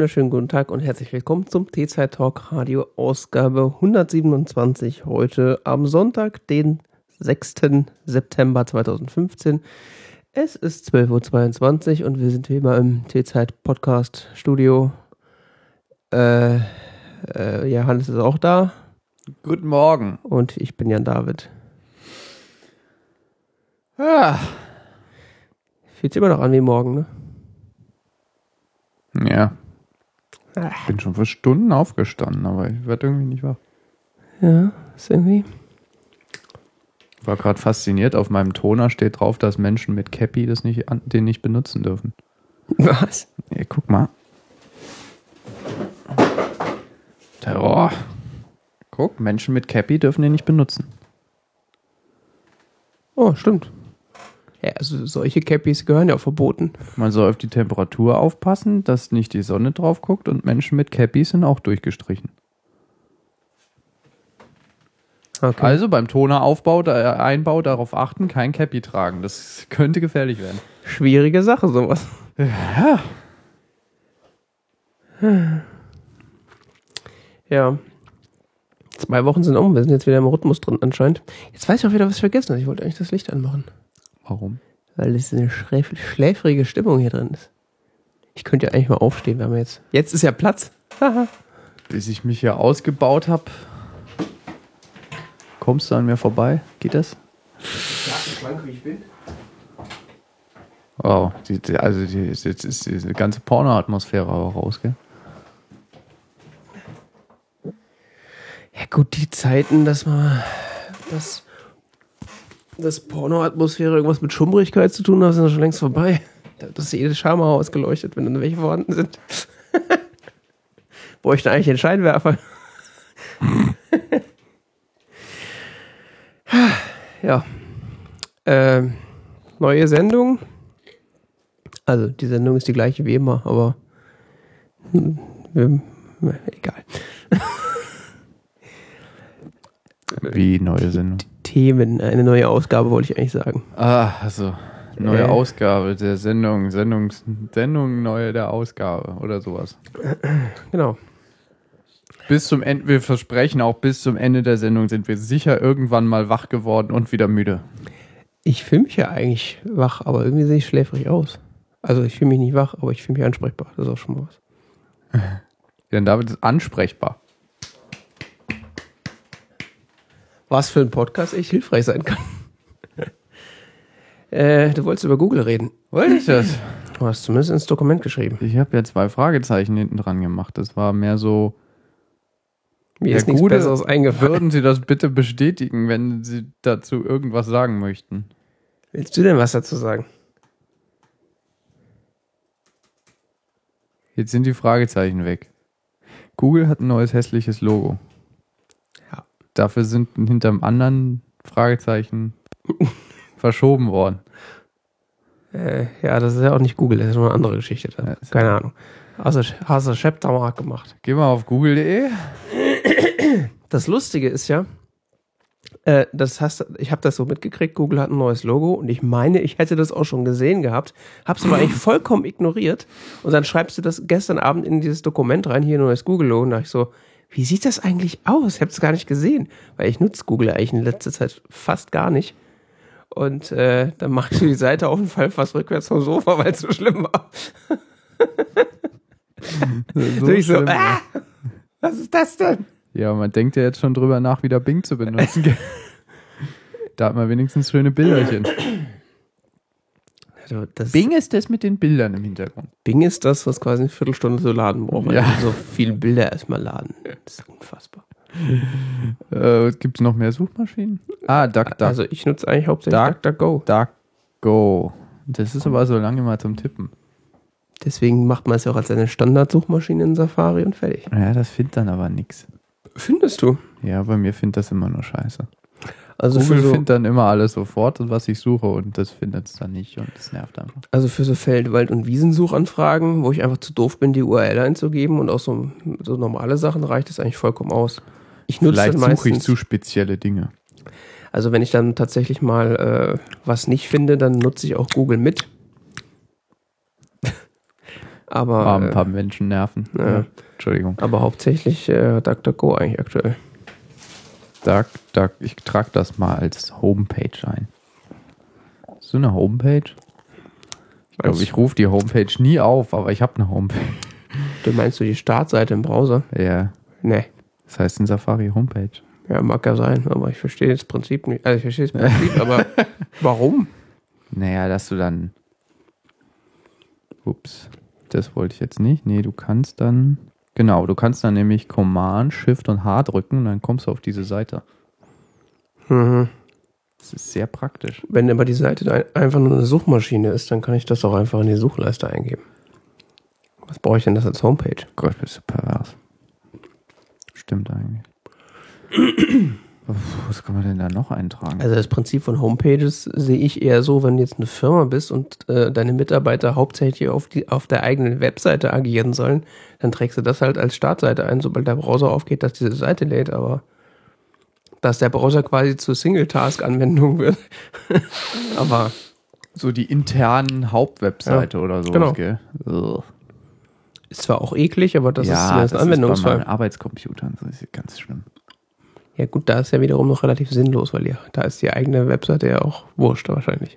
Wunderschönen guten Tag und herzlich willkommen zum T-Zeit Talk Radio Ausgabe 127. Heute am Sonntag, den 6. September 2015. Es ist 12.22 Uhr und wir sind wie immer im T-Zeit Podcast Studio. Äh, äh, ja, Hannes ist auch da. Guten Morgen. Und ich bin Jan David. Ah. Fühlt sich immer noch an wie morgen, ne? Ja. Ich bin schon vor Stunden aufgestanden, aber ich werde irgendwie nicht wach. Ja, ist irgendwie. Ich war gerade fasziniert. Auf meinem Toner steht drauf, dass Menschen mit Cappy das nicht, den nicht benutzen dürfen. Was? Ja, guck mal. Terror. Guck, Menschen mit Cappy dürfen den nicht benutzen. Oh, stimmt. Ja, also solche Cappies gehören ja auch verboten. Man soll auf die Temperatur aufpassen, dass nicht die Sonne drauf guckt und Menschen mit Cappy sind auch durchgestrichen. Okay. Also beim Toneraufbau, da, Einbau darauf achten, kein Cappy tragen. Das könnte gefährlich werden. Schwierige Sache, sowas. Ja. Ja. Zwei Wochen sind um, wir sind jetzt wieder im Rhythmus drin anscheinend. Jetzt weiß ich auch wieder, was ich vergessen habe. Ich wollte eigentlich das Licht anmachen. Warum? Weil es eine schläf schläfrige Stimmung hier drin ist. Ich könnte ja eigentlich mal aufstehen, wenn wir jetzt. Jetzt ist ja Platz. Bis ich mich hier ausgebaut habe, kommst du an mir vorbei? Geht das? Ja, schlank wie ich bin. Wow, die, die, also die, jetzt ist diese ganze Porno-Atmosphäre aber raus, gell? Ja, gut, die Zeiten, dass man. dass. Dass Porno-Atmosphäre irgendwas mit Schummrigkeit zu tun hat, sind schon längst vorbei. Da ist jede Schama ausgeleuchtet, wenn dann welche vorhanden sind. Bräuchte eigentlich den Scheinwerfer. ja. Ähm, neue Sendung. Also, die Sendung ist die gleiche wie immer, aber. hm, wir, egal. Wie neue Sendung. Themen, eine neue Ausgabe wollte ich eigentlich sagen. Ah, also neue Äh. Ausgabe der Sendung, Sendung, Sendung neue der Ausgabe oder sowas. Genau. Bis zum Ende, wir versprechen auch bis zum Ende der Sendung sind wir sicher irgendwann mal wach geworden und wieder müde. Ich fühle mich ja eigentlich wach, aber irgendwie sehe ich schläfrig aus. Also ich fühle mich nicht wach, aber ich fühle mich ansprechbar. Das ist auch schon mal was. Denn David ist ansprechbar. Was für ein Podcast echt hilfreich sein kann. äh, du wolltest über Google reden. Wollte ich das? Du hast zumindest ins Dokument geschrieben. Ich habe ja zwei Fragezeichen hinten dran gemacht. Das war mehr so, Mir ist nichts Gute Besseres eingefallen. würden Sie das bitte bestätigen, wenn Sie dazu irgendwas sagen möchten? Willst du denn was dazu sagen? Jetzt sind die Fragezeichen weg. Google hat ein neues hässliches Logo. Ja. Dafür sind hinterm anderen Fragezeichen verschoben worden. Äh, ja, das ist ja auch nicht Google, das ist schon eine andere Geschichte. Ja, Keine Ahnung. Also, hast du Chaptermark gemacht. Geh mal auf google.de. Das Lustige ist ja, äh, das hast, ich habe das so mitgekriegt, Google hat ein neues Logo und ich meine, ich hätte das auch schon gesehen gehabt, hab's aber eigentlich vollkommen ignoriert und dann schreibst du das gestern Abend in dieses Dokument rein, hier neues Google-Logo und da dachte ich so, wie sieht das eigentlich aus? Ich habe es gar nicht gesehen, weil ich nutze Google eigentlich in letzter Zeit fast gar nicht. Und äh, dann machst du die Seite auf jeden Fall fast rückwärts vom Sofa, weil es so schlimm war. So So ich so, schlimm, ah, was ist das denn? Ja, man denkt ja jetzt schon drüber nach, wieder Bing zu benutzen. da hat man wenigstens schöne Bilderchen. Also das Bing ist das mit den Bildern im Hintergrund. Bing ist das, was quasi eine Viertelstunde zu laden braucht. Ja. So viele Bilder erstmal laden. Das ist unfassbar. Äh, Gibt es noch mehr Suchmaschinen? Ah, DuckDuck. Also ich nutze eigentlich hauptsächlich Duck- DuckDuckGo. DuckGo. Das ist aber so lange mal zum Tippen. Deswegen macht man es ja auch als eine Standardsuchmaschine in Safari und fertig. Ja, das findet dann aber nichts. Findest du? Ja, bei mir findet das immer nur scheiße. Also Google so, findet dann immer alles sofort, was ich suche und das findet es dann nicht und das nervt einfach. also für so Feld-, Wald- und Wiesensuchanfragen, wo ich einfach zu doof bin, die URL einzugeben und auch so, so normale Sachen reicht es eigentlich vollkommen aus. Ich nutze Vielleicht suche ich zu spezielle Dinge. also wenn ich dann tatsächlich mal äh, was nicht finde, dann nutze ich auch Google mit. Aber, Ah, ein äh, paar Menschen nerven. ja. Entschuldigung. aber hauptsächlich äh, DuckDuckGo eigentlich aktuell. Duck, Duck, ich trage das mal als Homepage ein. Du eine Homepage? Ich glaube, ich rufe die Homepage nie auf, aber ich habe eine Homepage. Du meinst du die Startseite im Browser? Ja, Nee. das heißt in Safari Homepage. Ja, mag ja sein, aber ich verstehe das Prinzip nicht. Also ich verstehe das Prinzip, aber warum? Naja, dass du dann. Ups, das wollte ich jetzt nicht. Nee, du kannst dann. Genau, du kannst dann nämlich Command, Shift und H drücken und dann kommst du auf diese Seite. Mhm. Das ist sehr praktisch. Wenn aber die Seite ein- einfach nur eine Suchmaschine ist, dann kann ich das auch einfach in die Suchleiste eingeben. Was brauche ich denn das als Homepage? Gott, bist du pervers. Stimmt eigentlich. Was kann man denn da noch eintragen? Also das Prinzip von Homepages sehe ich eher so, wenn du jetzt eine Firma bist und äh, deine Mitarbeiter hauptsächlich auf, die, auf der eigenen Webseite agieren sollen, dann trägst du das halt als Startseite ein, sobald der Browser aufgeht, dass diese Seite lädt, aber dass der Browser quasi zur Single-Task-Anwendung wird. aber So die internen Hauptwebseite oder so. genau. Gell? Ugh. ist zwar auch eklig, aber das ist ja, zumindest das ein ist bei Anwendungsfall. meinen Arbeitscomputern so ist ganz schlimm. Ja gut, da ist ja wiederum noch relativ sinnlos, weil ja, da ist die eigene Webseite ja auch wurscht wahrscheinlich.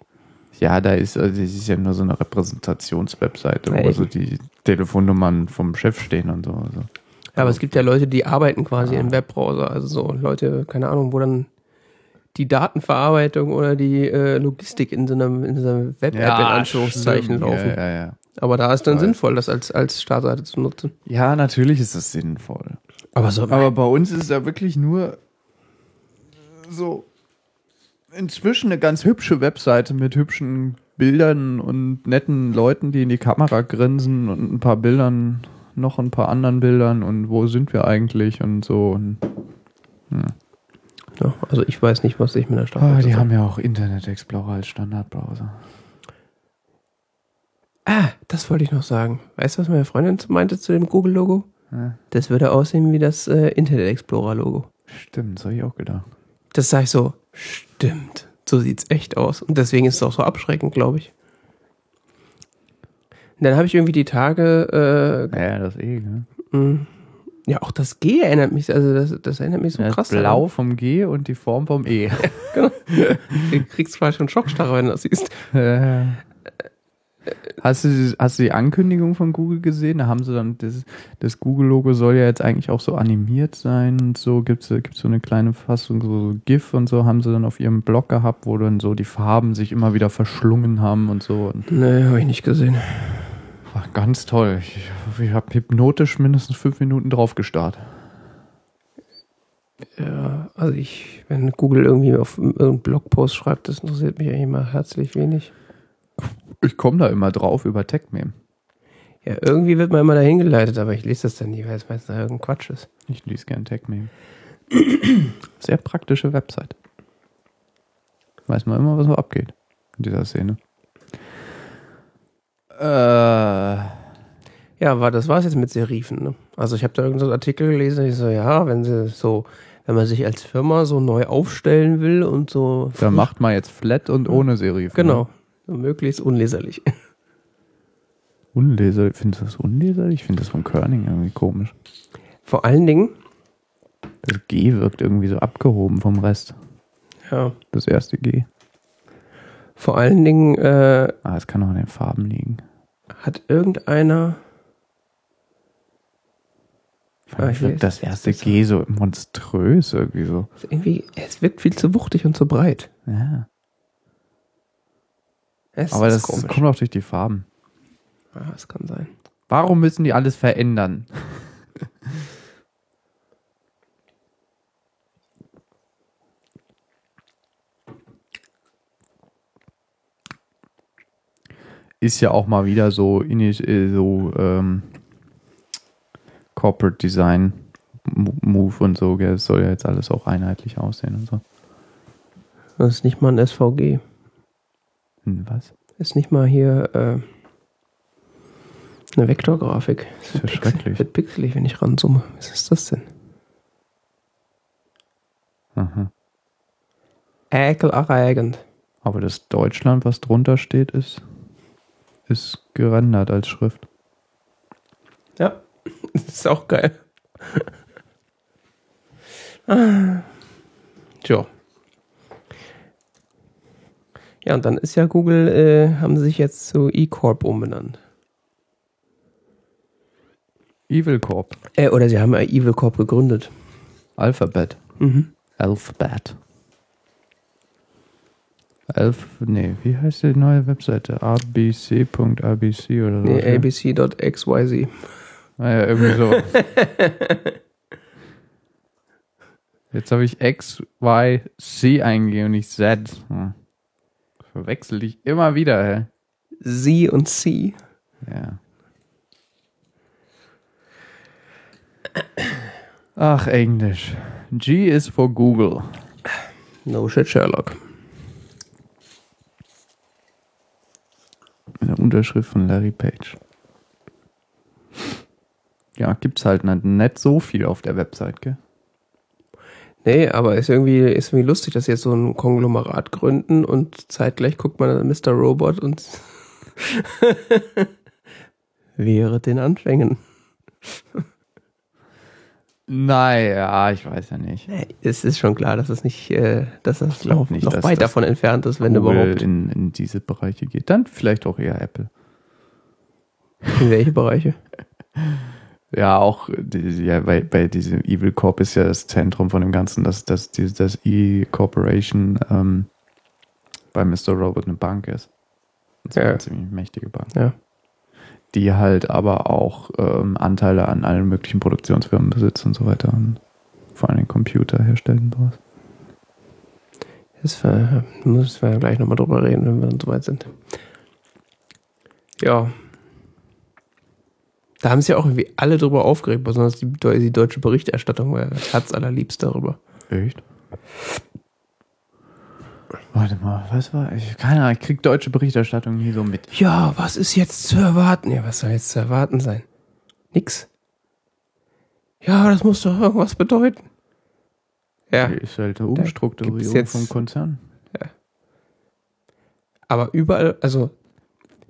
Ja, da ist, also das ist ja nur so eine Repräsentationswebseite, Ja, wo so die Telefonnummern vom Chef stehen und so. Also. Ja, aber es gibt ja Leute, die arbeiten quasi im Webbrowser. Also so Leute, keine Ahnung, wo dann die Datenverarbeitung oder die äh, Logistik in so einem, in so einer Web-App in Anführungszeichen schlimm. laufen. Ja, ja, ja. Aber da ist dann Weiß. sinnvoll, das als, als Startseite zu nutzen. ja, natürlich ist es sinnvoll. Aber so, Aber bei uns ist es ja wirklich nur so inzwischen eine ganz hübsche Webseite mit hübschen Bildern und netten Leuten, die in die Kamera grinsen und ein paar Bildern, noch ein paar anderen Bildern und wo sind wir eigentlich und so. Und, ja, also ich weiß nicht, was ich mit der ah, Startseite die haben ja auch Internet Explorer als Standardbrowser. Ah, das wollte ich noch sagen. Weißt du, was meine Freundin meinte zu dem Google-Logo? Ja, Das würde aussehen wie das äh, Internet Explorer-Logo. stimmt, das habe ich auch gedacht. Das sage ich so, stimmt. So sieht's echt aus. Und deswegen ist es auch so abschreckend, glaube ich. Und dann habe ich irgendwie die Tage, Ja, das eh, ne? äh, mh, ja, auch das G erinnert mich, also das, das erinnert mich so Das krass. Blau vom G und die Form vom E. daran. Du kriegst zwar schon Schockstarre, wenn du das siehst. Äh, Hast du, hast du die Ankündigung von Google gesehen? Da haben sie dann, das, das Google-Logo soll ja jetzt eigentlich auch so animiert sein und so. Gibt es so eine kleine Fassung, so GIF und so haben sie dann auf ihrem Blog gehabt, wo dann so die Farben sich immer wieder verschlungen haben und so. Und Nee, habe ich nicht gesehen. war ganz toll. Ich, ich habe hypnotisch mindestens fünf Minuten drauf gestarrt. Ja, also ich, wenn Google irgendwie auf irgendeinen Blogpost schreibt, das interessiert mich eigentlich mal herzlich wenig. Ich komme da immer drauf über TechMeme. Ja, irgendwie wird man immer dahin geleitet, aber ich lese das dann nie, weil es meistens irgendein Quatsch ist. Ich lese gern TechMeme. Sehr praktische Website. Weiß man immer, was so abgeht in dieser Szene. Äh, Ja, aber das war's jetzt mit Serifen. Ne? Also ich habe da irgendeinen so Artikel gelesen, ich so, ja, wenn sie so, wenn man sich als Firma so neu aufstellen will und so. da macht man jetzt flat und ohne Serif. Genau. So möglichst unleserlich. Unleserlich. Findest du das unleserlich? Ich finde das von Körning irgendwie komisch. Vor allen Dingen, Das G wirkt irgendwie so abgehoben vom Rest. ja, Das erste G. vor allen Dingen äh, Ah, es kann auch an den Farben liegen. hat irgendeiner. Ah, hier wirkt das erste G so monströs irgendwie so. Irgendwie, es wirkt viel zu wuchtig und zu breit. Ja. Es Aber das komisch. kommt auch durch die Farben. Ja, das kann sein. Warum müssen die alles verändern? Ist ja auch mal wieder so, äh, so ähm, Corporate Design Mo- Move und so. Es soll ja jetzt alles auch einheitlich aussehen und so. Das ist nicht mal ein SVG. Hm, was? Ist nicht mal hier äh, eine Vektorgrafik. Das ist ja schrecklich. Wird pixelig, wenn ich ranzoome. Was ist das denn? Aha. Ekelerregend. Aber das Deutschland, was drunter steht, ist, ist gerendert als Schrift. Ja, das ist auch geil. ah. Tja. Ja, und dann ist ja Google, äh, haben sie sich jetzt zu E-Corp umbenannt. Evil Corp. Äh, oder sie haben ja Evil Corp gegründet. Alphabet. Mhm. Alphabet. Elf, nee, wie heißt die neue Webseite? abc.abc oder so? Nee, abc.xyz. Naja, irgendwie so. Jetzt habe ich X, Y, C eingegeben und nicht Z. Hm. Verwechsel ich immer wieder, hä? Sie und C. Ja. Ach, Englisch. G is for Google. No shit, Sherlock. Mit der Unterschrift von Larry Page. Ja, gibt's halt nicht so viel auf der Website, gell? Nee, aber ist irgendwie, ist irgendwie lustig, dass sie jetzt so ein Konglomerat gründen und zeitgleich guckt man an Mr. Robot und wäre den Anfängen. Naja, ich weiß ja nicht. Es ist schon klar, dass es nicht, äh, dass das noch, nicht, noch dass weit das davon entfernt ist, wenn Google überhaupt. In, in diese Bereiche geht. Dann vielleicht auch eher Apple. In welche Bereiche? Ja, auch ja, bei, bei diesem Evil Corp ist ja das Zentrum von dem Ganzen, dass, dass die, das E-Corporation ähm, bei Mr. Robot eine Bank ist. Das ist Ja. eine ziemlich mächtige Bank. Ja. Die halt aber auch ähm, Anteile an allen möglichen Produktionsfirmen besitzt und so weiter und vor allem Computer herstellen und sowas. Das war, müssen wir gleich nochmal drüber reden, wenn wir dann soweit sind. Ja. Da haben sich ja auch irgendwie alle drüber aufgeregt, besonders die, die deutsche Berichterstattung war das Herz allerliebst darüber. Echt? Warte mal, was war? Ich, keine Ahnung, ich krieg deutsche Berichterstattung nie so mit. Ja, was ist jetzt zu erwarten? Ja, was soll jetzt zu erwarten sein? Nix. Ja, das muss doch irgendwas bedeuten. Ja, Ist halt eine Umstrukturierung vom Konzern. aber überall, also,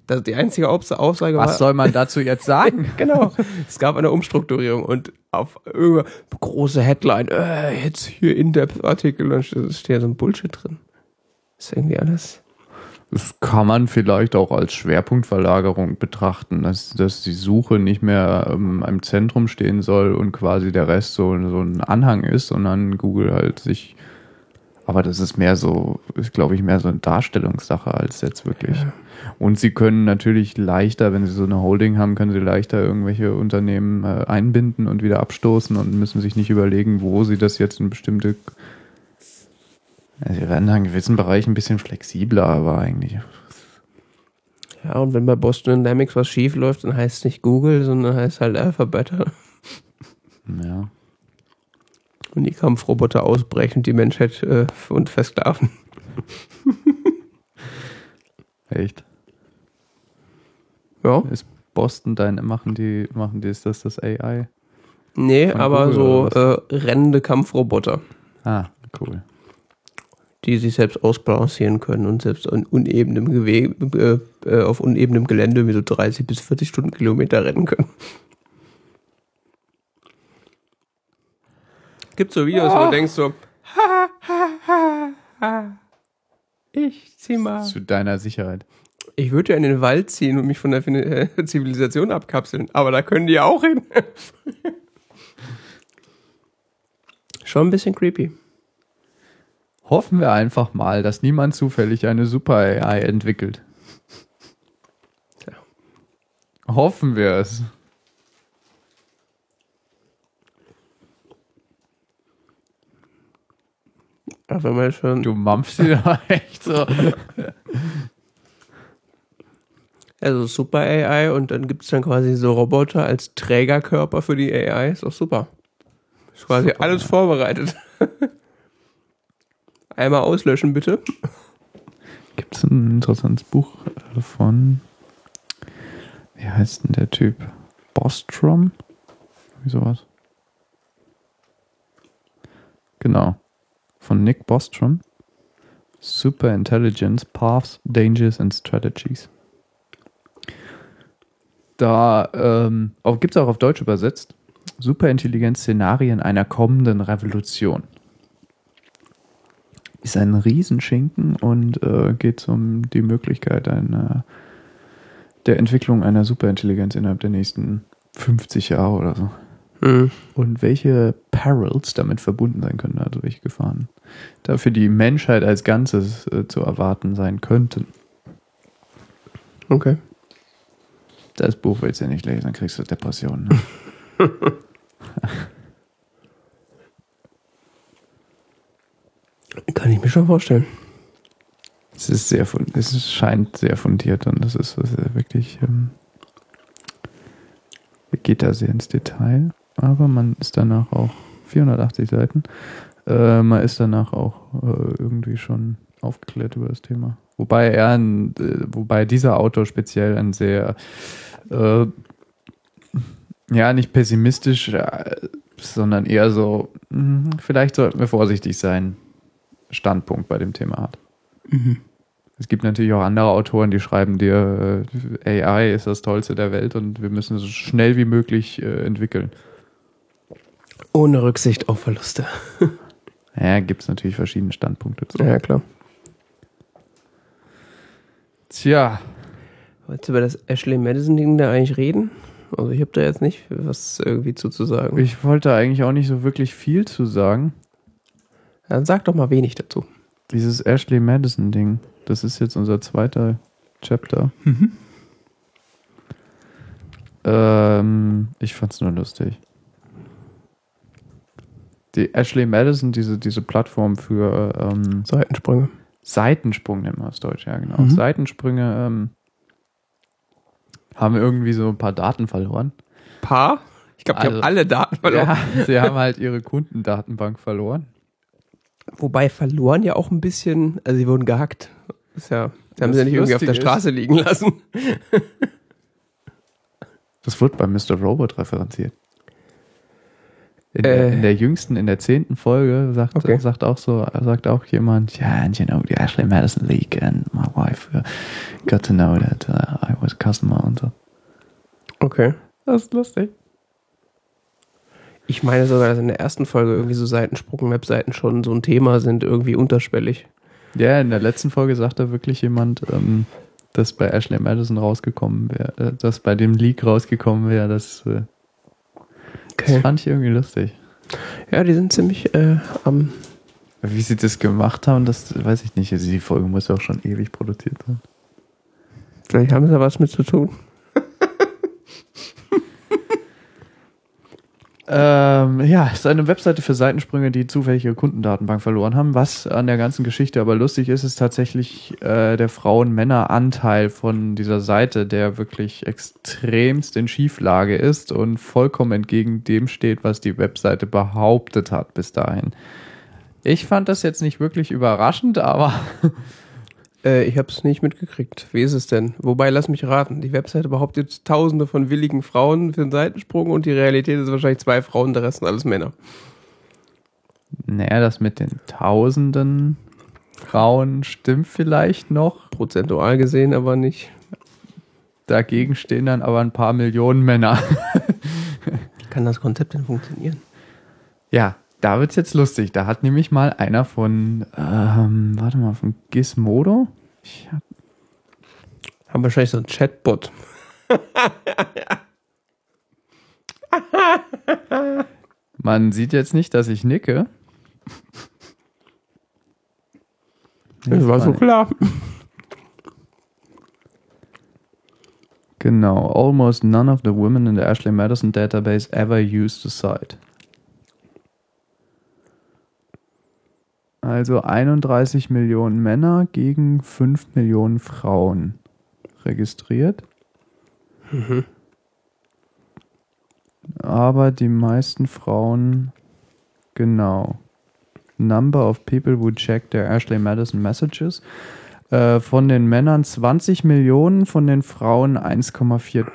das, die einzige Aus- Aussage war, Was soll man dazu jetzt sagen? genau. Es gab eine Umstrukturierung und auf irgendeine große Headline, äh, jetzt hier In-Depth-Artikel es steht so ein Bullshit drin. Ist irgendwie alles. Das kann man vielleicht auch als Schwerpunktverlagerung betrachten, dass, dass die Suche nicht mehr ähm, im Zentrum stehen soll und quasi der Rest so, so ein Anhang ist, sondern Google halt sich. Aber das ist mehr so, ist glaube ich mehr so eine Darstellungssache als jetzt wirklich. Ja. Und sie können natürlich leichter, wenn sie so eine Holding haben, können sie leichter irgendwelche Unternehmen äh, einbinden und wieder abstoßen und müssen sich nicht überlegen, wo sie das jetzt in bestimmte. Also sie werden da in gewissen Bereichen ein bisschen flexibler, aber eigentlich. Ja, und wenn bei Boston Dynamics was schief läuft, dann heißt es nicht Google, sondern heißt halt Alphabet. Ja. Und die Kampfroboter ausbrechen, die Menschheit äh, und versklaven. Echt? Ja. Ist Boston dein, machen die, machen die, ist das das AI? Nee, Von aber Google so äh, rennende Kampfroboter, Ah, cool. die sich selbst ausbalancieren können und selbst an unebenem Gewebe, äh, äh, auf unebenem Gelände wie so 30 bis 40 Stundenkilometer rennen können. Gibt so Videos, wo du denkst so, ha, ha, ha, ha. Ich zieh mal. Zu deiner Sicherheit. Ich würde ja in den Wald ziehen und mich von der äh, Zivilisation abkapseln, aber da können die ja auch hin. Schon ein bisschen creepy. Hoffen wir einfach mal, dass niemand zufällig eine Super AI entwickelt. Tja. Hoffen wir es. Ach, wenn man schon. Du mampfst sie da echt so. Also Super AI und dann gibt es dann quasi so Roboter als Trägerkörper für die AI. Ist doch super. Ist quasi Super, alles ja. vorbereitet. Einmal auslöschen, bitte. Gibt es ein interessantes Buch äh, von, wie heißt denn der Typ? Bostrom? Wie sowas? Genau. Von Nick Bostrom. Super Intelligence, Paths, Dangers and Strategies. Da ähm, gibt es auch auf Deutsch übersetzt. Superintelligenz-Szenarien einer kommenden Revolution. Ist ein Riesenschinken und äh, geht um die Möglichkeit einer, der Entwicklung einer Superintelligenz innerhalb der nächsten 50 Jahre oder so. Mhm. Und welche Perils damit verbunden sein können, also welche Gefahren da für die Menschheit als Ganzes äh, zu erwarten sein könnten. Okay. Das Buch willst du ja nicht lesen, dann kriegst du Depressionen. Ne? Kann ich mir schon vorstellen. es ist sehr es scheint sehr fundiert und es ist, es ist wirklich ähm, geht da sehr ins Detail, aber man ist danach auch 480 Seiten. Äh, man ist danach auch äh, irgendwie schon aufgeklärt über das Thema. Wobei er, ein, äh, wobei dieser Autor speziell ein sehr, äh, ja, nicht pessimistisch, äh, sondern eher so, mh, vielleicht sollten wir vorsichtig sein, Standpunkt bei dem Thema hat. Es gibt natürlich auch andere Autoren, die schreiben dir, äh, AI ist das Tollste der Welt und wir müssen es so schnell wie möglich entwickeln. Ohne Rücksicht auf Verluste. Ja, gibt es natürlich verschiedene Standpunkte zu. Ja, klar. Tja, Wolltest du über das Ashley Madison-Ding da eigentlich reden? Also ich habe da jetzt nicht was irgendwie zu, zu sagen. ich wollte eigentlich auch nicht so wirklich viel zu sagen. Dann sag doch mal wenig dazu. Dieses Ashley Madison-Ding, das ist jetzt unser zweiter Chapter. Ähm, ich fand's nur lustig. Die Ashley Madison, diese, diese Plattform für ähm, Seitensprünge. Seitensprung nennt man es Deutsch, ja genau. Mhm. Seitensprünge ähm, haben irgendwie so ein paar Daten verloren. Paar? Ich glaube, die Also- haben alle Daten verloren. Ja, sie haben halt ihre Kundendatenbank verloren. Wobei verloren ja auch ein bisschen, also sie wurden gehackt. Ist ja, sie haben Das sie ja nicht irgendwie auf der Lustige ist- Straße liegen lassen. Das wird bei Mr. Robot referenziert. In, der, Äh. in der jüngsten, in der zehnten Folge sagt, Okay. sagt auch so, sagt auch jemand, yeah, and you know, the Ashley Madison leak and my wife uh, got to know that uh, I was a customer und so. Okay. Das ist lustig. Ich meine sogar, dass in der ersten Folge irgendwie so Seitensprung-Webseiten schon so ein Thema sind, irgendwie unterschwellig. Ja, in der letzten Folge sagt da wirklich jemand, ähm, dass bei Ashley Madison rausgekommen wäre, äh, dass bei dem Leak rausgekommen wäre, das, äh, das fand ich irgendwie lustig. Ja, die sind ziemlich äh, am. Wie sie das gemacht haben, das weiß ich nicht. Also die Folge muss ja auch schon ewig produziert sein. Vielleicht haben sie da was mit zu tun. Ähm, ja, es ist eine Webseite für Seitensprünge, die zufällig ihre Kundendatenbank verloren haben. Was an der ganzen Geschichte aber lustig ist, ist tatsächlich äh, der Frauen-Männer-Anteil von dieser Seite, der wirklich extremst in Schieflage ist und vollkommen entgegen dem steht, was die Webseite behauptet hat bis dahin. Ich fand das jetzt nicht wirklich überraschend, aber Äh, ich habe es nicht mitgekriegt. Wie ist es denn? Wobei, lass mich raten. Die Webseite behauptet tausende von willigen Frauen für den Seitensprung und die Realität ist wahrscheinlich zwei Frauen, der Rest sind alles Männer. naja, das mit den tausenden Frauen stimmt vielleicht noch. Prozentual gesehen aber nicht. Dagegen stehen dann aber ein paar Millionen Männer. Kann das Konzept denn funktionieren? Ja, da wird's jetzt lustig. Da hat nämlich mal einer von, ähm, warte mal, von Gizmodo. Ich hab, Haben wahrscheinlich so einen Chatbot. man sieht jetzt nicht, dass ich nicke. Das war so klar. Genau. Almost none of the women in the Ashley Madison database ever used the site. Also 31 Millionen Männer gegen 5 Millionen Frauen registriert. Aber die meisten Frauen, genau. Number of people who check their Ashley Madison messages. Äh, von den Männern 20 Millionen, von den Frauen 1,4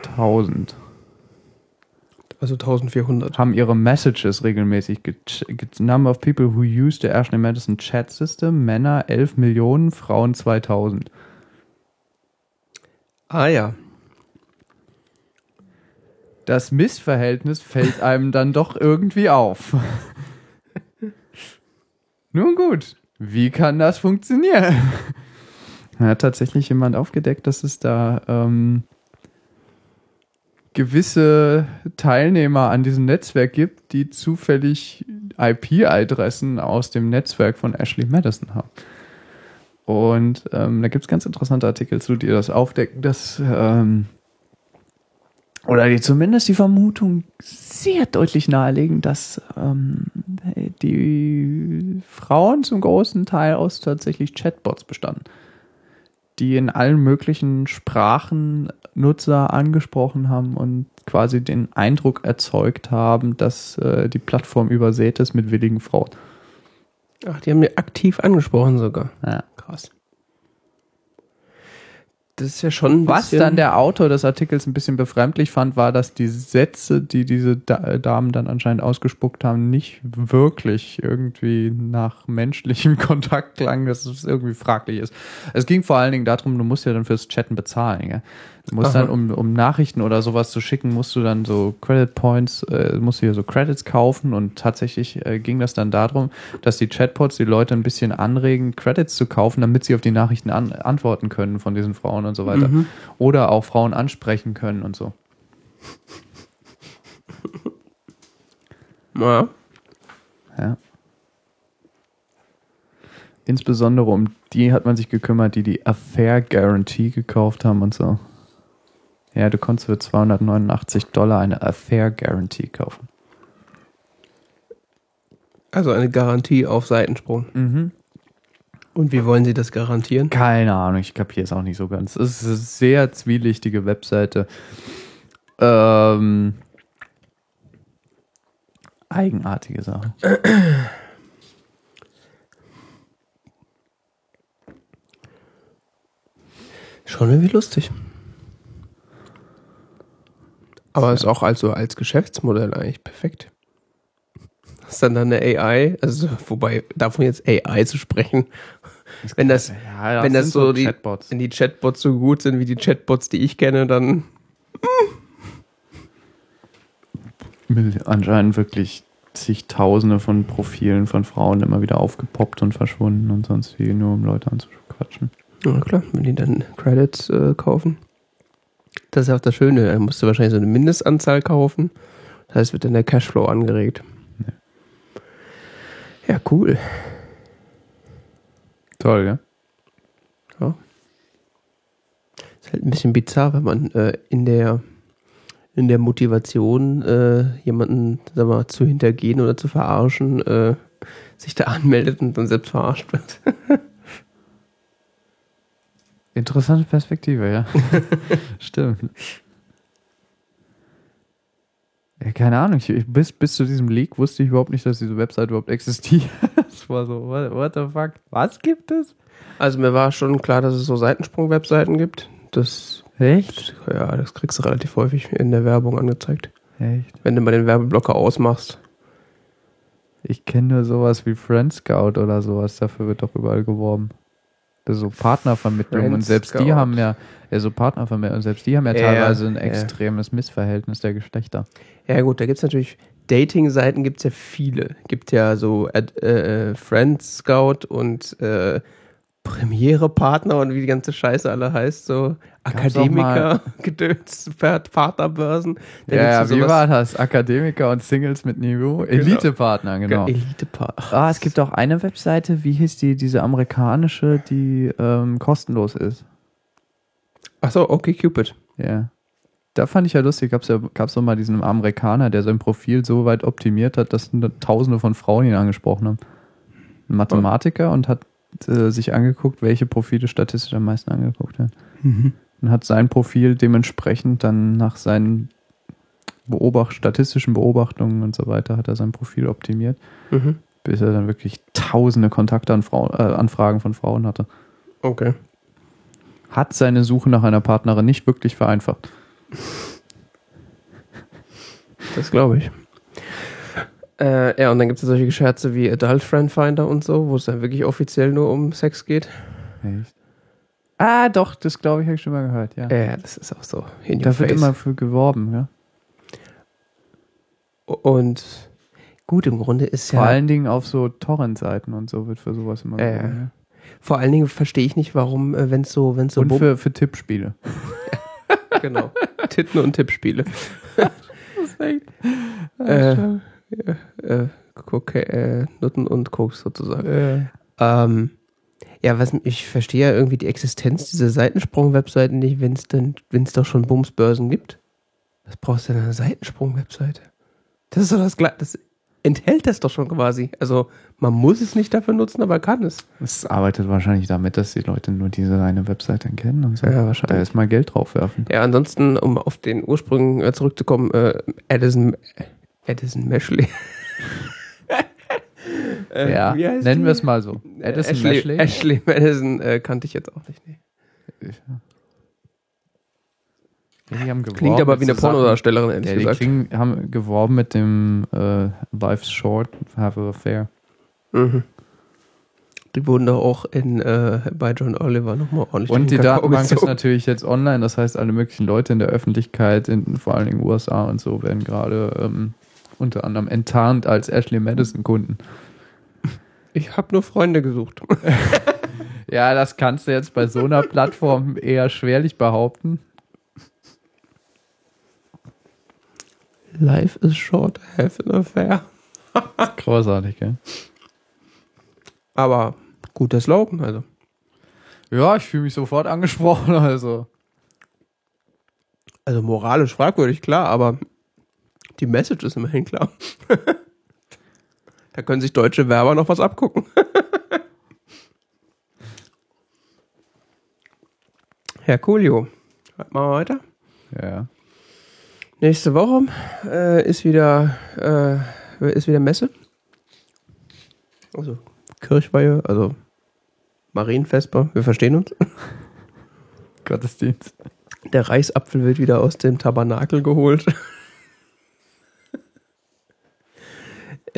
Also 1400. haben ihre Messages regelmäßig. Number of people who use the Ashley Madison Chat System. Männer 11 Millionen, Frauen 2000. Ah ja. das Missverhältnis fällt einem dann doch irgendwie auf. Nun gut, wie kann das funktionieren? Da hat tatsächlich jemand aufgedeckt, dass es da ähm, gewisse Teilnehmer an diesem Netzwerk gibt, die zufällig IP-Adressen aus dem Netzwerk von Ashley Madison haben. Und ähm, da gibt es ganz interessante Artikel zu, die das aufdecken, dass ähm, oder die zumindest die Vermutung sehr deutlich nahelegen, dass ähm, die Frauen zum großen Teil aus tatsächlich Chatbots bestanden, die in allen möglichen Sprachen Nutzer angesprochen haben und quasi den Eindruck erzeugt haben, dass äh, die Plattform übersät ist mit willigen Frauen. Ach, die haben mir aktiv angesprochen sogar. Ja. Krass. Das ist ja schon ein Was bisschen- dann der Autor des Artikels ein bisschen befremdlich fand, war, dass die Sätze, die diese Da- Damen dann anscheinend ausgespuckt haben, nicht wirklich irgendwie nach menschlichem Kontakt klangen, dass es irgendwie fraglich ist. Es ging vor allen Dingen darum, du musst ja dann fürs Chatten bezahlen. Gell? Musst Aha. dann, um, um Nachrichten oder sowas zu schicken, musst du dann so Credit Points, äh, musst du hier so Credits kaufen und tatsächlich äh, ging das dann darum, dass die Chatbots die Leute ein bisschen anregen, Credits zu kaufen, damit sie auf die Nachrichten an, antworten können von diesen Frauen und so weiter. Mhm. Oder auch Frauen ansprechen können und so. Ja. Ja. Insbesondere um die hat man sich gekümmert, die die Affair Guarantee gekauft haben und so. Ja, du konntest für 289 Dollar eine Affair Guarantee kaufen. Also eine Garantie auf Seitensprung. Mhm. Und wie wollen Sie das garantieren? Keine Ahnung, ich kapiere es auch nicht so ganz. Es ist eine sehr zwielichtige Webseite. Ähm, eigenartige Sache. Schon irgendwie lustig. Aber ist auch also als Geschäftsmodell eigentlich perfekt. Ist dann dann eine AI, also wobei davon jetzt AI zu sprechen, wenn das, Ja, wenn das sind so die, Chatbots. wenn die Chatbots so gut sind wie die Chatbots, die ich kenne, dann Mil- anscheinend wirklich zigtausende von Profilen von Frauen immer wieder aufgepoppt und verschwunden und sonst wie, nur um Leute anzuquatschen. Ja, klar, wenn die dann Credits äh, kaufen. Das ist ja auch das Schöne. Er musste wahrscheinlich so eine Mindestanzahl kaufen. Das heißt, wird dann der Cashflow angeregt. Ja, cool. Toll, ja? Ja. Ist halt ein bisschen bizarr, wenn man äh, in der in der Motivation, äh, jemanden sag mal, zu hintergehen oder zu verarschen, äh, sich da anmeldet und dann selbst verarscht wird. Interessante Perspektive, ja. Stimmt. Ja, keine Ahnung, ich, bis, bis zu diesem Leak wusste ich überhaupt nicht, dass diese Website überhaupt existiert. Es war so, what, what the fuck? Was gibt es? Also mir war schon klar, dass es so Seitensprung-Webseiten gibt. Das, Echt? ja, das kriegst du relativ häufig in der Werbung angezeigt. Echt? Wenn du mal den Werbeblocker ausmachst. Ich kenne nur sowas wie Friend Scout oder sowas, dafür wird doch überall geworben. So Partnervermittlung und selbst die haben ja, ja so Partnervermittlung, und selbst die haben ja Ja, teilweise ein ja. extremes Missverhältnis der Geschlechter. Ja gut, da gibt es natürlich, Dating-Seiten gibt es ja viele. Gibt ja so Ad, äh, Friend Scout und äh, Premiere-Partner und wie die ganze Scheiße alle heißt, so Akademiker, Gedöns, Partnerbörsen. Ja, ja wie war das? Akademiker und Singles mit Niveau? Elite-Partner, genau. Elite-Partner. Ah, es gibt auch eine Webseite, wie hieß die, diese amerikanische, die ähm, kostenlos ist. Achso, okay, Cupid. Ja. Da fand ich ja lustig, gab's ja gab's doch mal diesen Amerikaner, der sein Profil so weit optimiert hat, dass tausende von Frauen ihn angesprochen haben. Ein Mathematiker und hat äh, sich angeguckt, welche Profile statistisch am meisten angeguckt werden. Und hat sein Profil dementsprechend dann nach seinen Beobacht statistischen Beobachtungen und so weiter, hat er sein Profil optimiert, Mhm. bis er dann wirklich tausende Kontaktanfragen äh, Anfragen von Frauen hatte. Okay. Hat seine Suche nach einer Partnerin nicht wirklich vereinfacht. Das glaube ich. Äh, ja, und dann gibt es solche Scherze wie Adult Friend Finder und so, wo es dann wirklich offiziell nur um Sex geht. Echt? Ah, doch, das glaube ich, habe ich schon mal gehört, ja. Ja, das ist auch so. In da wird face. immer für geworben, ja. Und gut, im Grunde ist ja. Vor allen Dingen auf so Torrent-Seiten und so wird für sowas immer Ja, ja. genommen, Vor allen Dingen verstehe ich nicht, warum, äh, wenn es so, wenn ja. so Und für, für Tippspiele. genau Titten und Tippspiele. Äh, Äh, äh, Koka äh, Nutten und Koks sozusagen. äh, Ähm, ja, was ich verstehe ja irgendwie die Existenz dieser Seitensprung-Webseiten nicht, wenn es denn, wenn es doch schon Bumsbörsen gibt. Was brauchst du denn eine Seitensprung-Webseite? Das ist doch das Gleiche. Das enthält das doch schon quasi. Also man muss es nicht dafür nutzen, aber kann es. Es arbeitet wahrscheinlich damit, dass die Leute nur diese eine Webseite kennen und so. Ja, wahrscheinlich. Da erstmal Geld drauf werfen. Ja, ansonsten, um auf den Ursprung äh, zurückzukommen, äh, Addison, Addison Meshley. Äh, ja, nennen die? wir es mal so. Addison Ashley, Ashley. Ashley Madison äh, kannte ich jetzt auch nicht. Nee. Die haben geworben Klingt aber wie eine Pornodarstellerin, ehrlich Ja, die gesagt. klingen, haben geworben mit dem äh, Life's Short, Have a Affair. Mhm. Die wurden doch auch in, äh, bei John Oliver nochmal ordentlich Und die Kakao Datenbank ist gezogen. natürlich jetzt online, das heißt, alle möglichen Leute in der Öffentlichkeit, in vor allen Dingen USA und so, werden gerade ähm, unter anderem enttarnt als Ashley Madison-Kunden. Ich habe nur Freunde gesucht. Ja, das kannst du jetzt bei so einer Plattform eher schwerlich behaupten. Life is short, have an affair. Großartig, gell? Aber guter Slogan, also. Ja, ich fühle mich sofort angesprochen, also. Also moralisch fragwürdig, klar, aber die Message ist immerhin klar. da können sich deutsche Werber noch was abgucken. Herr Coolio, machen wir weiter. Ja. Nächste Woche äh, ist wieder äh, ist wieder Messe. Also Kirchweihe, also Marienvesper, wir verstehen uns. Gottesdienst. Der Reisapfel wird wieder aus dem Tabernakel geholt.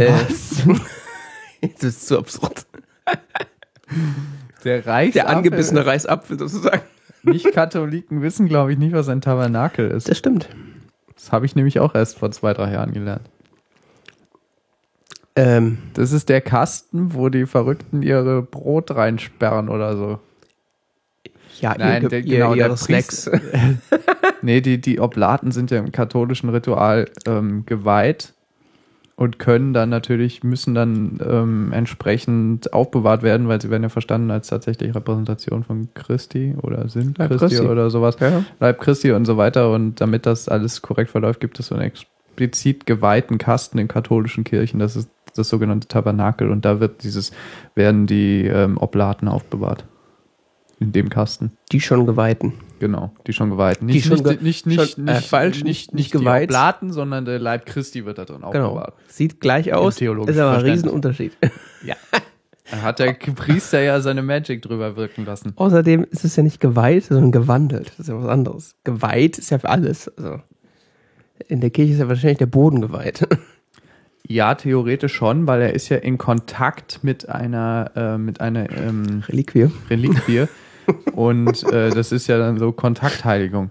Äh, Jetzt ist zu absurd. Der Reich. Der angebissene Reisapfel sozusagen. Nicht-Katholiken wissen, glaube ich, nicht, was ein Tabernakel ist. Das stimmt. Das habe ich nämlich auch erst vor zwei, drei Jahren gelernt. Ähm, Das ist der Kasten, wo die Verrückten ihre Brot reinsperren oder so. ja, Nein, ihr, der- ihr, genau, der ihre Snacks. Nee, die, die Oblaten sind ja im katholischen Ritual ähm, geweiht und können dann natürlich, müssen dann ähm, entsprechend aufbewahrt werden, weil sie werden ja verstanden als tatsächlich Repräsentation von Christi oder sind Christi, Christi. oder sowas. Ja. Leib Christi und so weiter. Und damit das alles korrekt verläuft, gibt es so einen explizit geweihten Kasten in katholischen Kirchen. Das ist das sogenannte Tabernakel. Und da wird dieses, werden die ähm, Oblaten aufbewahrt. In dem Kasten. Die schon geweihten. Genau, die schon geweihten. Die Nicht, schon ge- nicht, nicht, nicht, schon, äh, nicht, falsch, nicht, nicht- nicht, nicht die geweiht. Oblaten, sondern der Leib Christi wird da drin Genau. aufbewahrt. Sieht gleich aus, ist aber ein. Riesenunterschied. Ja. Da hat der Priester ja seine Magic drüber wirken lassen. Außerdem ist es ja nicht geweiht, sondern gewandelt. Das ist ja was anderes. Geweiht ist ja für alles. Also in der Kirche ist ja wahrscheinlich der Boden geweiht. Ja, theoretisch schon, weil er ist ja in Kontakt mit einer, äh, mit einer ähm, Reliquie. Reliquie. Und äh, das ist ja dann so Kontaktheiligung.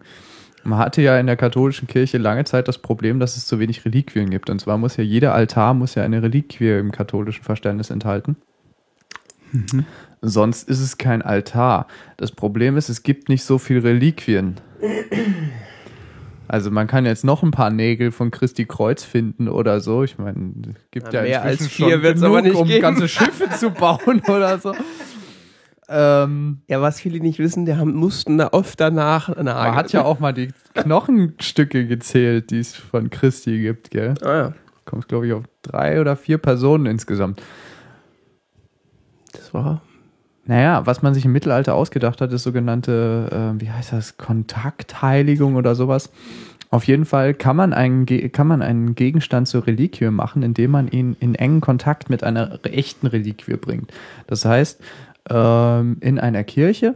Man hatte ja in der katholischen Kirche lange Zeit das Problem, dass es zu wenig Reliquien gibt. Und zwar muss ja jeder Altar muss ja eine Reliquie im katholischen Verständnis enthalten. Sonst ist es kein Altar. Das Problem ist, es gibt nicht so viel Reliquien. Also man kann jetzt noch ein paar Nägel von Christi Kreuz finden oder so. Ich meine, es gibt Na, ja mehr als vier wird's genug, aber nicht um geben. ganze Schiffe zu bauen oder so. Ähm, Ja, was viele nicht wissen, die haben, mussten da oft danach eine man hat ja auch mal die Knochenstücke gezählt, die es von Christi gibt, gell? Ah, ja. Kommt, glaube ich, auf drei oder vier Personen insgesamt. Das war. Naja, was man sich im Mittelalter ausgedacht hat, ist sogenannte, äh, wie heißt das, Kontaktheiligung oder sowas. Auf jeden Fall kann man, einen, kann man einen Gegenstand zur Reliquie machen, indem man ihn in engen Kontakt mit einer echten Reliquie bringt. Das heißt, ähm, in einer Kirche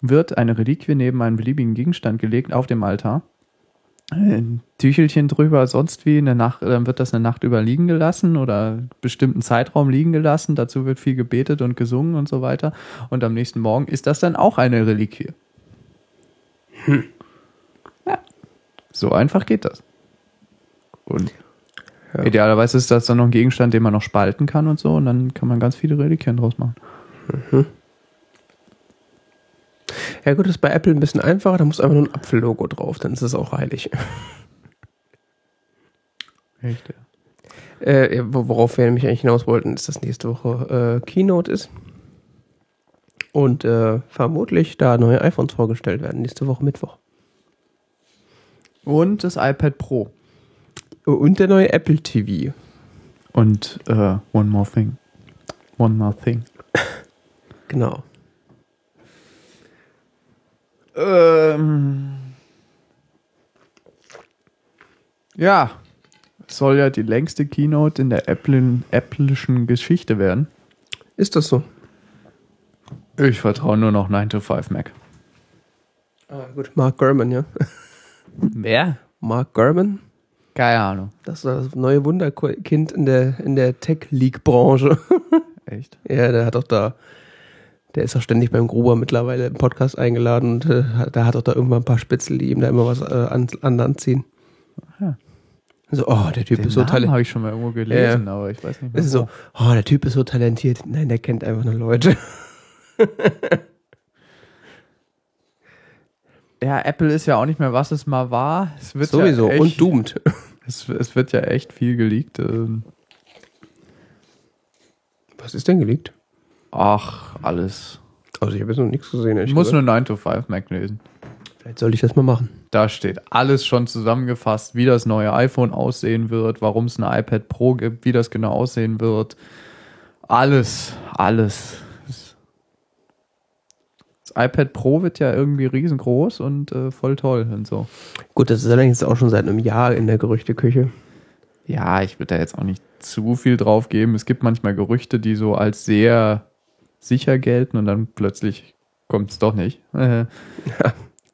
wird eine Reliquie neben einen beliebigen Gegenstand gelegt auf dem Altar. Ein Tüchelchen drüber, sonst wie, eine Nacht, dann wird das eine Nacht über liegen gelassen oder einen bestimmten Zeitraum liegen gelassen. Dazu wird viel gebetet und gesungen und so weiter. Und am nächsten Morgen ist das dann auch eine Reliquie. Ja. So einfach geht das. Und Ja. Idealerweise ist das dann noch ein Gegenstand, den man noch spalten kann und so und dann kann man ganz viele Reliquien draus machen. Ja gut, das ist bei Apple ein bisschen einfacher, da muss einfach nur ein Apfellogo drauf, dann ist es auch heilig. Echt? Ja. Äh, worauf wir nämlich eigentlich hinaus wollten, ist, dass nächste Woche äh, Keynote ist. Und äh, vermutlich da neue iPhones vorgestellt werden, nächste Woche Mittwoch. Und das iPad Pro. Und der neue Apple TV. Und äh, One More Thing. One More Thing. Genau. Ähm, ja, es soll ja die längste Keynote in der Apple, Apple'schen Geschichte werden. Ist das so? Ich vertraue nur noch 9 to 5 Mac. Ah, gut. Mark Gurman, ja. Wer? Mark Gurman, Keine Ahnung. das ist das neue Wunderkind in der, in der Tech-League-Branche. Echt? Ja, der hat auch da, der ist auch ständig beim Gruber mittlerweile im Podcast eingeladen und äh, hat- da hat auch da irgendwann ein paar Spitzel, die ihm da immer was äh, an, an Land ziehen. Ja. So, oh, der Typ Den ist so talentiert. habe ich schon mal irgendwo gelesen, aber ich weiß nicht mehr. Es ist so, oh, der Typ ist so talentiert. Nein, der kennt einfach nur Leute. Ja, Apple ist ja auch nicht mehr, was es mal war. Es wird Sowieso. Ja echt, und doomed. Es, es wird ja echt viel geleakt. ähm. Was ist denn geleakt? Ach, alles. Also ich habe jetzt noch nichts gesehen. Ich muss gesagt. nur 9 to 5 Mac lesen. Vielleicht sollte ich das mal machen. Da steht alles schon zusammengefasst, wie das neue iPhone aussehen wird, warum es ein iPad Pro gibt, wie das genau aussehen wird. Alles, alles. Das iPad Pro wird ja irgendwie riesengroß und äh, voll toll und so. Gut, das ist allerdings auch schon seit einem Jahr in der Gerüchteküche. Ja, ich würde da jetzt auch nicht zu viel drauf geben. Es gibt manchmal Gerüchte, die so als sehr sicher gelten und dann plötzlich kommt es doch nicht. Äh,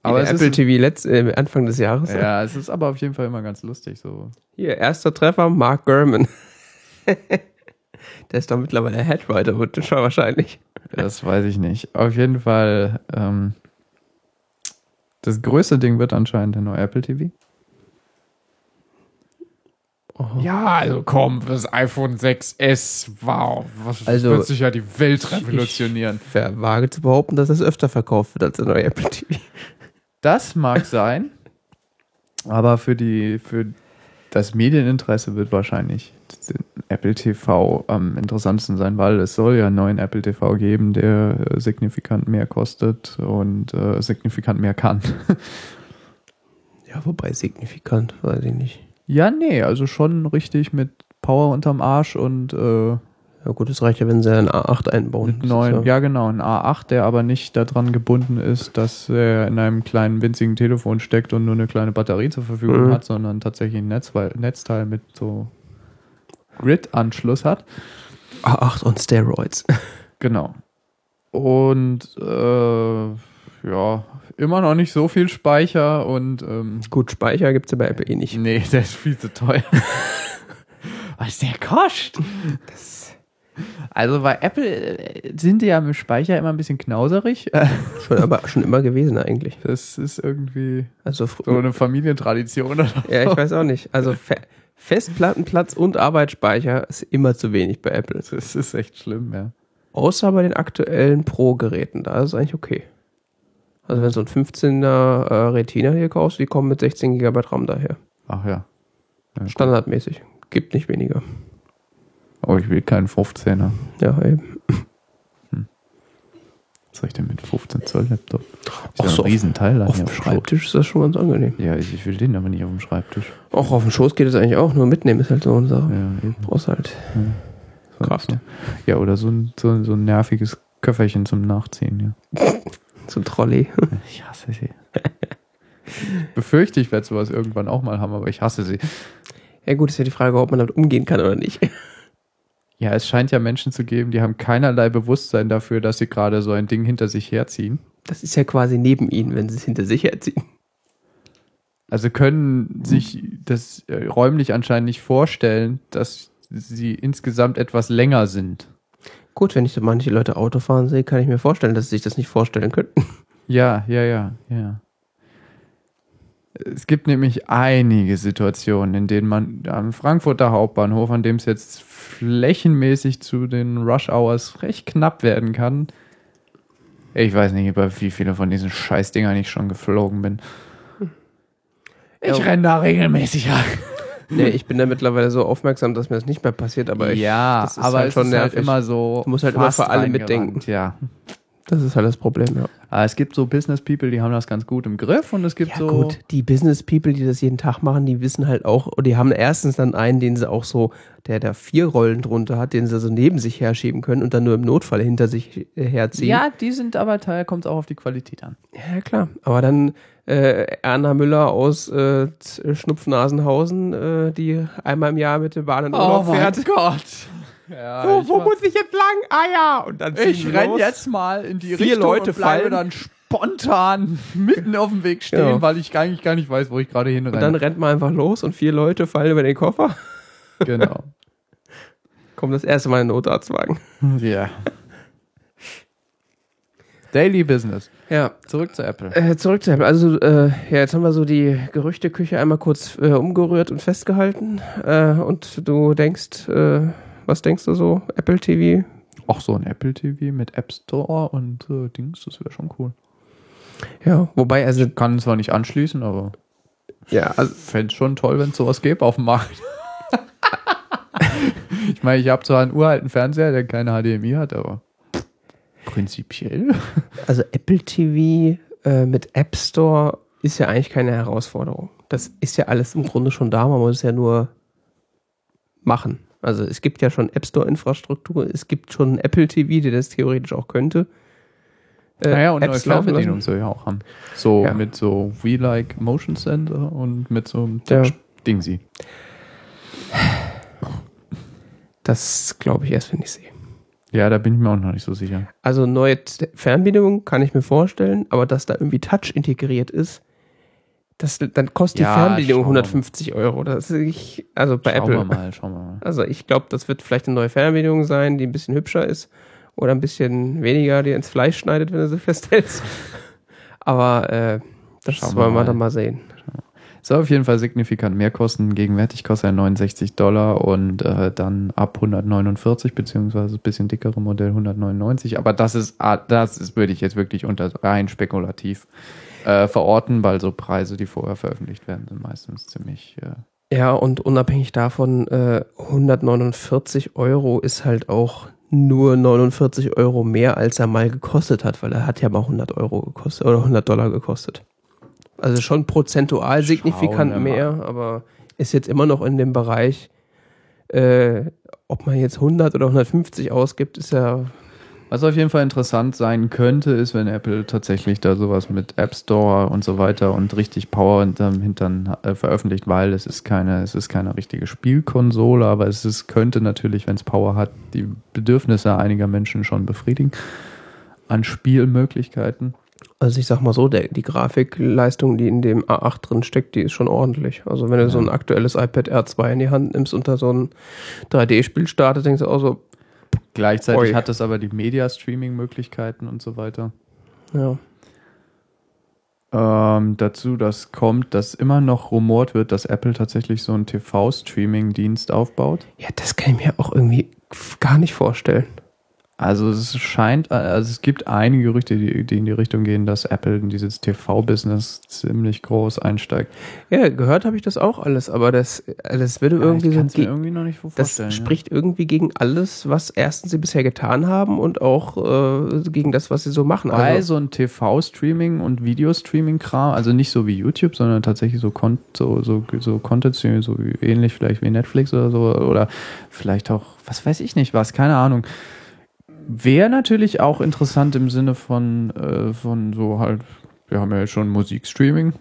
Aber Apple ist, TV letzt, äh, Anfang des Jahres. ja, es ist aber auf jeden Fall immer ganz lustig so. Hier, erster Treffer, Mark Gurman. der ist doch mittlerweile Headwriter, wird schon wahrscheinlich. Das weiß ich nicht. Auf jeden Fall, ähm, das größte Ding wird anscheinend der neue Apple TV. Ja, also komm, das iPhone 6S, wow, was Also, wird sich ja die Welt revolutionieren. Wer wage zu behaupten, dass es öfter verkauft wird als der neue Apple TV? Das mag sein, aber für die, für das Medieninteresse wird wahrscheinlich Apple TV am interessantesten sein, weil es soll ja einen neuen Apple TV geben, der äh, signifikant mehr kostet und äh, signifikant mehr kann. Ja, wobei signifikant, weiß ich nicht. Ja, nee, also schon richtig mit Power unterm Arsch und äh, Ja gut, es reicht ja, wenn sie einen A8 einbauen. Neuen, ja, genau, ein A8, der aber nicht daran gebunden ist, dass er in einem kleinen winzigen Telefon steckt und nur eine kleine Batterie zur Verfügung Mhm. hat, sondern tatsächlich ein Netzteil, Netzteil mit so Grid-Anschluss hat. A8 und Steroids. Genau. Und äh, ja, immer noch nicht so viel Speicher und ähm, Gut, Speicher gibt es ja bei Apple eh nicht. nee, der ist viel zu teuer. Was der kostet? Also bei Apple äh, sind die ja mit Speicher immer ein bisschen knauserig. Schon, aber schon immer gewesen eigentlich. Das ist irgendwie Also so eine Familientradition oder ja, ich weiß auch nicht. Also Fe Festplattenplatz und Arbeitsspeicher ist immer zu wenig bei Apple. Das ist echt schlimm, ja. Außer bei den aktuellen Pro-Geräten, da ist es eigentlich okay. Also wenn du so ein 15er äh, Retina hier kaufst, die kommen mit 16 GB RAM daher. Ach ja. ja. Standardmäßig. Gibt nicht weniger. Oh, ich will keinen 15er. Ja, eben. Was soll ich denn mit 15 Zoll Laptop? Ist Ach ja so, ein Riesenteil Auf hier dem Schreibtisch ist das schon ganz angenehm. Ja, ich, ich will den aber nicht auf dem Schreibtisch. Auch auf dem Schoß geht es eigentlich auch, nur mitnehmen ist halt so eine Sache. Ja, eben. Brauchst halt. So, Kraft. So. Ja, oder so ein, so, so ein nerviges Köfferchen zum Nachziehen, ja. So ein Trolley. Ich hasse sie. Befürchte, ich werde sowas irgendwann auch mal haben, aber ich hasse sie. Ja gut, ist ja die Frage, ob man damit umgehen kann oder nicht. Ja, es scheint ja Menschen zu geben, die haben keinerlei Bewusstsein dafür, dass sie gerade so ein Ding hinter sich herziehen. Das ist ja quasi neben ihnen, wenn sie es hinter sich herziehen. Also können sich das äh, räumlich anscheinend nicht vorstellen, dass sie insgesamt etwas länger sind. Gut, wenn ich so manche Leute Auto fahren sehe, kann ich mir vorstellen, dass sie sich das nicht vorstellen könnten. Ja, ja, ja, ja. Es gibt nämlich einige Situationen, in denen man am Frankfurter Hauptbahnhof, an dem es jetzt flächenmäßig zu den Rush Hours recht knapp werden kann. Ich weiß nicht, über wie viele von diesen Scheißdingern ich schon geflogen bin. Ich Ja. renne da regelmäßig rein. Nee, ich bin da mittlerweile so aufmerksam, dass mir das nicht mehr passiert, aber ich, ja, das ist aber halt es schon ist halt nervig. immer so. Du musst halt immer für alle mitdenken. Ja. Das ist halt das Problem, ja. Aber es gibt so Business People, die haben das ganz gut im Griff und es gibt Ja so. gut, die Business People, die das jeden Tag machen, die wissen halt auch, und die haben erstens dann einen, den sie auch so, der da vier Rollen drunter hat, den sie so neben sich herschieben können und dann nur im Notfall hinter sich äh, herziehen. Ja, die sind aber Teil, kommt es auch auf die Qualität an. Ja, klar. Aber dann äh, Erna Müller aus äh, Schnupfnasenhausen, äh, die einmal im Jahr mit der Bahn in Urlaub fährt. Gott. Ja, Wo, ich wo muss ich jetzt lang? Ah ja! Und dann ziehen ich renn jetzt mal in die Vier Richtung Leute und bleibe fallen. dann spontan mitten auf dem Weg stehen, Ja. weil ich eigentlich gar nicht weiß, wo ich gerade Und dann rennt man einfach los und vier Leute fallen über den Koffer. Genau. Kommt das erste Mal ein Notarztwagen. Ja. Daily Business. Ja, Zurück zu Apple. Äh, zurück zu Apple. Also, äh, ja, jetzt haben wir so die Gerüchteküche einmal kurz äh, umgerührt und festgehalten. Äh, und du denkst, äh, was denkst du so? Apple TV? Auch so ein Apple TV mit App Store und äh, Dings, das wäre schon cool. Ja, wobei, also, Kann zwar nicht anschließen, aber ja, also, fände es schon toll, wenn es sowas gäbe auf dem Markt. ich meine, ich habe zwar einen uralten Fernseher, der keine HDMI hat, aber prinzipiell. also Apple TV äh, mit App Store ist ja eigentlich keine Herausforderung. Das ist ja alles im Grunde schon da, man muss es ja nur machen. Also es gibt ja schon App Store-Infrastruktur, es gibt schon Apple TV, der das theoretisch auch könnte. Äh, Naja, und neue Apps laufen Fernbedienung lassen. soll ja auch haben. So Ja. mit so We-like Motion Sensor und mit so einem Ja. Dingsy. Das glaube ich erst, wenn ich sehe. Ja, da bin ich mir auch noch nicht so sicher. Also neue Fernbedienung kann ich mir vorstellen, aber dass da irgendwie Touch integriert ist, das, dann kostet Ja, die Fernbedienung schauen wir mal. 150 Euro. Das ist ich, also bei schauen Apple. wir mal, schauen wir mal. Also ich glaube, das wird vielleicht eine neue Fernbedienung sein, die ein bisschen hübscher ist oder ein bisschen weniger, die ins Fleisch schneidet, wenn du sie festhältst. Aber äh, das Schauen wollen wir mal. dann mal sehen. Soll auf jeden Fall signifikant mehr kosten. Gegenwärtig kostet er 69 Dollar und äh, dann ab 149 beziehungsweise das bisschen dickere Modell 199. Aber das ist, ah, das ist würde ich jetzt wirklich unter rein spekulativ äh, verorten, weil so Preise, die vorher veröffentlicht werden, sind meistens ziemlich. Äh, Ja, und unabhängig davon, äh, 149 Euro ist halt auch nur 49 Euro mehr, als er mal gekostet hat, weil er hat ja mal 100 Euro gekostet oder 100 Dollar gekostet. Also schon prozentual signifikant mehr, aber ist jetzt immer noch in dem Bereich, äh, ob man jetzt 100 oder 150 ausgibt, ist ja Was auf jeden Fall interessant sein könnte, ist, wenn Apple tatsächlich da sowas mit App Store und so weiter und richtig Power hinterm Hintern äh, veröffentlicht, weil es ist keine, es ist keine richtige Spielkonsole, aber es ist, könnte natürlich, wenn es Power hat, die Bedürfnisse einiger Menschen schon befriedigen an Spielmöglichkeiten. Also ich sag mal so, der, die Grafikleistung, die in dem A8 drin steckt, die ist schon ordentlich. Also wenn du so ein aktuelles iPad R2 in die Hand nimmst und da so ein 3D-Spiel startet, denkst du auch so, Gleichzeitig Ui. hat es aber die Media-Streaming-Möglichkeiten und so weiter. ja. Ähm, dazu, dass kommt, dass immer noch rumort wird, dass Apple tatsächlich so einen TV-Streaming-Dienst aufbaut. Ja, das kann ich mir auch irgendwie gar nicht vorstellen. Also es scheint, also es gibt einige Gerüchte, die, die in die Richtung gehen, dass Apple in dieses TV-Business ziemlich groß einsteigt. Ja, gehört habe ich das auch alles, aber das, das würde irgendwie ich so, ge- irgendwie noch nicht das vorstellen. spricht irgendwie gegen alles, was erstens sie bisher getan haben und auch äh, gegen das, was sie so machen. ja. Bei Also, so ein TV-Streaming und Videostreaming-Kram, also nicht so wie YouTube, sondern tatsächlich so, Con so, so, so Content-Streaming, so ähnlich vielleicht wie Netflix oder so, oder vielleicht auch, was weiß ich nicht was, keine Ahnung. Wäre natürlich auch interessant im Sinne von, äh, von so halt, wir haben ja jetzt schon Musikstreaming.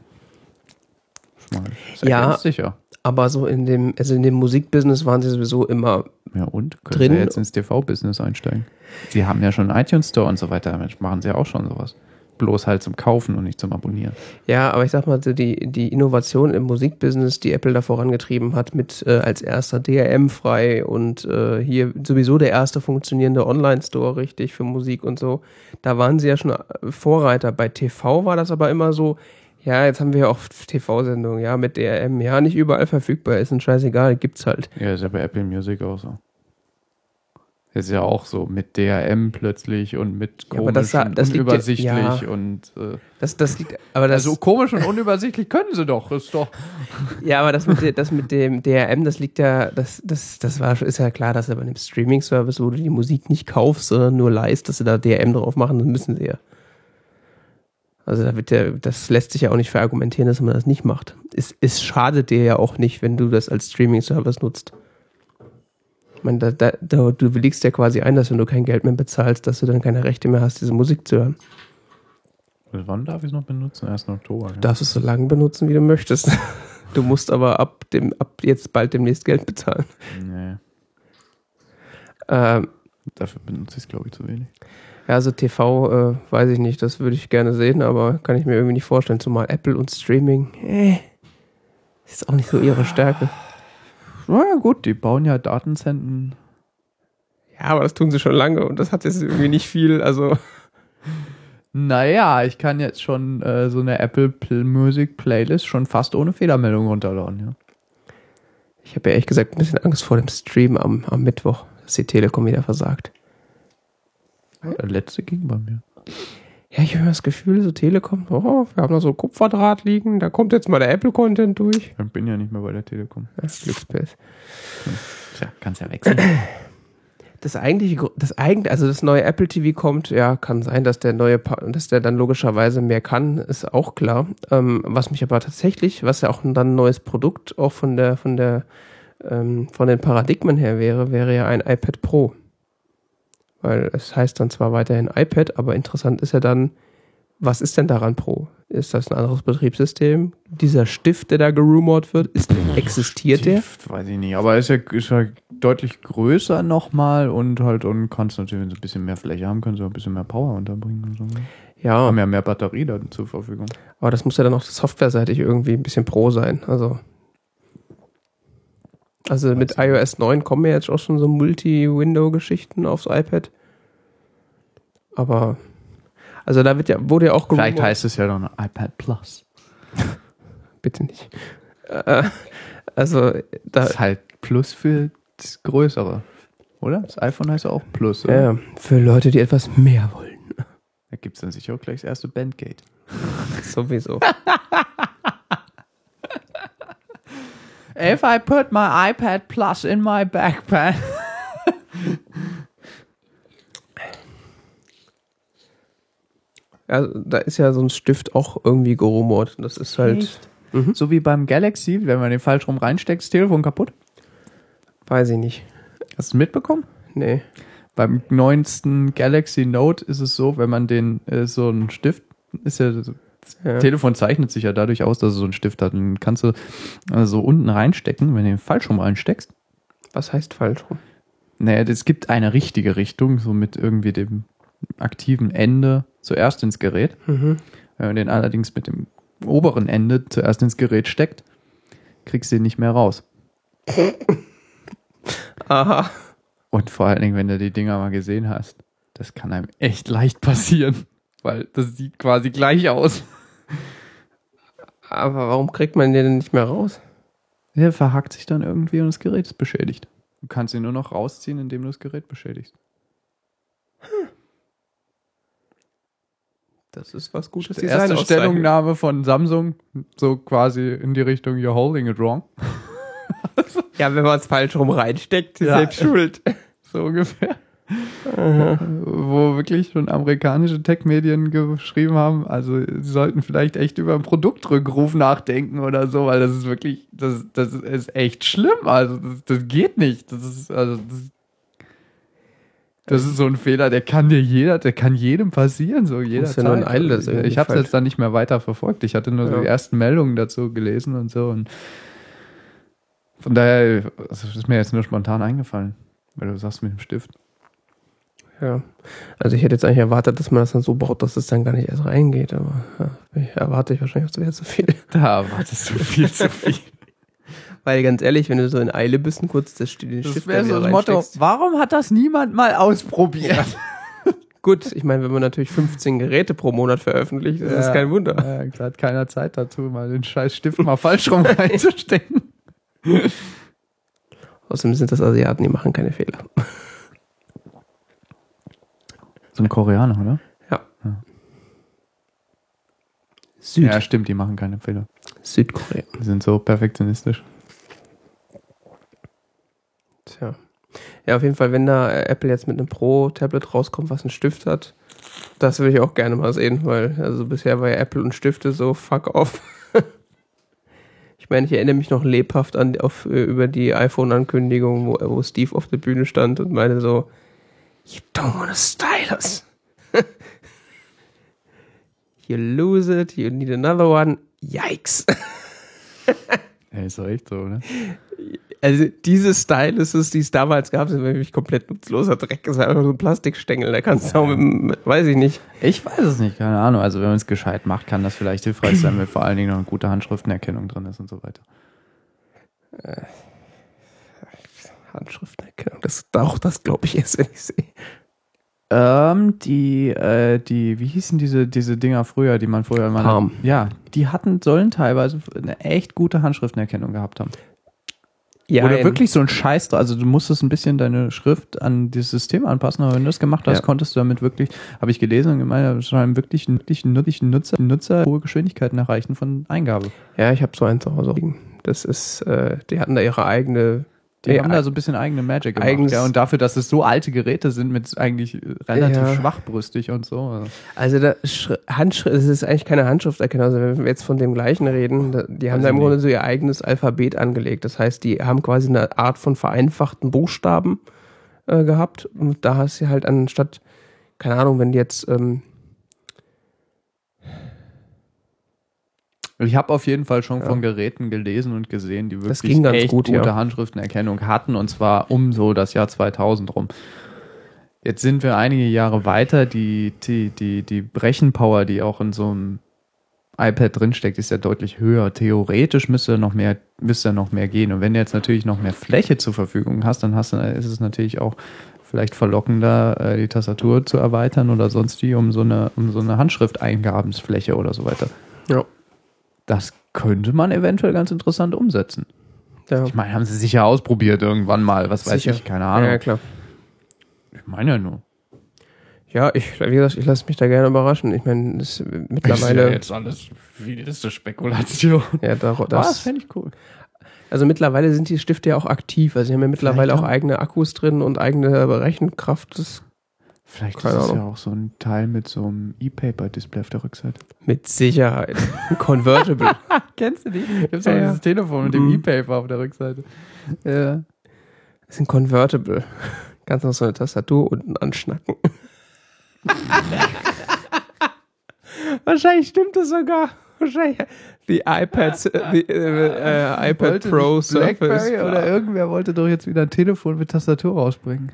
Sehr Ja. sicher. aber so in dem, also in dem Musikbusiness waren sie sowieso immer Ja, und? Können Drin- Sie jetzt ins TV-Business einsteigen? Sie haben ja schon einen iTunes Store und so weiter. Damit machen Sie ja auch schon sowas. Bloß halt zum Kaufen und nicht zum Abonnieren. Ja, aber ich sag mal, so die, die Innovation im Musikbusiness, die Apple da vorangetrieben hat, mit äh, als erster DRM frei und äh, hier sowieso der erste funktionierende Online-Store richtig für Musik und so, da waren sie ja schon äh, Vorreiter. Bei TV war das aber immer so, Ja, jetzt haben wir ja auch TV-Sendungen, ja, mit DRM. Ja, nicht überall verfügbar, ist ein scheißegal, gibt's halt. Ja, ist ja bei Apple Music auch so. Ist ja auch so mit DRM plötzlich und mit Ja, aber das- komisch und das liegt ja- unübersichtlich ja. und äh, Das, das liegt, aber das, also komisch und unübersichtlich können sie doch. Ist doch. ja, aber das mit, das mit dem DRM, das liegt ja, das, das, das war, ist ja klar, dass er bei einem Streaming-Service, wo du die Musik nicht kaufst, sondern nur leist, dass sie da DRM drauf machen, das müssen sie ja. Also da wird ja, das lässt sich ja auch nicht verargumentieren, dass man das nicht macht. Es, es schadet dir ja auch nicht, wenn du das als Streaming-Service nutzt. Meine, da, da, da, du willigst ja quasi ein, dass wenn du kein Geld mehr bezahlst, dass du dann keine Rechte mehr hast, diese Musik zu hören. Bis wann darf ich es noch benutzen? 1. Oktober. Du darfst es so lange benutzen, wie du möchtest. Du musst aber ab dem, ab jetzt bald demnächst Geld bezahlen. Nee, Ähm, dafür benutze ich es, glaube ich, zu wenig. ja, also TV, äh, weiß ich nicht, das würde ich gerne sehen, aber kann ich mir irgendwie nicht vorstellen. Zumal Apple und Streaming, äh, ist auch nicht so ihre Stärke. Naja, gut, die bauen ja Datenzentren. Ja, aber das tun sie schon lange und das hat jetzt irgendwie nicht viel, also Naja, ich kann jetzt schon äh, so eine Apple Pl Music Playlist schon fast ohne Fehlermeldung runterladen, ja. ich habe ja ehrlich gesagt ein bisschen Angst vor dem Stream am, am Mittwoch, dass die Telekom wieder versagt. Der letzte ging bei mir. Ja, ich habe das Gefühl, so Telekom, oh, wir haben da so Kupferdraht liegen, da kommt jetzt mal der Apple-Content durch. Ich bin ja nicht mehr bei der Telekom. Ja, Glückspilz. Tja, kannst ja wechseln. Das eigentliche, das eigentlich, also das neue Apple TV kommt, ja, kann sein, dass der neue, dass der dann logischerweise mehr kann, ist auch klar. Ähm, was mich aber tatsächlich, was ja auch dann ein neues Produkt auch von der, von der, ähm, von den Paradigmen her wäre, wäre ja ein iPad Pro. Weil es heißt dann zwar weiterhin iPad, aber interessant ist ja dann, was ist denn daran Pro? Ist das ein anderes Betriebssystem? Dieser Stift, der da gerumort wird, ist, existiert der? Stift, weiß ich nicht, aber ist ja, ist ja deutlich größer nochmal und halt und kannst natürlich, wenn sie ein bisschen mehr Fläche haben, können sie auch ein bisschen mehr Power unterbringen und so. Ja, Haben ja mehr Batterie dann zur Verfügung. Aber das muss ja dann auch softwareseitig irgendwie ein bisschen pro sein. Also, also mit iOS 9 kommen ja jetzt auch schon so Multi-Window-Geschichten aufs iPad. Aber, also da wird ja, wurde ja auch Vielleicht gerumort- heißt es ja dann iPad Plus. bitte nicht. Äh, also, da, Das ist halt Plus für das Größere. Oder? Das iPhone heißt ja auch Plus. Oder? ja, für Leute, die etwas mehr wollen. Da gibt es dann sicher auch gleich das erste Bandgate. Sowieso. If I put my iPad Plus in my backpack. Ja, da ist ja so ein Stift auch irgendwie gerumort. Das ist halt, So wie beim Galaxy, wenn man den falsch rum reinsteckt, ist das Telefon kaputt. weiß ich nicht. Hast du mitbekommen? Nee. Beim neuesten Galaxy Note ist es so, wenn man den äh, so einen Stift, ist ja, Ja. Telefon zeichnet sich ja dadurch aus, dass es so einen Stift hat. Den kannst du äh, so unten reinstecken, wenn du den falsch rum reinsteckst. Was heißt falsch rum? Naja, es gibt eine richtige Richtung, so mit irgendwie dem aktiven Ende zuerst ins Gerät. Mhm. Wenn man den allerdings mit dem oberen Ende zuerst ins Gerät steckt, kriegst du ihn nicht mehr raus. Aha. Und vor allen Dingen, wenn du die Dinger mal gesehen hast, das kann einem echt leicht passieren, weil das sieht quasi gleich aus. Aber warum kriegt man den denn nicht mehr raus? Der verhakt sich dann irgendwie und das Gerät ist beschädigt. Du kannst ihn nur noch rausziehen, indem du das Gerät beschädigst. Das ist was Gutes. Die erste Stellungnahme von Samsung, so quasi in die Richtung, you're holding it wrong. Ja, wenn man es falsch rum reinsteckt, ist Ja. selbst schuld. So ungefähr. Wo wirklich schon amerikanische Tech-Medien geschrieben haben, also sie sollten vielleicht echt über einen Produktrückruf nachdenken oder so, weil das ist wirklich, das, das ist echt schlimm. Also das, das geht nicht. Das ist, also das, das ist so ein Fehler, der kann dir jeder, der kann jedem passieren, so jeder. ja nur in Eile das irgendwie Ich habe es jetzt dann nicht mehr weiter verfolgt. Ich hatte nur so Ja. die ersten Meldungen dazu gelesen und so und von daher das ist mir jetzt nur spontan eingefallen, weil du sagst mit dem Stift. Ja. Also ich hätte jetzt eigentlich erwartet, dass man das dann so baut, dass es dann gar nicht erst reingeht, aber ja, ich erwarte ich wahrscheinlich auch zu viel. Da erwartest du viel zu viel. Weil ganz ehrlich, wenn du so in Eile bist und kurz das, den Das wäre so das Motto, warum hat das niemand mal ausprobiert? Gut, ich meine, wenn man natürlich 15 Geräte pro Monat veröffentlicht, ist das Ja. kein Wunder. Ja, da hat keiner Zeit dazu, mal den scheiß Stift mal falsch rum reinzustecken. Außerdem sind das Asiaten, die machen keine Fehler. So ein Koreaner, oder? Ja. Ja. Süd Ja, stimmt, die machen keine Fehler. Südkorea. Die sind so perfektionistisch. Tja. Ja, auf jeden Fall, wenn da äh, Apple jetzt mit einem Pro-Tablet rauskommt, was einen Stift hat, das würde ich auch gerne mal sehen, weil also bisher war ja Apple und Stifte so fuck off. ich meine, ich erinnere mich noch lebhaft an auf, äh, über die iPhone-Ankündigung, wo, wo Steve auf der Bühne stand und meinte so, You don't want a stylus. you lose it, you need another one. Yikes. Ja, ist doch echt so, ne? Also diese Styluses, die es damals gab, sind wirklich komplett nutzloser Dreck. Das ist einfach so ein Plastikstängel. Da kannst du auch mit, dem- mit, weiß ich nicht. Ich weiß es nicht, keine Ahnung. Also wenn man es gescheit macht, kann das vielleicht hilfreich sein, wenn vor allen Dingen noch eine gute Handschriftenerkennung drin ist und so weiter. Handschriftenerkennung, das auch das glaube ich erst, wenn ich sehe. Ähm, die, äh, die, wie hießen diese, diese Dinger früher, die man früher immer. Palm. Ja, die hatten, sollen teilweise eine echt gute Handschriftenerkennung gehabt haben. Ja, Oder wirklich so ein Scheiß, also du musstest ein bisschen deine Schrift an dieses System anpassen, aber wenn du das gemacht hast, Ja. konntest du damit wirklich, habe ich gelesen und gemeint, es scheinen wirklich, wirklich wirklich Nutzer, Nutzer hohe Geschwindigkeiten erreichen von Eingabe. Ja, ich habe so einen zu Hause liegen. Das ist, äh, die hatten da ihre eigene. Die Nee, haben da so ein bisschen eigene Magic gemacht. eigens- ja, und dafür, dass es so alte Geräte sind, mit eigentlich relativ Ja. schwachbrüstig und so. also- Also da Schri- Handschrift, es ist eigentlich keine Handschrifterkennung. Also wenn wir jetzt von dem gleichen reden, da, die haben Weiß da im Grunde so ihr eigenes Alphabet angelegt. Das heißt, die haben quasi eine Art von vereinfachten Buchstaben äh, gehabt. Und da hast du halt anstatt, keine Ahnung, wenn jetzt ähm, Ich habe auf jeden Fall schon Ja. von Geräten gelesen und gesehen, die wirklich echt gut, gute ja. Handschriftenerkennung hatten und zwar um so das Jahr 2000 rum. Jetzt sind wir einige Jahre weiter. Die, die, die, die Rechenpower, die auch in so einem iPad drinsteckt, ist ja deutlich höher. Theoretisch müsste noch mehr, müsste noch mehr gehen. Und wenn du jetzt natürlich noch mehr Fläche zur Verfügung hast, dann hast ist es natürlich auch vielleicht verlockender, äh, die Tastatur zu erweitern oder sonst wie um so eine, um so eine Handschrifteingabensfläche oder so weiter. ja, Das könnte man eventuell ganz interessant umsetzen. ja, Ich meine, haben sie sicher ausprobiert irgendwann mal, was weiß Sicher. ich, keine ja, Ahnung. ja, klar. Ich meine ja nur. Ja, ich, wie gesagt, ich lasse mich da gerne überraschen. Ich meine, das ist mittlerweile. jetzt alles wilde Spekulation. Ja, da, Das das, fände ich cool. also mittlerweile sind die Stifte ja auch aktiv. Also sie haben ja mittlerweile Vielleicht auch auch. eigene Akkus drin und eigene Rechenkraft. Das Vielleicht Keine ist es ja auch so ein Teil mit so einem E-Paper-Display auf der Rückseite. mit Sicherheit. Convertible. Kennst du die? Gibt's Ja, auch ja. dieses Telefon mit dem Mhm. E-Paper auf der Rückseite. Ja. Das ist ein Convertible. Kannst noch so eine Tastatur unten anschnacken. Wahrscheinlich stimmt das sogar. Wahrscheinlich. Die iPads, äh, die, äh, äh, iPad Wollte Pro nicht Blackberry Surface. oder irgendwer wollte doch jetzt wieder ein Telefon mit Tastatur rausbringen.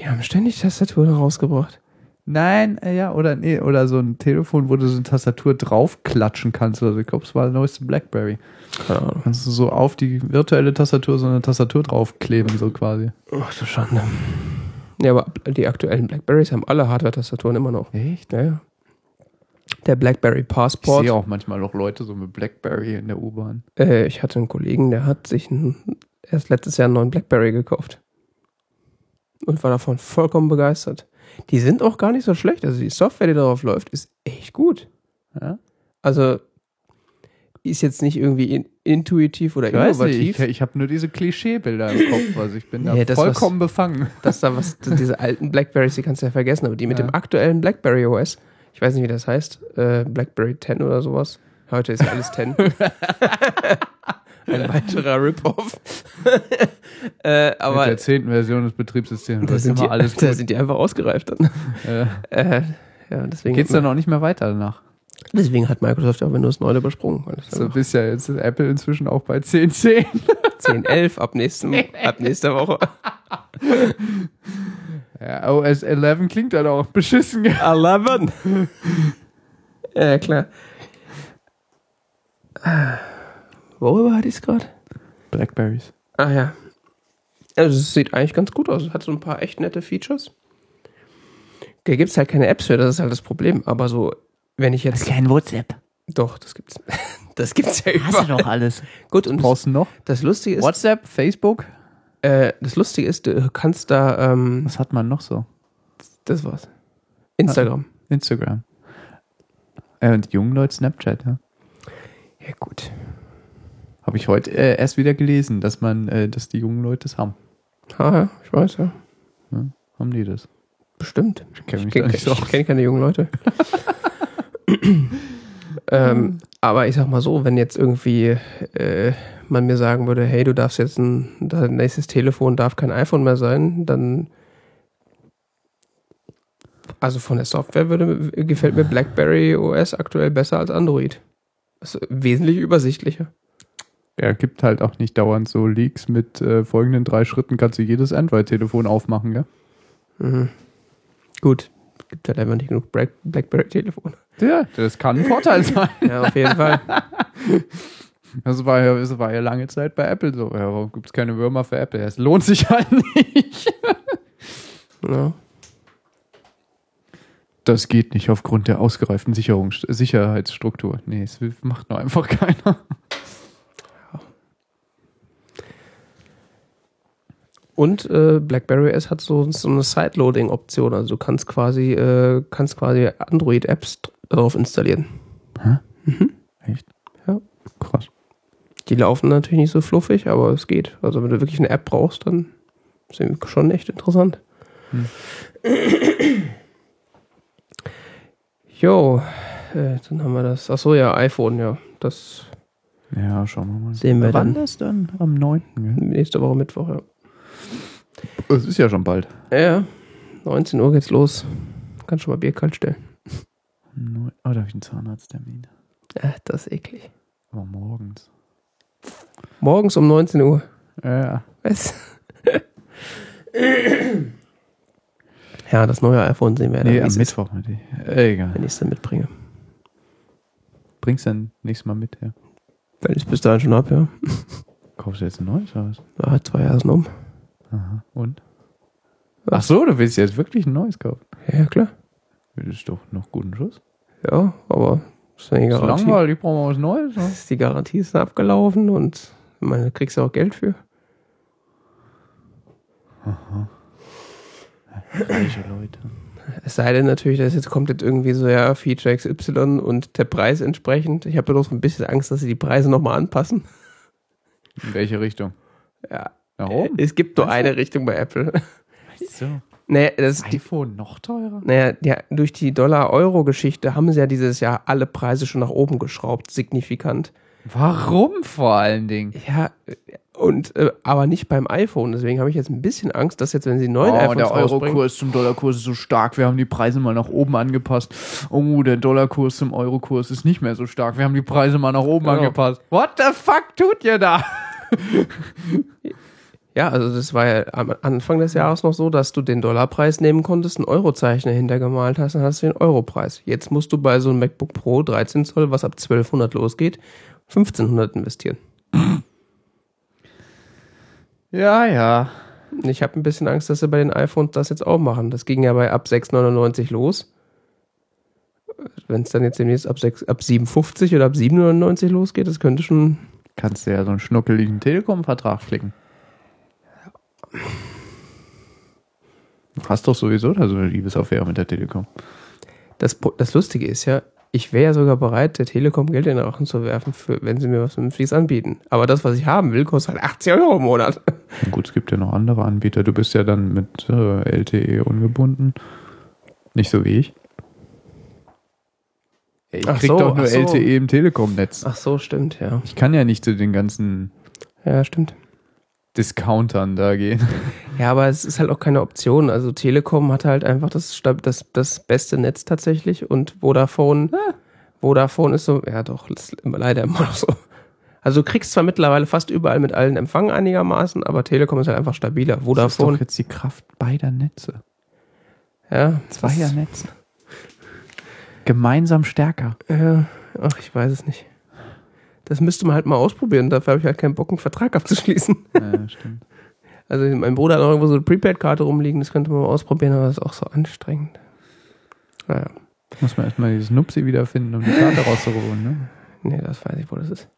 Die haben ständig Tastaturen rausgebracht. Nein, äh, ja, oder nee, oder so ein Telefon, wo du so eine Tastatur draufklatschen kannst. Also ich glaube, es war der neueste Blackberry. Keine Ahnung. Kannst du so auf die virtuelle Tastatur so eine Tastatur draufkleben, so quasi. Ach du Schande. Ja, aber die aktuellen Blackberries haben alle Hardware-Tastaturen immer noch. Echt? Ja, ja. Der Blackberry Ich Passport. sehe auch manchmal noch Leute so mit Blackberry in der U-Bahn. Äh, ich hatte einen Kollegen, der hat sich ein, erst letztes Jahr einen neuen Blackberry gekauft. Und war davon vollkommen begeistert. Die sind auch gar nicht so schlecht. Also die Software, die darauf läuft, ist echt gut. Ja? Also ist jetzt nicht irgendwie in, intuitiv oder Ich weiß nicht, innovativ. ich, ich habe nur diese Klischeebilder im Kopf, also ich bin da das, vollkommen befangen. dass da was, diese alten Blackberries, die kannst du ja vergessen, aber die mit Ja. dem aktuellen Blackberry OS, ich weiß nicht, wie das heißt, äh, Blackberry 10 oder sowas. Heute ist ja alles 10. Ein weiterer Rip-Off. äh, Mit aber der zehnten Version des Betriebssystems da sind, die, immer alles da gut. sind die einfach ausgereift dann. Äh, Äh, ja, deswegen, geht's dann auch nicht mehr weiter danach? deswegen hat Microsoft ja auch Windows 9 übersprungen. So bist ja jetzt ist Apple inzwischen auch bei 10.10. 10, 11 ab, nächsten, ab nächster Woche. Ja, OS 11 klingt dann auch beschissen. 11. ja, klar. Worüber hatte ich es gerade? Blackberries. Ah ja. Also es sieht eigentlich ganz gut aus. Es hat so ein paar echt nette Features. Da gibt's halt keine Apps für, das ist halt das Problem. Aber so, wenn ich jetzt. kein WhatsApp. Doch, das gibt's. Das gibt's ja Hast du überall. doch alles. Gut, und das, Brauchst du noch? das Lustige ist, WhatsApp, Facebook? äh, das Lustige ist, du kannst da, ähm, Was hat man noch so? das war's. Instagram. Instagram. Äh, und jungen Leute Snapchat, ja. Ja, gut. Habe ich heute äh, erst wieder gelesen, dass man, äh, dass die jungen Leute das haben. Ah, ja, ich weiß, ja. Haben die das? Bestimmt. Ich kenne nicht so kenn keine jungen Leute. ähm, aber ich sag mal so, wenn jetzt irgendwie äh, man mir sagen würde, hey, du darfst jetzt ein dein nächstes Telefon darf kein iPhone mehr sein, dann also von der Software würde, gefällt mir BlackBerry OS aktuell besser als Android. Das ist wesentlich übersichtlicher. Ja, gibt halt auch nicht dauernd so Leaks mit äh, folgenden drei Schritten kannst du jedes Android-Telefon aufmachen, ja? Mhm. Gut, gibt halt einfach nicht genug Black BlackBerry-Telefone. Ja, das kann ein Vorteil sein. Ja, auf jeden Fall. Das war ja, das war ja lange Zeit bei Apple so. Ja, warum gibt es keine Würmer für Apple? Es lohnt sich halt nicht. Ja. Das geht nicht aufgrund der ausgereiften Sicherungs Sicherheitsstruktur. Nee, es macht nur einfach keiner. Und äh, BlackBerry OS hat so, so eine Sideloading-Option. Also du kannst quasi, äh, kannst quasi Android-Apps darauf installieren. Echt? Ja. Krass. Die laufen natürlich nicht so fluffig, aber es geht. Also wenn du wirklich eine App brauchst, dann ist irgendwie schon echt interessant. Jo, äh, dann haben wir das. Achso, ja, iPhone, ja. Das Ja, schauen wir mal. Sehen wir Wann dann. das dann? Am 9. Gell? nächste Woche Mittwoch, ja. Es ist ja schon bald. Ja, 19 Uhr geht's los. Kannst schon mal Bier kalt stellen. Oh, da habe ich einen Zahnarzttermin. Ja, das ist eklig. Aber morgens. Morgens um 19 Uhr. Ja. Was? ja, das neue iPhone sehen wir ja dann, Nee, am Mittwoch. Mit egal. wenn ich es dann mitbringe. Bringst du dann nächstes Mal mit, ja? Wenn ich es bis dahin schon habe, ja. Kaufst du jetzt ein neues oder was? Ja, zwei Jahre sind um. Aha. Und? Ach so, du willst jetzt wirklich ein neues kaufen? Ja, klar. Das ist doch noch guten Schuss. Ja, aber ist ja die Ist langweilig, brauchen wir was Neues. Ne? Die Garantie ist abgelaufen und meine, da kriegst du auch Geld für. Reiche Leute. Es sei denn natürlich, dass jetzt kommt jetzt irgendwie so, ja, Feature XY und der Preis entsprechend. Ich habe so ein bisschen Angst, dass sie die Preise nochmal anpassen. In welche Richtung? Ja. Oben? Es gibt nur eine Richtung bei Apple. So. Nee, das ist die, iPhone noch teurer? naja, ja, durch die Dollar-Euro-Geschichte haben sie ja dieses Jahr alle Preise schon nach oben geschraubt, signifikant. Warum vor allen Dingen? Ja, und äh, aber nicht beim iPhone. Deswegen habe ich jetzt ein bisschen Angst, dass jetzt, wenn sie neuen Oh, iPhones der Eurokurs zum Dollarkurs ist so stark. Wir haben die Preise mal nach oben angepasst. Oh, der Dollarkurs zum Eurokurs ist nicht mehr so stark. Wir haben die Preise mal nach oben Genau. angepasst. What the fuck tut ihr da? Ja, also das war ja am Anfang des Jahres noch so, dass du den Dollarpreis nehmen konntest, ein Eurozeichen dahinter gemalt hast, dann hast du den Europreis. Jetzt musst du bei so einem MacBook Pro 13 Zoll, was ab 1200 losgeht, 1500 investieren. Ja, ja. Ich habe ein bisschen Angst, dass sie bei den iPhones das jetzt auch machen. Das ging ja bei ab 6,99 los. Wenn es dann jetzt demnächst ab, 6, ab 7,50 oder ab 7,99 losgeht, das könnte schon. Kannst du ja so einen schnuckeligen Telekom-Vertrag klicken. Du hast doch sowieso da so eine Liebesaffäre mit der Telekom. Das, das Lustige ist ja, ich wäre ja sogar bereit, der Telekom Geld in den Rachen zu werfen, für, wenn sie mir was Vernünftiges anbieten. Aber das, was ich haben will, kostet halt 80 Euro im Monat. Na Gut, es gibt ja noch andere Anbieter. Du bist ja dann mit äh, LTE ungebunden. Nicht so wie ich. Ich Ach krieg so, doch nur so. LTE im Telekom-Netz. Ach so, stimmt, ja. Ich kann ja nicht zu den ganzen Ja, stimmt. Discountern da gehen. Ja, aber es ist halt auch keine Option. Also Telekom hat halt einfach das, das, das beste Netz tatsächlich und Vodafone, Vodafone ist so, ja doch, ist immer- leider immer noch so. Also du kriegst zwar mittlerweile fast überall mit allen Empfang einigermaßen, aber Telekom ist halt einfach stabiler. Das ist Vodafone, doch jetzt die Kraft beider Netze. ja, Zweiernetz. Gemeinsam stärker. Ja, ach, ich weiß es nicht. Das müsste man halt mal ausprobieren. Dafür habe ich halt keinen Bock, einen Vertrag abzuschließen. Ja, stimmt. Also mein Bruder hat noch irgendwo so eine Prepaid-Karte rumliegen, das könnte man mal ausprobieren, aber das ist auch so anstrengend. Naja. Muss man erstmal dieses Nupsi wiederfinden, um die Karte rauszuholen, ne? Nee, das weiß ich, wo das ist.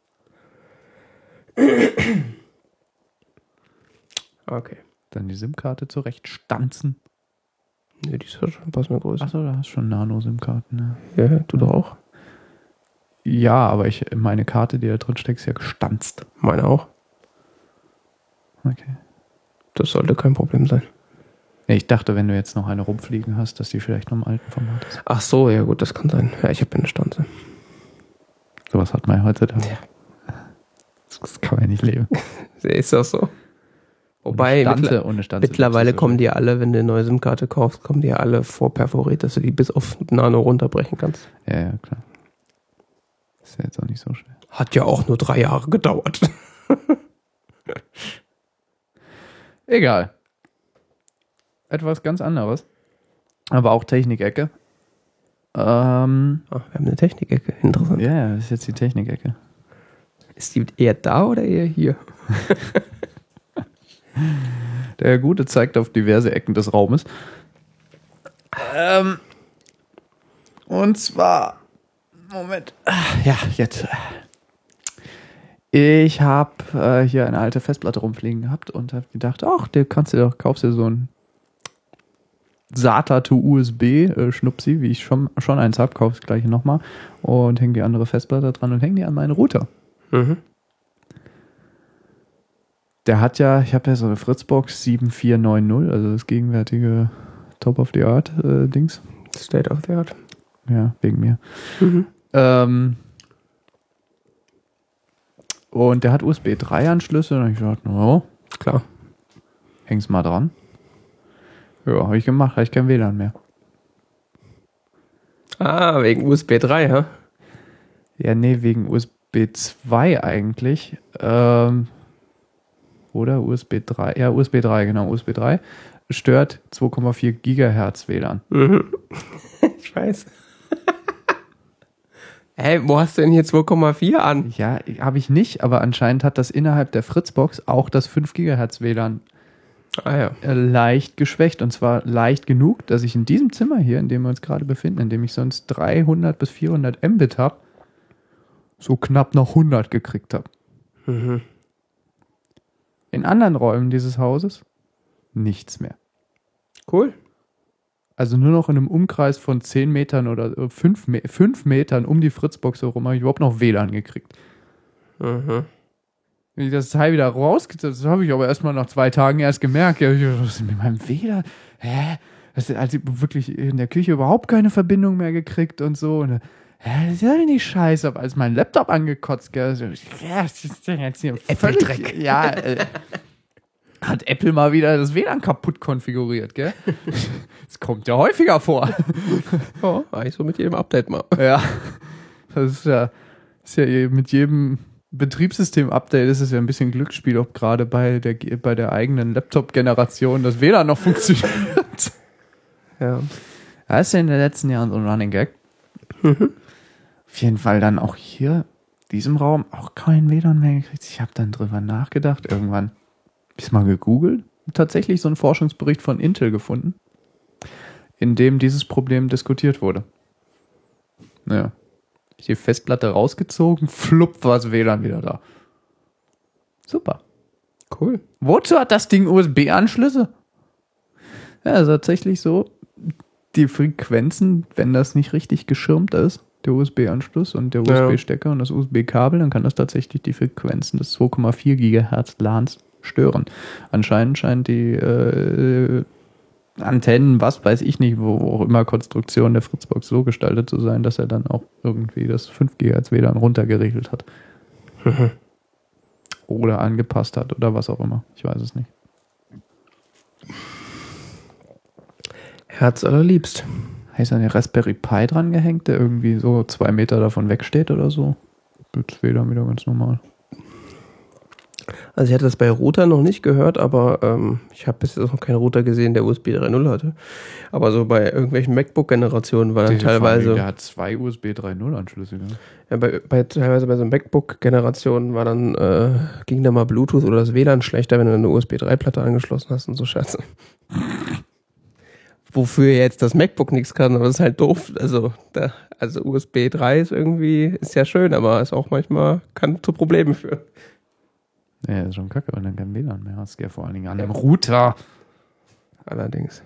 Okay. Dann die SIM-Karte zurechtstanzen. Nee, die ist ja schon pass mir größer. Achso, da hast du schon Nano-SIM-Karten, ne? Ja, ja, du doch auch. Ja, aber ich, meine Karte, die da drin steckt, ist ja gestanzt. Meine auch. Okay. Das sollte kein Problem sein. Ich dachte, wenn du jetzt noch eine rumfliegen hast, dass die vielleicht noch im alten Format ist. Ach so, ja gut, das kann sein. Ja, ich habe eine Stanze. Sowas hat man ja heutzutage. Ja. Das kann man ja nicht leben. Ist das so? Wobei, mittler Stanze, Stanze mittlerweile kommen die alle, wenn du eine neue SIM-Karte kaufst, kommen die alle vorperforiert, dass du die bis auf Nano runterbrechen kannst. Ja, ja, klar. Ist ja jetzt auch nicht so schwer. Hat ja auch nur drei Jahre gedauert. Egal. Etwas ganz anderes. Aber auch Technikecke. Ähm, Ach, wir haben eine Technikecke. Interessant. ja, ja, das ist jetzt die Technikecke. Ist die eher da oder eher hier? Der Gute zeigt auf diverse Ecken des Raumes. Ähm, und zwar, Moment, ja, jetzt. Ich habe äh, hier eine alte Festplatte rumfliegen gehabt und habe gedacht, ach, der kannst du doch, kaufst dir so ein SATA to USB äh, Schnupsi, wie ich schon, schon eins habe, kaufst das gleiche nochmal und häng die andere Festplatte dran und häng die an meinen Router. Mhm. Der hat ja, ich habe ja so eine Fritzbox 7490, also das gegenwärtige Top of the Art äh, Dings. State of the Art. Ja, wegen mir. Mhm. Ähm, und der hat USB 3 Anschlüsse. Und ich dachte, no, Klar. häng's mal dran. Ja, habe ich gemacht, habe ich kein WLAN mehr. Ah, wegen USB 3, ja? Ja, nee, wegen USB 2 eigentlich. Ähm, oder USB 3? Ja, USB 3, genau, USB 3 stört 2,4 Gigahertz WLAN. Mhm. ich weiß. Hä, wo hast du denn hier 2,4 an? Ja, habe ich nicht, aber anscheinend hat das innerhalb der Fritzbox auch das 5 Gigahertz WLAN Ah ja. äh, leicht geschwächt. Und zwar leicht genug, dass ich in diesem Zimmer hier, in dem wir uns gerade befinden, in dem ich sonst 300 bis 400 Mbit habe, so knapp noch 100 gekriegt habe. Mhm. In anderen Räumen dieses Hauses nichts mehr. Cool. Also nur noch in einem Umkreis von 10 Metern oder 5, Me 5 Metern um die Fritzbox herum habe ich überhaupt noch WLAN gekriegt. Mhm. Wenn ich das Teil wieder rausgezogen das habe ich aber erstmal nach zwei Tagen erst gemerkt. Ja, ich, was ist denn mit meinem WLAN? Hä? Das ist, also wirklich in der Küche überhaupt keine Verbindung mehr gekriegt und so. Und, hä, das ist ja nicht scheiße. Aber als mein Laptop angekotzt, gell, so, ja, das ist jetzt hier völlig, Apple-Dreck. Ja, äh, hat Apple mal wieder das WLAN kaputt konfiguriert, gell? Das kommt ja häufiger vor. Ja, eigentlich so mit jedem Update mal. Ja, das ist ja, ist ja mit jedem Betriebssystem-Update ist es ja ein bisschen Glücksspiel, ob gerade bei der, bei der eigenen Laptop-Generation das WLAN noch funktioniert. Ja. Das ist ja in den letzten Jahren so ein Running Gag. Auf jeden Fall dann auch hier, diesem Raum, auch kein WLAN mehr gekriegt. Ich habe dann drüber nachgedacht, irgendwann hab ich's mal gegoogelt, tatsächlich so einen Forschungsbericht von Intel gefunden, in dem dieses Problem diskutiert wurde. Ja. Die Festplatte rausgezogen, flupp war das WLAN wieder da. Super. Cool. Wozu hat das Ding USB-Anschlüsse? Ja, ist tatsächlich so. Die Frequenzen, wenn das nicht richtig geschirmt ist, der USB-Anschluss und der Ja. USB-Stecker und das USB-Kabel, dann kann das tatsächlich die Frequenzen des 2,4 Gigahertz LANs stören. Anscheinend scheint die äh, Antennen, was weiß ich nicht, wo, wo auch immer Konstruktion der Fritzbox so gestaltet zu sein, dass er dann auch irgendwie das 5 GHz WLAN runtergeregelt hat. oder angepasst hat oder was auch immer. Ich weiß es nicht. Herz allerliebst. Heißt an der Raspberry Pi dran gehängt, der irgendwie so zwei Meter davon wegsteht oder so? Wird WLAN wieder ganz normal. Also ich hatte das bei Router noch nicht gehört, aber ähm, ich habe bis jetzt noch keinen Router gesehen, der USB 3.0 hatte. Aber so bei irgendwelchen MacBook-Generationen war dann teilweise, Der hat zwei USB 3.0 Anschlüsse. Ne? ja, bei, bei, teilweise bei so MacBook-Generationen war dann, äh, ging da mal Bluetooth oder das WLAN schlechter, wenn du eine USB 3-Platte angeschlossen hast und so Scherze. wofür jetzt das MacBook nichts kann, aber das ist halt doof. Also, da, also USB 3 ist irgendwie, ist ja schön, aber ist auch manchmal, kann zu Problemen führen. Ja, ist schon kacke, wenn du kein WLAN mehr hast. Ja, vor allen Dingen an einem Router. Allerdings.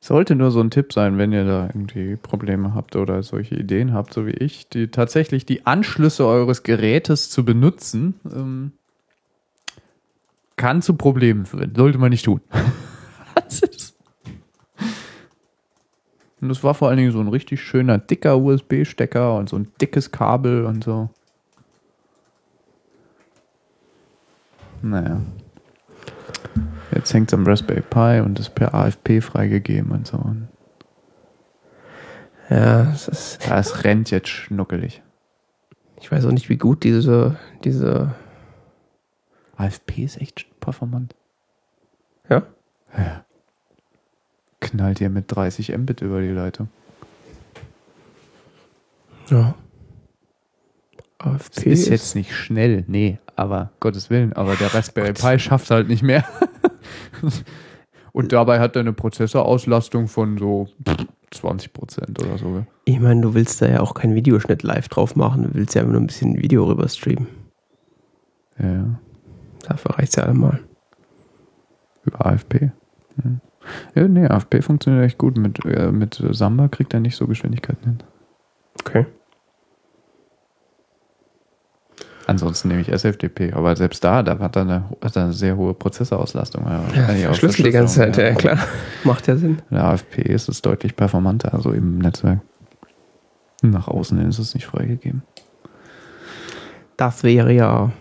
Sollte nur so ein Tipp sein, wenn ihr da irgendwie Probleme habt oder solche Ideen habt, so wie ich, die tatsächlich die Anschlüsse eures Gerätes zu benutzen, ähm, kann zu Problemen führen. Sollte man nicht tun. Das ist- und das war vor allen Dingen so ein richtig schöner, dicker USB-Stecker und so ein dickes Kabel und so. Naja. Jetzt hängt es am Raspberry Pi und ist per AFP freigegeben und so. Ja, es ist, das rennt jetzt schnuckelig. ich weiß auch nicht, wie gut diese, diese, AFP ist echt performant. ja, Knallt ihr mit 30 Mbit über die Leitung. ja. Das AFP ist jetzt nicht schnell, nee, aber Gottes Willen, aber der Raspberry Pi schafft halt nicht mehr. und dabei hat er eine Prozessorauslastung von so 20 Prozent oder so. Ich meine, du willst da ja auch keinen Videoschnitt live drauf machen, du willst ja nur ein bisschen Video rüber streamen. Ja, ja. Dafür reicht's ja einmal. Über AFP. Hm. Ja, nee, AFP funktioniert echt gut. Mit, äh, mit Samba kriegt er nicht so Geschwindigkeiten hin. Okay. Ansonsten nehme ich SFTP, aber selbst da, da hat er eine, hat er eine sehr hohe Prozessorauslastung. Ja, Ja, verschlüsselt die ganze Zeit, ja, Verschlüsselung, klar. Macht ja Sinn. Der AFP ist es deutlich performanter, also im Netzwerk. Nach außen hin ist es nicht freigegeben. Das wäre ja.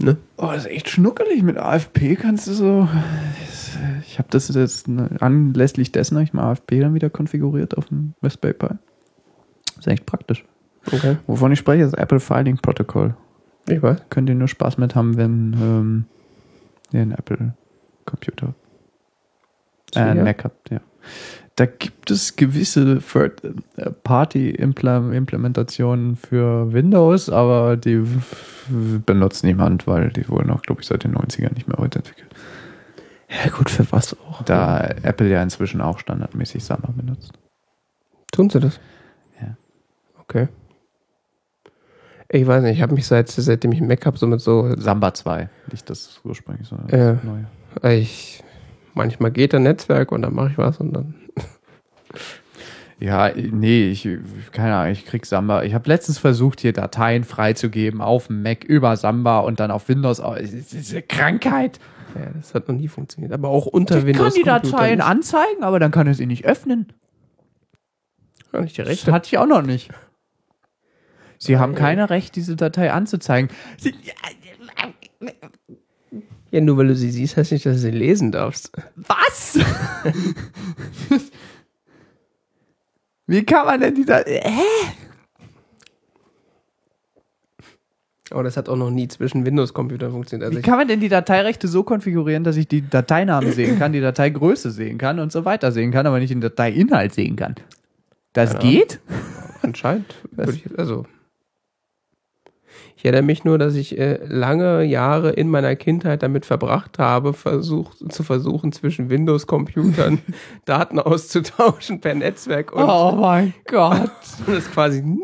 Ne? Oh, das ist echt schnuckelig. Mit AFP kannst du so. Ich habe das jetzt ne, anlässlich dessen habe ich mal AFP dann wieder konfiguriert auf dem Raspberry Pi. Ist echt praktisch. Okay. Wovon ich spreche, ist Apple Filing Protocol. Ich weiß. Könnt ihr nur Spaß mit haben, wenn ähm, ihr einen Apple Computer, äh, einen. Mac habt, ja. Da gibt es gewisse Third-Party-Implementationen für Windows, aber die benutzt niemand, weil die wurden auch, glaube ich, seit den 90ern nicht mehr weiterentwickelt. Ja, gut, für was auch. Da Apple ja inzwischen auch standardmäßig Samba benutzt. Tun sie das? Ja. Okay. Ich weiß nicht, ich habe mich seit, seitdem ich einen Mac habe, so mit so. Samba 2, nicht das ursprüngliche, sondern Ja. das neue. Ich, manchmal geht ein Netzwerk und dann mache ich was und dann. Ja, nee, ich, keine Ahnung, ich krieg Samba. Ich habe letztens versucht, hier Dateien freizugeben auf dem Mac über Samba und dann auf Windows. Oh, ist diese Krankheit. Ja, das hat noch nie funktioniert. Aber auch unter Ich Windows. kann die Dateien nicht. anzeigen, aber dann kann er sie nicht öffnen. Ja, nicht die Das Rechte. hatte ich auch noch nicht. Sie haben keine Recht, diese Datei anzuzeigen. Sie, Ja, nur weil du sie siehst, heißt nicht, dass du sie lesen darfst. was? Wie kann man denn die Datei... Hä? Aber das hat auch noch nie zwischen Windows-Computern funktioniert. Also Wie kann man denn die Dateirechte so konfigurieren, dass ich die Dateinamen sehen kann, die Dateigröße sehen kann und so weiter sehen kann, aber nicht den Dateiinhalt sehen kann? Das Ahnung. geht? anscheinend. Ich, also. Ich erinnere mich nur, dass ich äh, lange Jahre in meiner Kindheit damit verbracht habe, versucht, zu versuchen, zwischen Windows-Computern Daten auszutauschen per Netzwerk und Oh mein Gott. das quasi nie,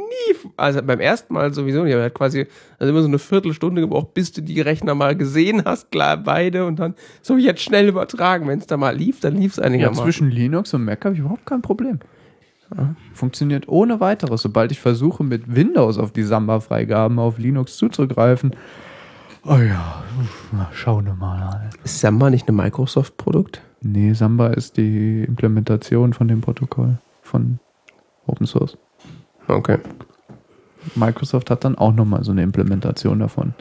also beim ersten Mal sowieso nicht, aber hat quasi also immer so eine Viertelstunde gebraucht, bis du die Rechner mal gesehen hast, klar, beide und dann so jetzt schnell übertragen. Wenn es da mal lief, dann lief es Ja, einigermaßen. zwischen Linux und Mac habe ich überhaupt kein Problem. Funktioniert ohne weiteres. Sobald ich versuche, mit Windows auf die Samba-Freigaben auf Linux zuzugreifen. Oh ja, schauen wir mal an. Ist Samba nicht ein Microsoft-Produkt? Nee, Samba ist die Implementation von dem Protokoll von Open Source. Okay. Microsoft hat dann auch nochmal so eine Implementation davon.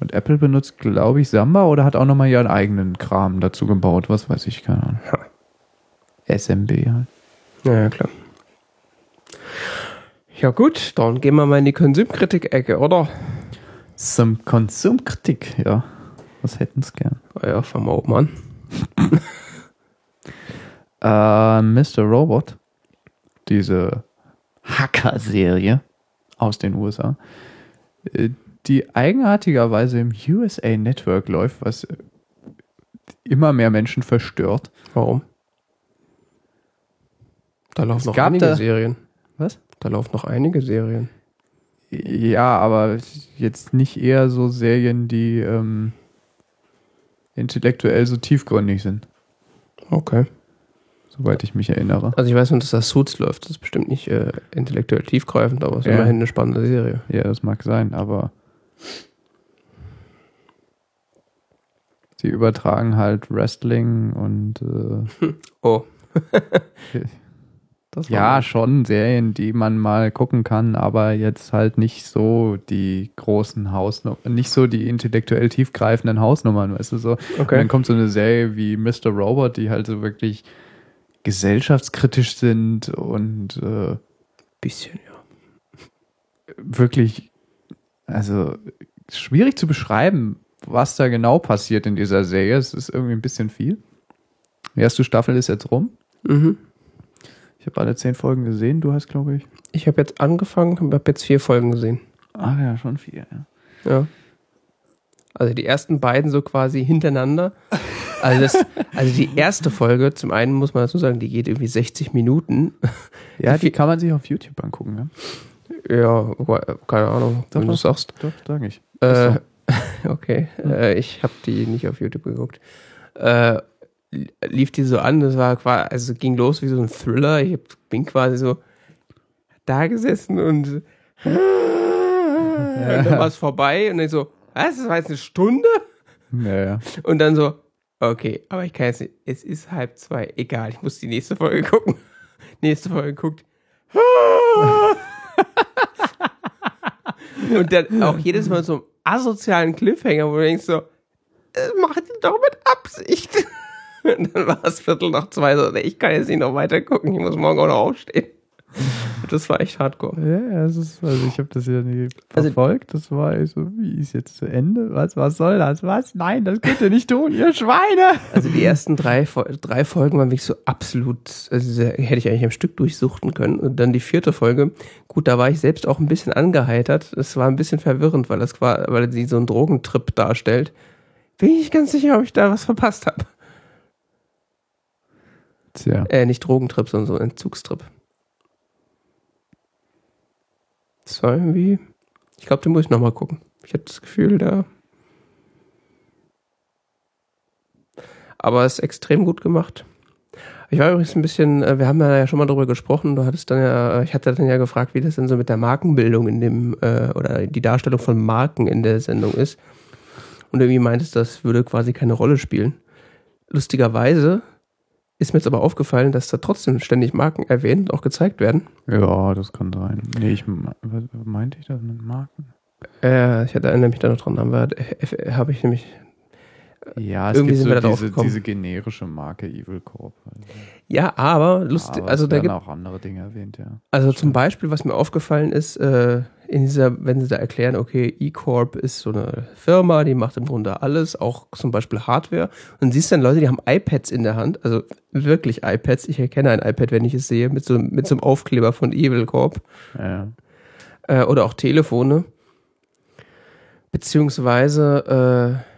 Und Apple benutzt, glaube ich, Samba oder hat auch nochmal ihren eigenen Kram dazu gebaut. Was weiß ich, keine Ahnung. SMB halt. Ja, klar. Ja gut, dann gehen wir mal in die Konsumkritik-Ecke, oder? Zum Konsumkritik, ja. Was hätten es gern? Ah Ja, fangen wir oben an. Äh, Mr. Robot, diese Hacker-Serie aus den USA, äh, die eigenartigerweise im USA Network läuft, was äh, immer mehr Menschen verstört. Warum? Da laufen Es noch gab einige da- Serien. Was? Da laufen noch einige Serien. Ja, aber jetzt nicht eher so Serien, die ähm, intellektuell so tiefgründig sind, Okay. soweit ich mich erinnere. Also ich weiß nur, dass das Suits läuft. Das ist bestimmt nicht äh, intellektuell tiefgreifend, aber es ist Ja. immerhin eine spannende Serie. Ja, das mag sein, aber sie übertragen halt Wrestling und äh, Oh. ja, schon Serien, die man mal gucken kann, aber jetzt halt nicht so die großen Hausnummern, nicht so die intellektuell tiefgreifenden Hausnummern, weißt du so. Und Okay. dann kommt so eine Serie wie Mr. Robot, die halt so wirklich gesellschaftskritisch sind und äh, Bisschen, ja. wirklich, also schwierig zu beschreiben, was da genau passiert in dieser Serie. Es ist irgendwie ein bisschen viel. Die erste Staffel ist jetzt rum. Mhm. Ich habe alle zehn Folgen gesehen. Du hast, glaube ich. Ich habe jetzt angefangen, habe jetzt vier Folgen gesehen. Ach ja, schon vier. Ja. Ja. Also die ersten beiden so quasi hintereinander. Also, das, also die erste Folge, zum einen muss man dazu sagen, die geht irgendwie 60 Minuten. Ja, die kann man sich auf YouTube angucken. Ne? Ja, aber, keine Ahnung, wenn Doch, du doch. sagst. Doch, sage ich. Äh, okay, äh, ich habe die nicht auf YouTube geguckt. Äh, lief die so an, das war quasi, also ging los wie so ein Thriller. Ich bin quasi so da gesessen und, und dann war es vorbei und dann so, was, das war jetzt eine Stunde? Ja, ja. Und dann so, okay, aber ich kann jetzt nicht, es ist halb zwei, egal, ich muss die nächste Folge gucken. nächste Folge guckt. Und dann auch jedes Mal so einen asozialen Cliffhanger, wo du denkst so, das macht ihr doch mit Absicht. Und dann war es Viertel nach zwei so, ich kann jetzt nicht noch weiter gucken, ich muss morgen auch noch aufstehen. Das war echt hardcore. Ja, es ist, also ich habe das ja nie Also- verfolgt. Das war ich so, wie ist jetzt zu Ende? Was, was soll das? Was? Nein, das könnt ihr nicht tun, ihr Schweine! Also die ersten drei, drei Folgen waren wirklich so absolut, also hätte ich eigentlich am Stück durchsuchten können. Und dann die vierte Folge, gut, da war ich selbst auch ein bisschen angeheitert. Es war ein bisschen verwirrend, weil das war, weil sie so einen Drogentrip darstellt. Bin ich nicht ganz sicher, ob ich da was verpasst habe. Tja. Äh, nicht Drogentrip, sondern so ein Entzugstrip. Das war irgendwie, ich glaube, den muss ich nochmal gucken. Ich habe das Gefühl, da. Aber es ist extrem gut gemacht. Ich war übrigens ein bisschen, äh, wir haben ja schon mal darüber gesprochen, du hattest dann ja, ich hatte dann ja gefragt, wie das denn so mit der Markenbildung in dem, äh, oder die Darstellung von Marken in der Sendung ist. Und irgendwie meintest, das würde quasi keine Rolle spielen. Lustigerweise ist mir jetzt aber aufgefallen, dass da trotzdem ständig Marken erwähnt und auch gezeigt werden. Ja, das kann sein. Nee, ich meinte ich das mit Marken? Äh, ich hatte erinnere mich da noch dran, aber äh, habe ich nämlich. Ja, es Irgendwie gibt sind wir so da drauf diese, gekommen. diese generische Marke Evil Corp. Also, Ja, aber lustig, aber also da gibt auch andere Dinge erwähnt, ja. Also zum Beispiel, was mir aufgefallen ist, äh, in dieser, wenn sie da erklären, okay, E-Corp ist so eine Firma, die macht im Grunde alles, auch zum Beispiel Hardware. Und siehst dann Leute, die haben iPads in der Hand, also wirklich iPads. Ich erkenne ein iPad, wenn ich es sehe, mit so, mit so einem Aufkleber von Evil Corp. ja. Äh, oder auch Telefone. Beziehungsweise, äh,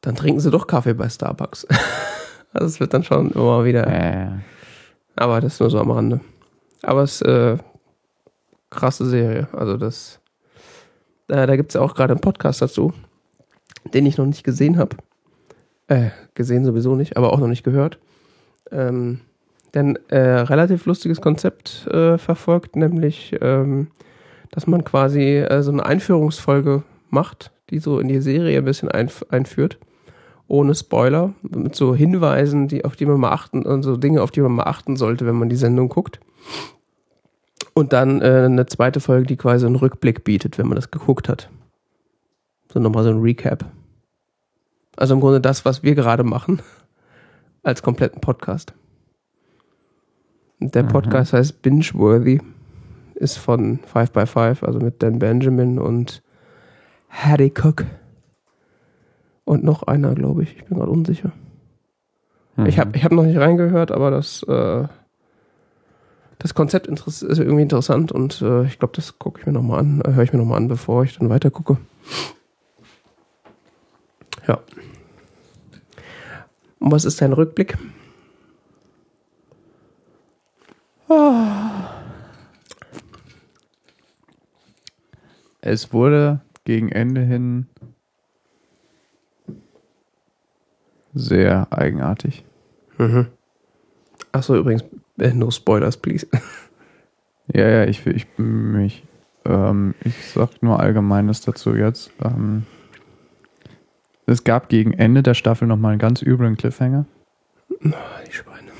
dann trinken sie doch Kaffee bei Starbucks. also es wird dann schon immer wieder. Ja. Aber das nur so am Rande. Aber es äh, krasse Serie. Also das. Äh, da gibt es auch gerade einen Podcast dazu, den ich noch nicht gesehen habe. Äh, gesehen sowieso nicht, aber auch noch nicht gehört. Ähm, denn äh, relativ lustiges Konzept äh, verfolgt, nämlich, ähm, dass man quasi äh, so eine Einführungsfolge macht, die so in die Serie ein bisschen einf einführt ohne Spoiler, mit so Hinweisen, die, auf die man mal achten, und so Dinge, auf die man mal achten sollte, wenn man die Sendung guckt. Und dann äh, eine zweite Folge, die quasi einen Rückblick bietet, wenn man das geguckt hat. So nochmal so ein Recap. Also im Grunde das, was wir gerade machen, als kompletten Podcast. Und der Mhm. Podcast heißt Binge-Worthy, ist von 5x5, also mit Dan Benjamin und Hattie Cook. Und noch einer, glaube ich. Ich bin gerade unsicher. Mhm. Ich habe ich hab noch nicht reingehört, aber das, äh, das Konzept ist irgendwie interessant und äh, ich glaube, das gucke ich mir nochmal an, äh, höre ich mir nochmal an, bevor ich dann weiter gucke. Ja. Und was ist dein Rückblick? Es wurde gegen Ende hin sehr eigenartig. Achso, übrigens, äh, no spoilers, please. Ja, ja, ich, ich mich. Ähm, ich sag nur Allgemeines dazu jetzt. Ähm, es gab gegen Ende der Staffel nochmal einen ganz üblen Cliffhanger. Die Schweine.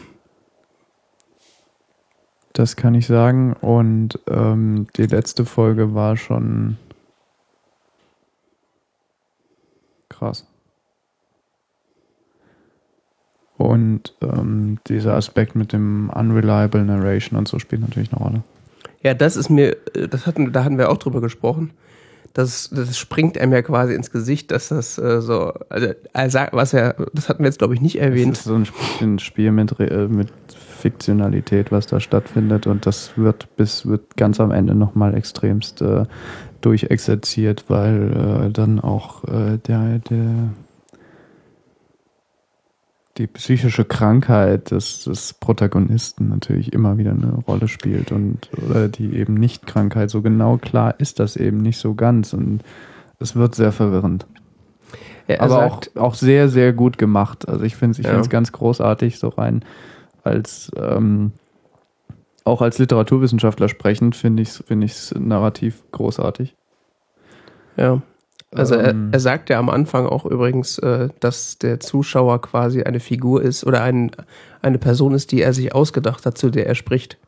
Das kann ich sagen. Und ähm, die letzte Folge war schon krass. Und ähm, dieser Aspekt mit dem Unreliable Narration und so spielt natürlich eine Rolle. Ja, das ist mir, äh, das hatten, da hatten wir auch drüber gesprochen. Das, das springt einem ja quasi ins Gesicht, dass das äh, so, also, was er, das hatten wir jetzt glaube ich nicht erwähnt. ist so ein ein Spiel mit, äh, mit Fiktionalität, was da stattfindet und das wird bis wird ganz am Ende nochmal extremst äh, durchexerziert, weil äh, dann auch äh, der, der die psychische Krankheit des, des Protagonisten natürlich immer wieder eine Rolle spielt und oder die eben nicht Krankheit. So genau klar ist das eben nicht so ganz und es wird sehr verwirrend. Er, er Aber sagt, auch, auch sehr, sehr gut gemacht. Also ich finde es ich Ja. ganz großartig, so rein als ähm, auch als Literaturwissenschaftler sprechend finde ich es find ich's narrativ großartig. ja. Also Ähm. er, er sagt ja am Anfang auch übrigens, äh, dass der Zuschauer quasi eine Figur ist oder ein, eine Person ist, die er sich ausgedacht hat, zu der er spricht.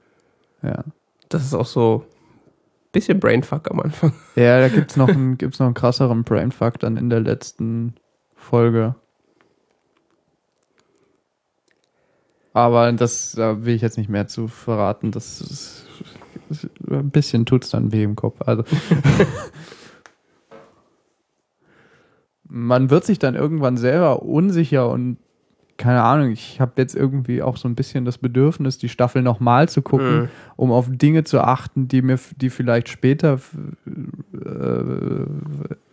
Ja. Das ist auch so ein bisschen Brainfuck am Anfang. Ja, da gibt's noch einen, gibt's noch einen krasseren Brainfuck dann in der letzten Folge. Aber das, da will ich jetzt nicht mehr zu verraten. Das ist, ein bisschen tut's dann weh im Kopf. Also. Man wird sich dann irgendwann selber unsicher und keine Ahnung, ich habe jetzt irgendwie auch so ein bisschen das Bedürfnis, die Staffel nochmal zu gucken, Mhm. um auf Dinge zu achten, die mir, die vielleicht später äh,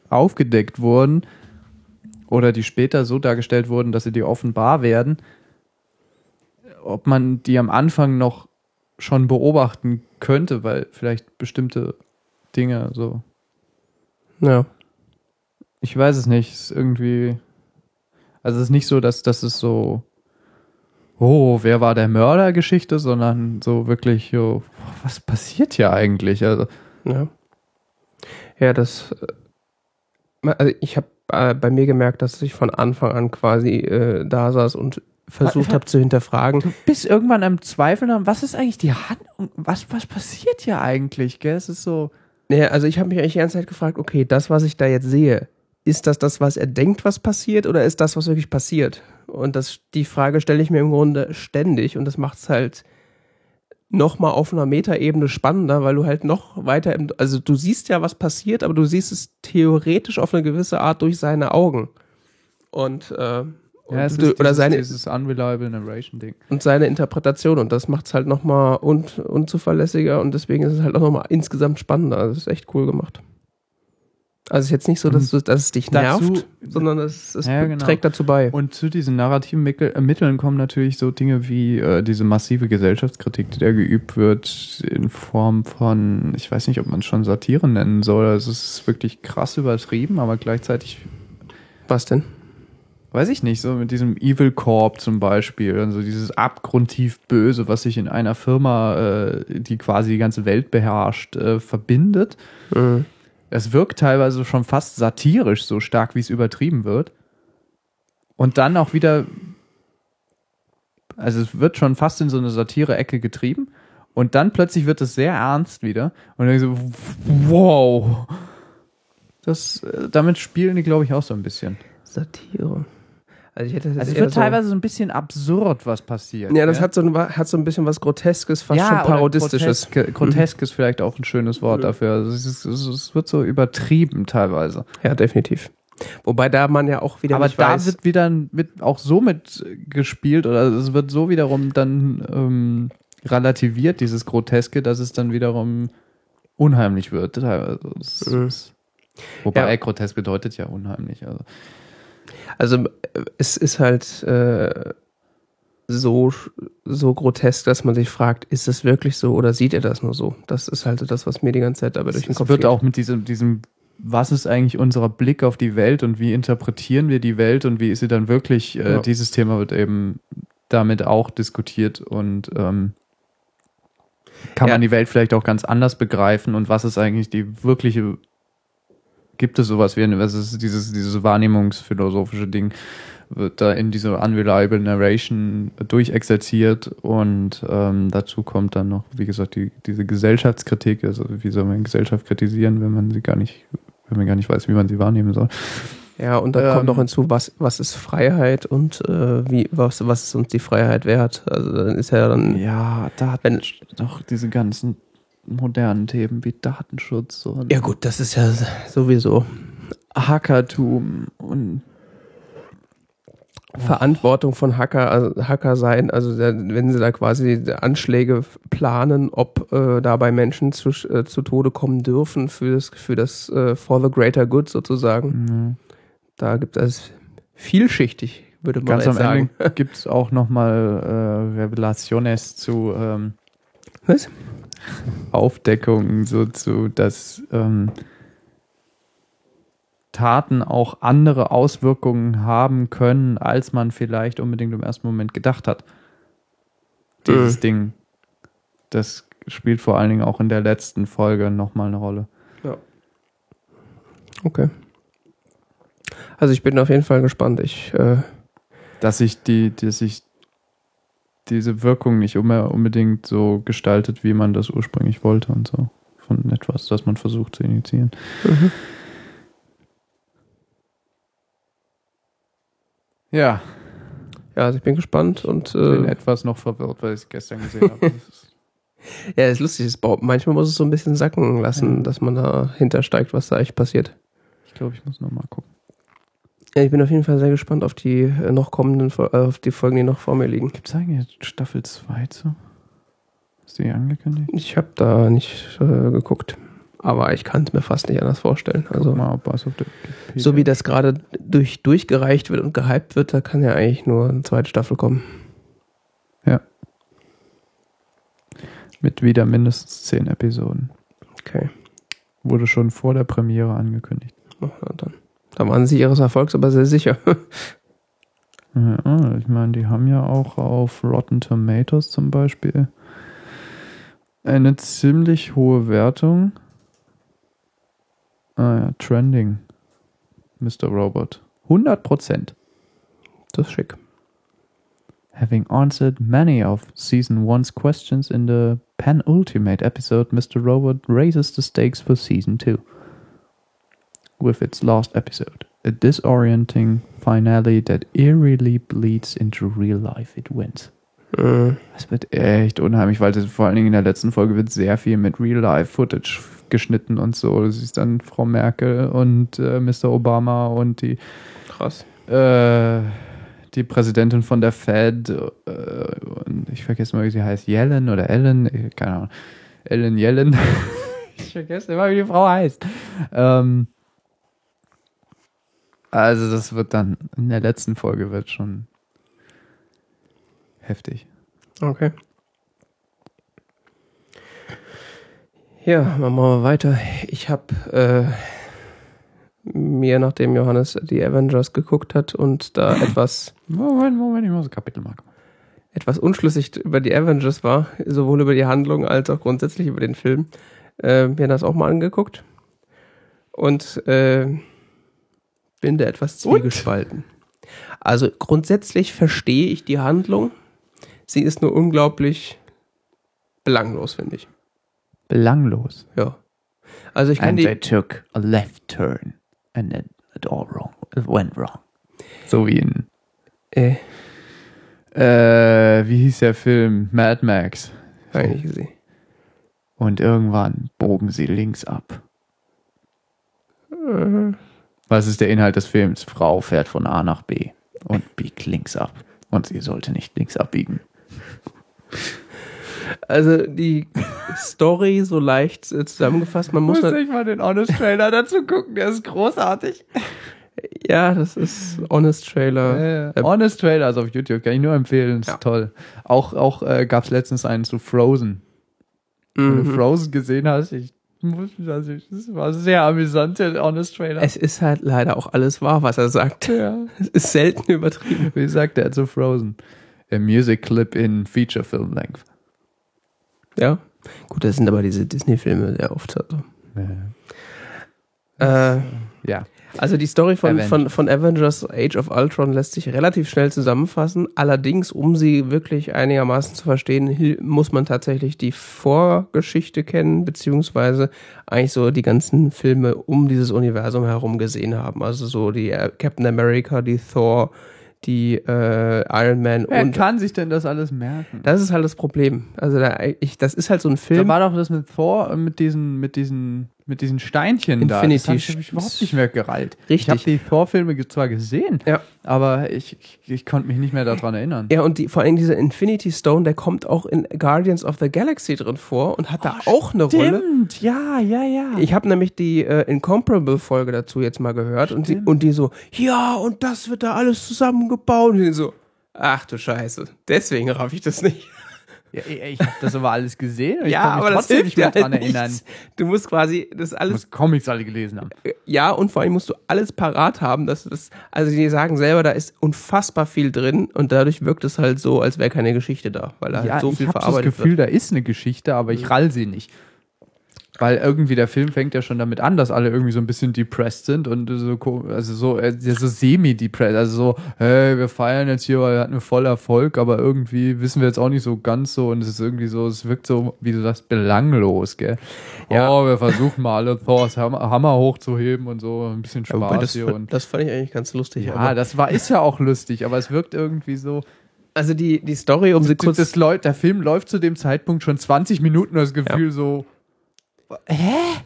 aufgedeckt wurden oder die später so dargestellt wurden, dass sie dir offenbar werden, ob man die am Anfang noch schon beobachten könnte, weil vielleicht bestimmte Dinge so. Ja. Ich weiß es nicht. Es ist irgendwie. Also es ist nicht so, dass das ist so. Oh, wer war der Mörder Geschichte, sondern so wirklich, so, was passiert hier eigentlich? Also, Ja. Ja, das. äh, Also ich habe äh, bei mir gemerkt, dass ich von Anfang an quasi äh, da saß und versucht habe zu hinterfragen. bis irgendwann am Zweifeln haben, was ist eigentlich die Handlung? Was, was passiert hier eigentlich? Gell? Es ist so. Naja, also ich habe mich eigentlich die ganze Zeit gefragt, okay, das, was ich da jetzt sehe, ist das das, was er denkt, was passiert, oder ist das, was wirklich passiert? Und das, die Frage stelle ich mir im Grunde ständig und das macht es halt nochmal auf einer Metaebene spannender, weil du halt noch weiter im, also du siehst ja, was passiert, aber du siehst es theoretisch auf eine gewisse Art durch seine Augen. Und, äh, Ja, es und, du, ist oder dieses, seine, dieses Unreliable Narration Ding. und seine Interpretation und das macht es halt nochmal un, unzuverlässiger und deswegen ist es halt auch nochmal insgesamt spannender. Also es ist echt cool gemacht. Also es ist jetzt nicht so, dass, du, dass es dich Dazu- nervt, sondern es, es Ja, genau. trägt dazu bei. Und zu diesen narrativen äh, Mitteln kommen natürlich so Dinge wie äh, diese massive Gesellschaftskritik, die da geübt wird in Form von, ich weiß nicht, ob man es schon Satire nennen soll. Also es ist wirklich krass übertrieben, aber gleichzeitig Was denn? weiß ich nicht, so mit diesem Evil Corp zum Beispiel, also dieses abgrundtief Böse, was sich in einer Firma, äh, die quasi die ganze Welt beherrscht, äh, verbindet. Mhm. Es wirkt teilweise schon fast satirisch, so stark wie es übertrieben wird. Und dann auch wieder, also es wird schon fast in so eine Satire-Ecke getrieben. Und dann plötzlich wird es sehr ernst wieder. Und dann so, wow. Das, äh, damit spielen die, glaube ich, auch so ein bisschen. Satire. Also ich hätte das Also es wird so, teilweise so ein bisschen absurd, was passiert. Ja, das gell? hat so, ein, hat so ein bisschen was Groteskes, fast Ja, schon Parodistisches. Grotesk, grotesk ist vielleicht auch ein schönes Wort Mhm. dafür. Also es, ist, es, wird so übertrieben teilweise. Ja, definitiv. Wobei da man ja auch wieder Aber da weiß, wird wieder mit, auch so mit gespielt oder es wird so wiederum dann ähm, relativiert dieses Groteske, dass es dann wiederum unheimlich wird. Also es Mhm. Wobei Ja. grotesk bedeutet ja unheimlich. Also. Also äh, es ist halt äh, so, so grotesk, dass man sich fragt, ist es wirklich so oder sieht er das nur so? Das ist halt so das, was mir die ganze Zeit dabei durch den Es Kopf wird geht. auch mit diesem, diesem, was ist eigentlich unser Blick auf die Welt und wie interpretieren wir die Welt und wie ist sie dann wirklich, äh, Ja. dieses Thema wird eben damit auch diskutiert und ähm, kann Ja. man die Welt vielleicht auch ganz anders begreifen und was ist eigentlich die wirkliche, gibt es sowas wie, was ist dieses, dieses wahrnehmungsphilosophische Ding, wird da in diese unreliable narration durchexerziert und ähm, dazu kommt dann noch, wie gesagt, die, diese Gesellschaftskritik, also wie soll man Gesellschaft kritisieren, wenn man sie gar nicht, wenn man gar nicht weiß, wie man sie wahrnehmen soll. Ja, und dann Ähm, kommt noch hinzu, was, was ist Freiheit und äh, wie, was, was ist uns die Freiheit wert? Also dann ist ja dann, Ja, da hat Wenn- doch diese ganzen modernen Themen wie Datenschutz und ja gut, das ist ja sowieso Hackertum und Verantwortung von Hacker, also Hacker sein, also wenn sie da quasi Anschläge planen, ob äh, dabei Menschen zu, äh, zu Tode kommen dürfen für das, für das äh, for the greater good sozusagen. Mhm. Da gibt es vielschichtig, würde man Ganz am sagen. Ende gibt es auch nochmal äh, Revelaciones zu ähm, Was? Aufdeckungen, so zu, dass ähm, Taten auch andere Auswirkungen haben können, als man vielleicht unbedingt im ersten Moment gedacht hat. Dieses Mhm. Ding, das spielt vor allen Dingen auch in der letzten Folge nochmal eine Rolle. Okay. Also ich bin auf jeden Fall gespannt. Ich, äh, dass sich die, dass sich diese Wirkung nicht immer unbedingt so gestaltet, wie man das ursprünglich wollte und so. Von etwas, das man versucht zu initiieren. Ja, ja, also ich bin gespannt und ich bin äh, etwas noch verwirrt, weil ich es gestern gesehen habe. Das ist- ja, ist lustig. Baut, manchmal muss es so ein bisschen sacken lassen, Ja. dass man da hintersteigt, was da echt passiert. ich glaube, ich muss noch mal gucken. Ja, ich bin auf jeden Fall sehr gespannt auf die äh, noch kommenden, äh, auf die Folgen, die noch vor mir liegen. Gibt es eigentlich Staffel 2 zu? Ist die angekündigt? Ich habe da nicht äh, geguckt, aber ich kann es mir fast nicht anders vorstellen. Also mal, ob was so wie das gerade durch, durchgereicht wird und gehypt wird, da kann ja eigentlich nur eine zweite Staffel kommen. Mit wieder mindestens 10 Episoden. Okay, Wurde schon vor der Premiere angekündigt. na dann. Da waren sie ihres Erfolgs aber sehr sicher. Ja, ich meine, die haben ja auch auf Rotten Tomatoes zum Beispiel eine ziemlich hohe Wertung. Ah ja, Trending. Mr. Robot. 100%. Das ist schick. Having answered many of Season 1's questions in the penultimate episode, Mr. Robot raises the stakes for Season 2. With its last episode, a disorienting finale that eerily bleeds into real life it wins. Mhm. Es wird echt unheimlich, weil das, vor allen Dingen in der letzten Folge wird sehr viel mit Real-Life-Footage geschnitten und so. Du siehst dann Frau Merkel und äh, Mr. Obama und die Krass. äh, die Präsidentin von der Fed, äh, und ich vergesse mal, wie sie heißt, Yellen oder Ellen, äh, keine Ahnung, Ellen Yellen. ich vergesse immer, wie die Frau heißt. Ähm, also das wird dann, in der letzten Folge wird schon heftig. Okay. Ja, machen wir weiter. Ich habe äh, mir, nachdem Johannes die Avengers geguckt hat und da etwas, Moment, Moment, ich muss eine Kapitelmarke machen. etwas unschlüssig über die Avengers war, sowohl über die Handlung als auch grundsätzlich über den Film, äh, mir das auch mal angeguckt und äh, bin da etwas zwiegespalten. Also grundsätzlich verstehe ich die Handlung. Sie ist nur unglaublich belanglos, finde ich. Belanglos. Ja. Also ich kann And die. they took a left turn and then it all wrong. It went wrong. So wie in, Äh, äh, wie hieß der Film? Mad Max. hab ich nicht gesehen. Und irgendwann bogen sie links ab. Was ist der Inhalt des Films? Frau fährt von A nach B und biegt links ab. Und sie sollte nicht links abbiegen. Also die Story so leicht äh, zusammengefasst, man muss, Muss halt- ich mal den Honest Trailer dazu gucken, der ist großartig. ja, das ist Honest Trailer. Äh, Honest Trailer, also auf YouTube, kann ich nur empfehlen, ist Ja. toll. Auch, auch äh, gab es letztens einen zu Frozen. Wenn du Mhm. Frozen gesehen hast, ich also, das war sehr amüsant, der Honest Trailer. Es ist halt leider auch alles wahr, was er sagt. ja. Es ist selten übertrieben. Wie sagt er zu Frozen? A music clip in feature film length. Ja. Gut, das sind aber diese Disney-Filme sehr oft. Also. Äh, Ja. Also die Story von, Avengers. von, von Avengers Age of Ultron lässt sich relativ schnell zusammenfassen. Allerdings, um sie wirklich einigermaßen zu verstehen, muss man tatsächlich die Vorgeschichte kennen, beziehungsweise eigentlich so die ganzen Filme um dieses Universum herum gesehen haben. Also so die äh, Captain America, die Thor, die äh, Iron Man Wer und kann sich denn das alles merken? das ist halt das Problem. Also da, ich, das ist halt so ein Da Film. war doch das mit Thor, mit diesen, mit diesen, mit diesen Steinchen da. Infinity Das hab ich, überhaupt nicht mehr gereilt. Richtig. Ich habe die Thor-Filme ge- zwar gesehen, Ja. aber ich, ich, ich konnte mich nicht mehr daran erinnern. Ja, und die, vor allem dieser Infinity Stone, der kommt auch in Guardians of the Galaxy drin vor und hat da auch eine Rolle. Stimmt, ja, ja, ja. Ich habe nämlich die äh, Incomparable-Folge dazu jetzt mal gehört und die, und die so, ja, und das wird da alles zusammengebaut. Und die so, ach du Scheiße, deswegen raff ich das nicht. Ja, ich ich habe das aber alles gesehen und ich ja, kann mich aber das trotzdem hilft nicht mehr dran halt erinnern. nichts. Du musst quasi das Ich alles muss Comics alle gelesen haben. Ja, und vor allem musst du alles parat haben, dass das, also die sagen selber, da ist unfassbar viel drin und dadurch wirkt es halt so, als wäre keine Geschichte da, weil da Ja, halt so ich viel habe das verarbeitet Gefühl, wird. da ist eine Geschichte, aber ich rall sie nicht. Weil irgendwie der Film fängt ja schon damit an, dass alle irgendwie so ein bisschen depressed sind und so, also so, äh, ja, so semi-depressed. Also so, hey, wir feiern jetzt hier, weil wir hatten voll Erfolg, aber irgendwie wissen wir jetzt auch nicht so ganz so und es ist irgendwie so, es wirkt so, wie du sagst, belanglos, gell? Ja. Oh, wir versuchen mal alle Thors Hammer, hochzuheben und so, ein bisschen Ja, wobei Spaß das, hier fand- und. das fand ich eigentlich ganz lustig. Ja, das war, ist ja auch lustig, aber es wirkt irgendwie so, also die, die Story, um sie kurz, das läuft, der Film läuft zu dem Zeitpunkt schon 20 Minuten das Gefühl so, hä?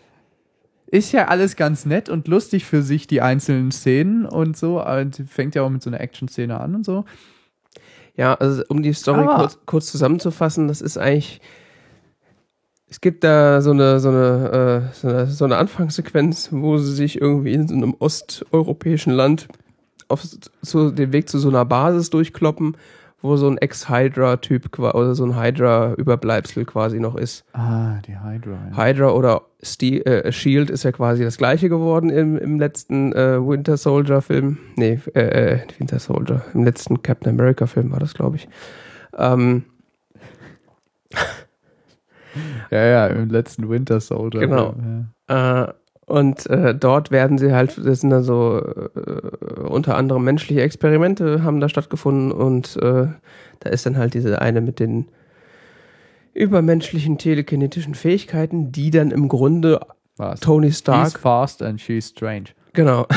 Ist ja alles ganz nett und lustig für sich, die einzelnen Szenen und so. Und fängt ja auch mit so einer Action-Szene an und so. ja, also um die Story kurz, kurz zusammenzufassen, das ist eigentlich, es gibt da so eine, so eine, äh, so eine, so eine Anfangssequenz, wo sie sich irgendwie in so einem osteuropäischen Land auf so den Weg zu so einer Basis durchkloppen, wo so ein Ex-Hydra-Typ oder so ein Hydra-Überbleibsel quasi noch ist. Ah, die Hydra. Ja. Hydra oder Ste äh, Shield ist ja quasi das gleiche geworden im, im letzten äh, Winter Soldier Film. Nee, äh, äh, Winter Soldier. Im letzten Captain America Film war das, glaube ich. Ähm, ja, ja, im letzten Winter Soldier. Genau. Ja. Äh, und äh, dort werden sie halt, das sind dann so äh, unter anderem menschliche Experimente haben da stattgefunden und äh, da ist dann halt diese eine mit den übermenschlichen telekinetischen Fähigkeiten, die dann im Grunde Was? Tony He's Stark, fast and she's strange. genau,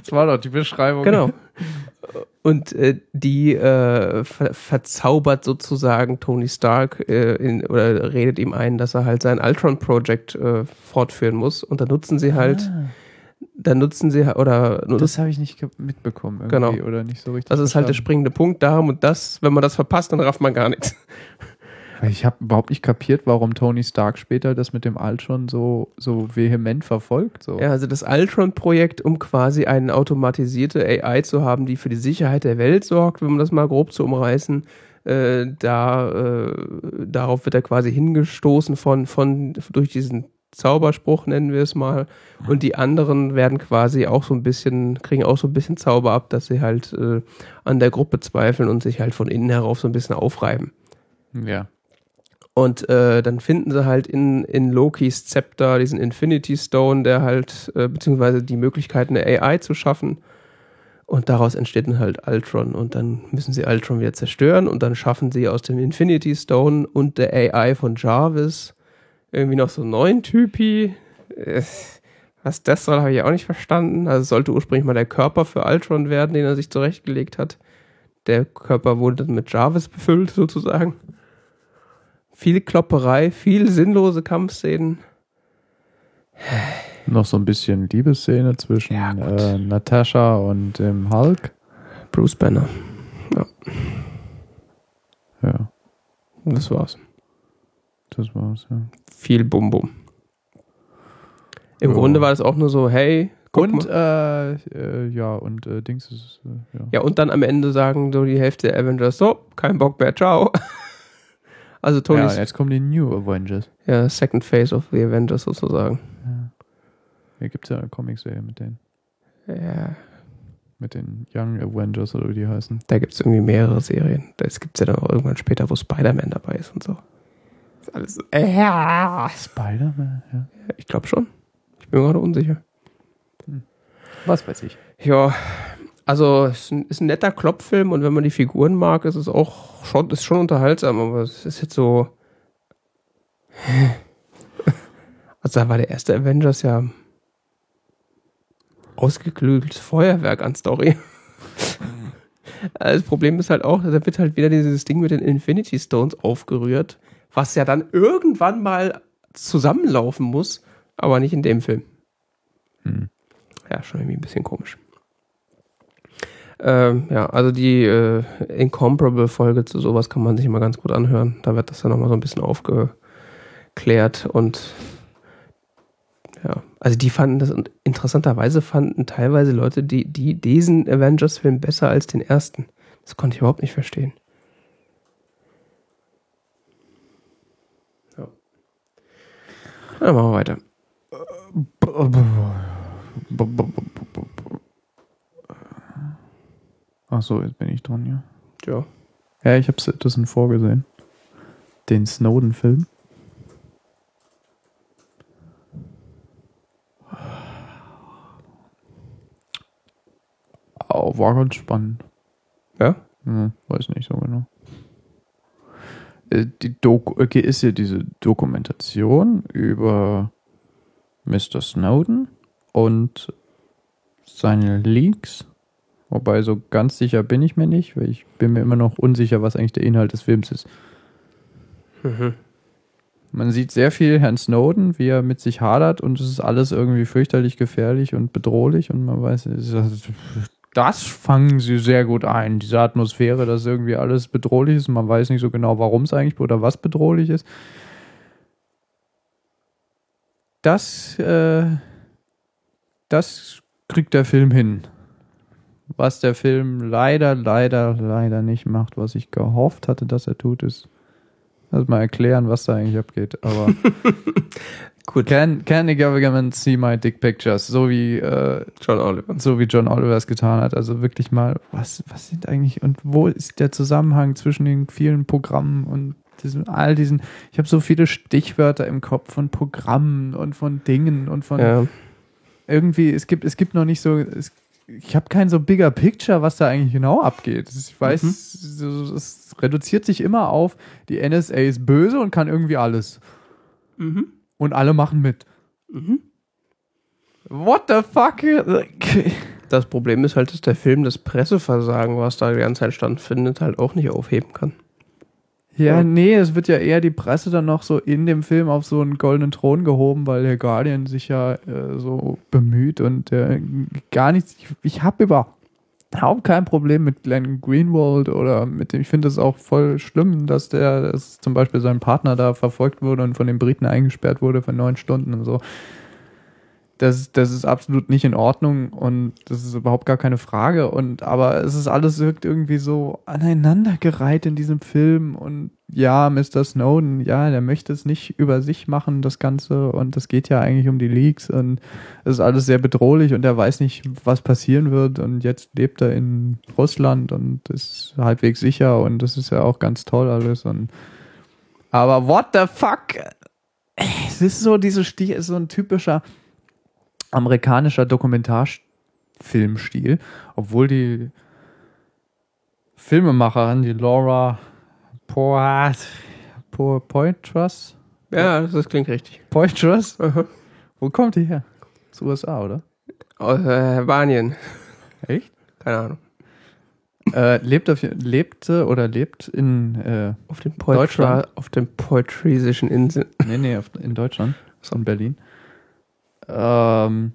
Das war doch die Beschreibung. genau. Und äh, die äh, ver verzaubert sozusagen Tony Stark äh, in, oder redet ihm ein, dass er halt sein Ultron Project äh, fortführen muss. Und dann nutzen sie halt, Ah, dann nutzen sie oder das habe ich nicht mitbekommen irgendwie Genau. oder nicht so richtig. Das ist halt der springende Punkt da und das, wenn man das verpasst, dann rafft man gar nichts. Ich habe überhaupt nicht kapiert, warum Tony Stark später das mit dem Ultron so, so vehement verfolgt. So. Ja, also das Ultron-Projekt, um quasi eine automatisierte AI zu haben, die für die Sicherheit der Welt sorgt, wenn man das mal grob zu umreißen, äh, da äh, darauf wird er quasi hingestoßen von, von durch diesen Zauberspruch, nennen wir es mal. Und die anderen werden quasi auch so ein bisschen, kriegen auch so ein bisschen Zauber ab, dass sie halt äh, an der Gruppe zweifeln und sich halt von innen herauf so ein bisschen aufreiben. ja. Und äh, dann finden sie halt in, in Lokis Zepter diesen Infinity Stone, der halt, äh, beziehungsweise die Möglichkeit, eine AI zu schaffen. Und daraus entsteht dann halt Ultron. Und dann müssen sie Ultron wieder zerstören. Und dann schaffen sie aus dem Infinity Stone und der AI von Jarvis irgendwie noch so einen neuen Typi. Äh, Was das soll, habe ich auch nicht verstanden. Also sollte ursprünglich mal der Körper für Ultron werden, den er sich zurechtgelegt hat. Der Körper wurde dann mit Jarvis befüllt, sozusagen. Viel Klopperei, viel sinnlose Kampfszenen. Noch so ein bisschen Liebesszene zwischen Ja, äh, Natascha und dem Hulk. Bruce Banner. Ja. Und das war's. Das war's, ja. Viel Bum-Bum. Im Ja. Grunde war es auch nur so, hey, guck Und, mal. äh, äh, ja, und äh, Dings ist, äh, ja. Ja, und dann am Ende sagen so die Hälfte der Avengers, so, kein Bock mehr, ciao. Also Ja, Tonys, jetzt kommen die New Avengers. ja, Second Phase of the Avengers sozusagen. Hier gibt's ja eine Comicserie mit denen. Ja, Mit den Young Avengers oder wie die heißen. da gibt's irgendwie mehrere Serien. Das gibt's ja dann auch irgendwann später, wo Spider-Man dabei ist und so. ist alles, so, äh, ja. Spider-Man, ja. Ich glaube schon. Ich bin gerade unsicher. Was weiß ich. Ja, also es ist ein, ist ein netter Kloppfilm und wenn man die Figuren mag, ist es auch schon, ist schon unterhaltsam, aber es ist jetzt so. Also da war der erste Avengers ja ausgeklügeltes Feuerwerk an Story. Also Das Problem ist halt auch, da wird halt wieder dieses Ding mit den Infinity Stones aufgerührt, was ja dann irgendwann mal zusammenlaufen muss, aber nicht in dem Film. Hm. Ja, schon irgendwie ein bisschen komisch. Ähm, ja, also die äh, Incomparable-Folge zu sowas kann man sich mal ganz gut anhören. Da wird das dann nochmal so ein bisschen aufgeklärt und ja, also die fanden das und interessanterweise fanden teilweise Leute die, die diesen Avengers-Film besser als den ersten. Das konnte ich überhaupt nicht verstehen. Ja. Dann machen wir weiter. Ach so, jetzt bin ich dran, ja. Ja. Ja, ich habe das vorgesehen. Den Snowden-Film. Oh, war ganz spannend. Ja? Hm, weiß nicht so genau. Äh, Die Doku, okay, ist ja diese Dokumentation über Mr. Snowden und seine Leaks. Wobei so ganz sicher bin ich mir nicht, weil ich bin mir immer noch unsicher, was eigentlich der Inhalt des Films ist. Mhm. Man sieht sehr viel Herrn Snowden, wie er mit sich hadert und es ist alles irgendwie fürchterlich gefährlich und bedrohlich und man weiß, das fangen sie sehr gut ein, diese Atmosphäre, dass irgendwie alles bedrohlich ist und man weiß nicht so genau, warum es eigentlich oder was bedrohlich ist. Das, äh, das kriegt der Film hin. Was der Film leider, leider, leider nicht macht, was ich gehofft hatte, dass er tut, ist erstmal erklären, was da eigentlich abgeht. Aber Gut. can, can the government see my dick pictures? So wie, äh, John Oliver. so wie John Oliver es getan hat. Also wirklich mal, was, was sind eigentlich und wo ist der Zusammenhang zwischen den vielen Programmen und diesen, all diesen, ich habe so viele Stichwörter im Kopf von Programmen und von Dingen und von Ja. irgendwie, es gibt, es gibt noch nicht so, es, ich habe kein so bigger Picture, was da eigentlich genau abgeht. Ich weiß, so- es reduziert sich immer auf, die NSA ist böse und kann irgendwie alles. Mhm. Und alle machen mit. Mhm. What the fuck? Das Problem ist halt, dass der Film das Presseversagen, was da die ganze Zeit stattfindet, halt auch nicht aufheben kann. Ja, nee, es wird ja eher die Presse dann noch so in dem Film auf so einen goldenen Thron gehoben, weil der Guardian sich ja äh, so bemüht und äh, gar nichts. Ich, ich habe überhaupt kein Problem mit Glenn Greenwald oder mit dem. Ich finde es auch voll schlimm, dass der, dass zum Beispiel sein Partner da verfolgt wurde und von den Briten eingesperrt wurde für neun Stunden und so. Das, das ist absolut nicht in Ordnung und das ist überhaupt gar keine Frage. Und aber es ist alles wirkt irgendwie so aneinandergereiht in diesem Film. Und ja, Mr. Snowden, ja, der möchte es nicht über sich machen, das Ganze. Und es geht ja eigentlich um die Leaks und es ist alles sehr bedrohlich und er weiß nicht, was passieren wird. Und jetzt lebt er in Russland und ist halbwegs sicher und das ist ja auch ganz toll alles. Und aber what the fuck? Es ist so diese Stil, ist so ein typischer amerikanischer Dokumentarfilmstil, obwohl die Filmemacherin, die Laura Poit, Po- Poitras, Ja, das, klingt richtig. Poitras, wo kommt die her? Aus USA, oder? Aus äh, Albanien. Echt? Keine Ahnung. Äh, lebt auf, lebte oder lebt in, äh, Auf den Poitra, Deutschland? auf den Poitrisischen Inseln. nee, nee, auf, in Deutschland, in Berlin. Ähm,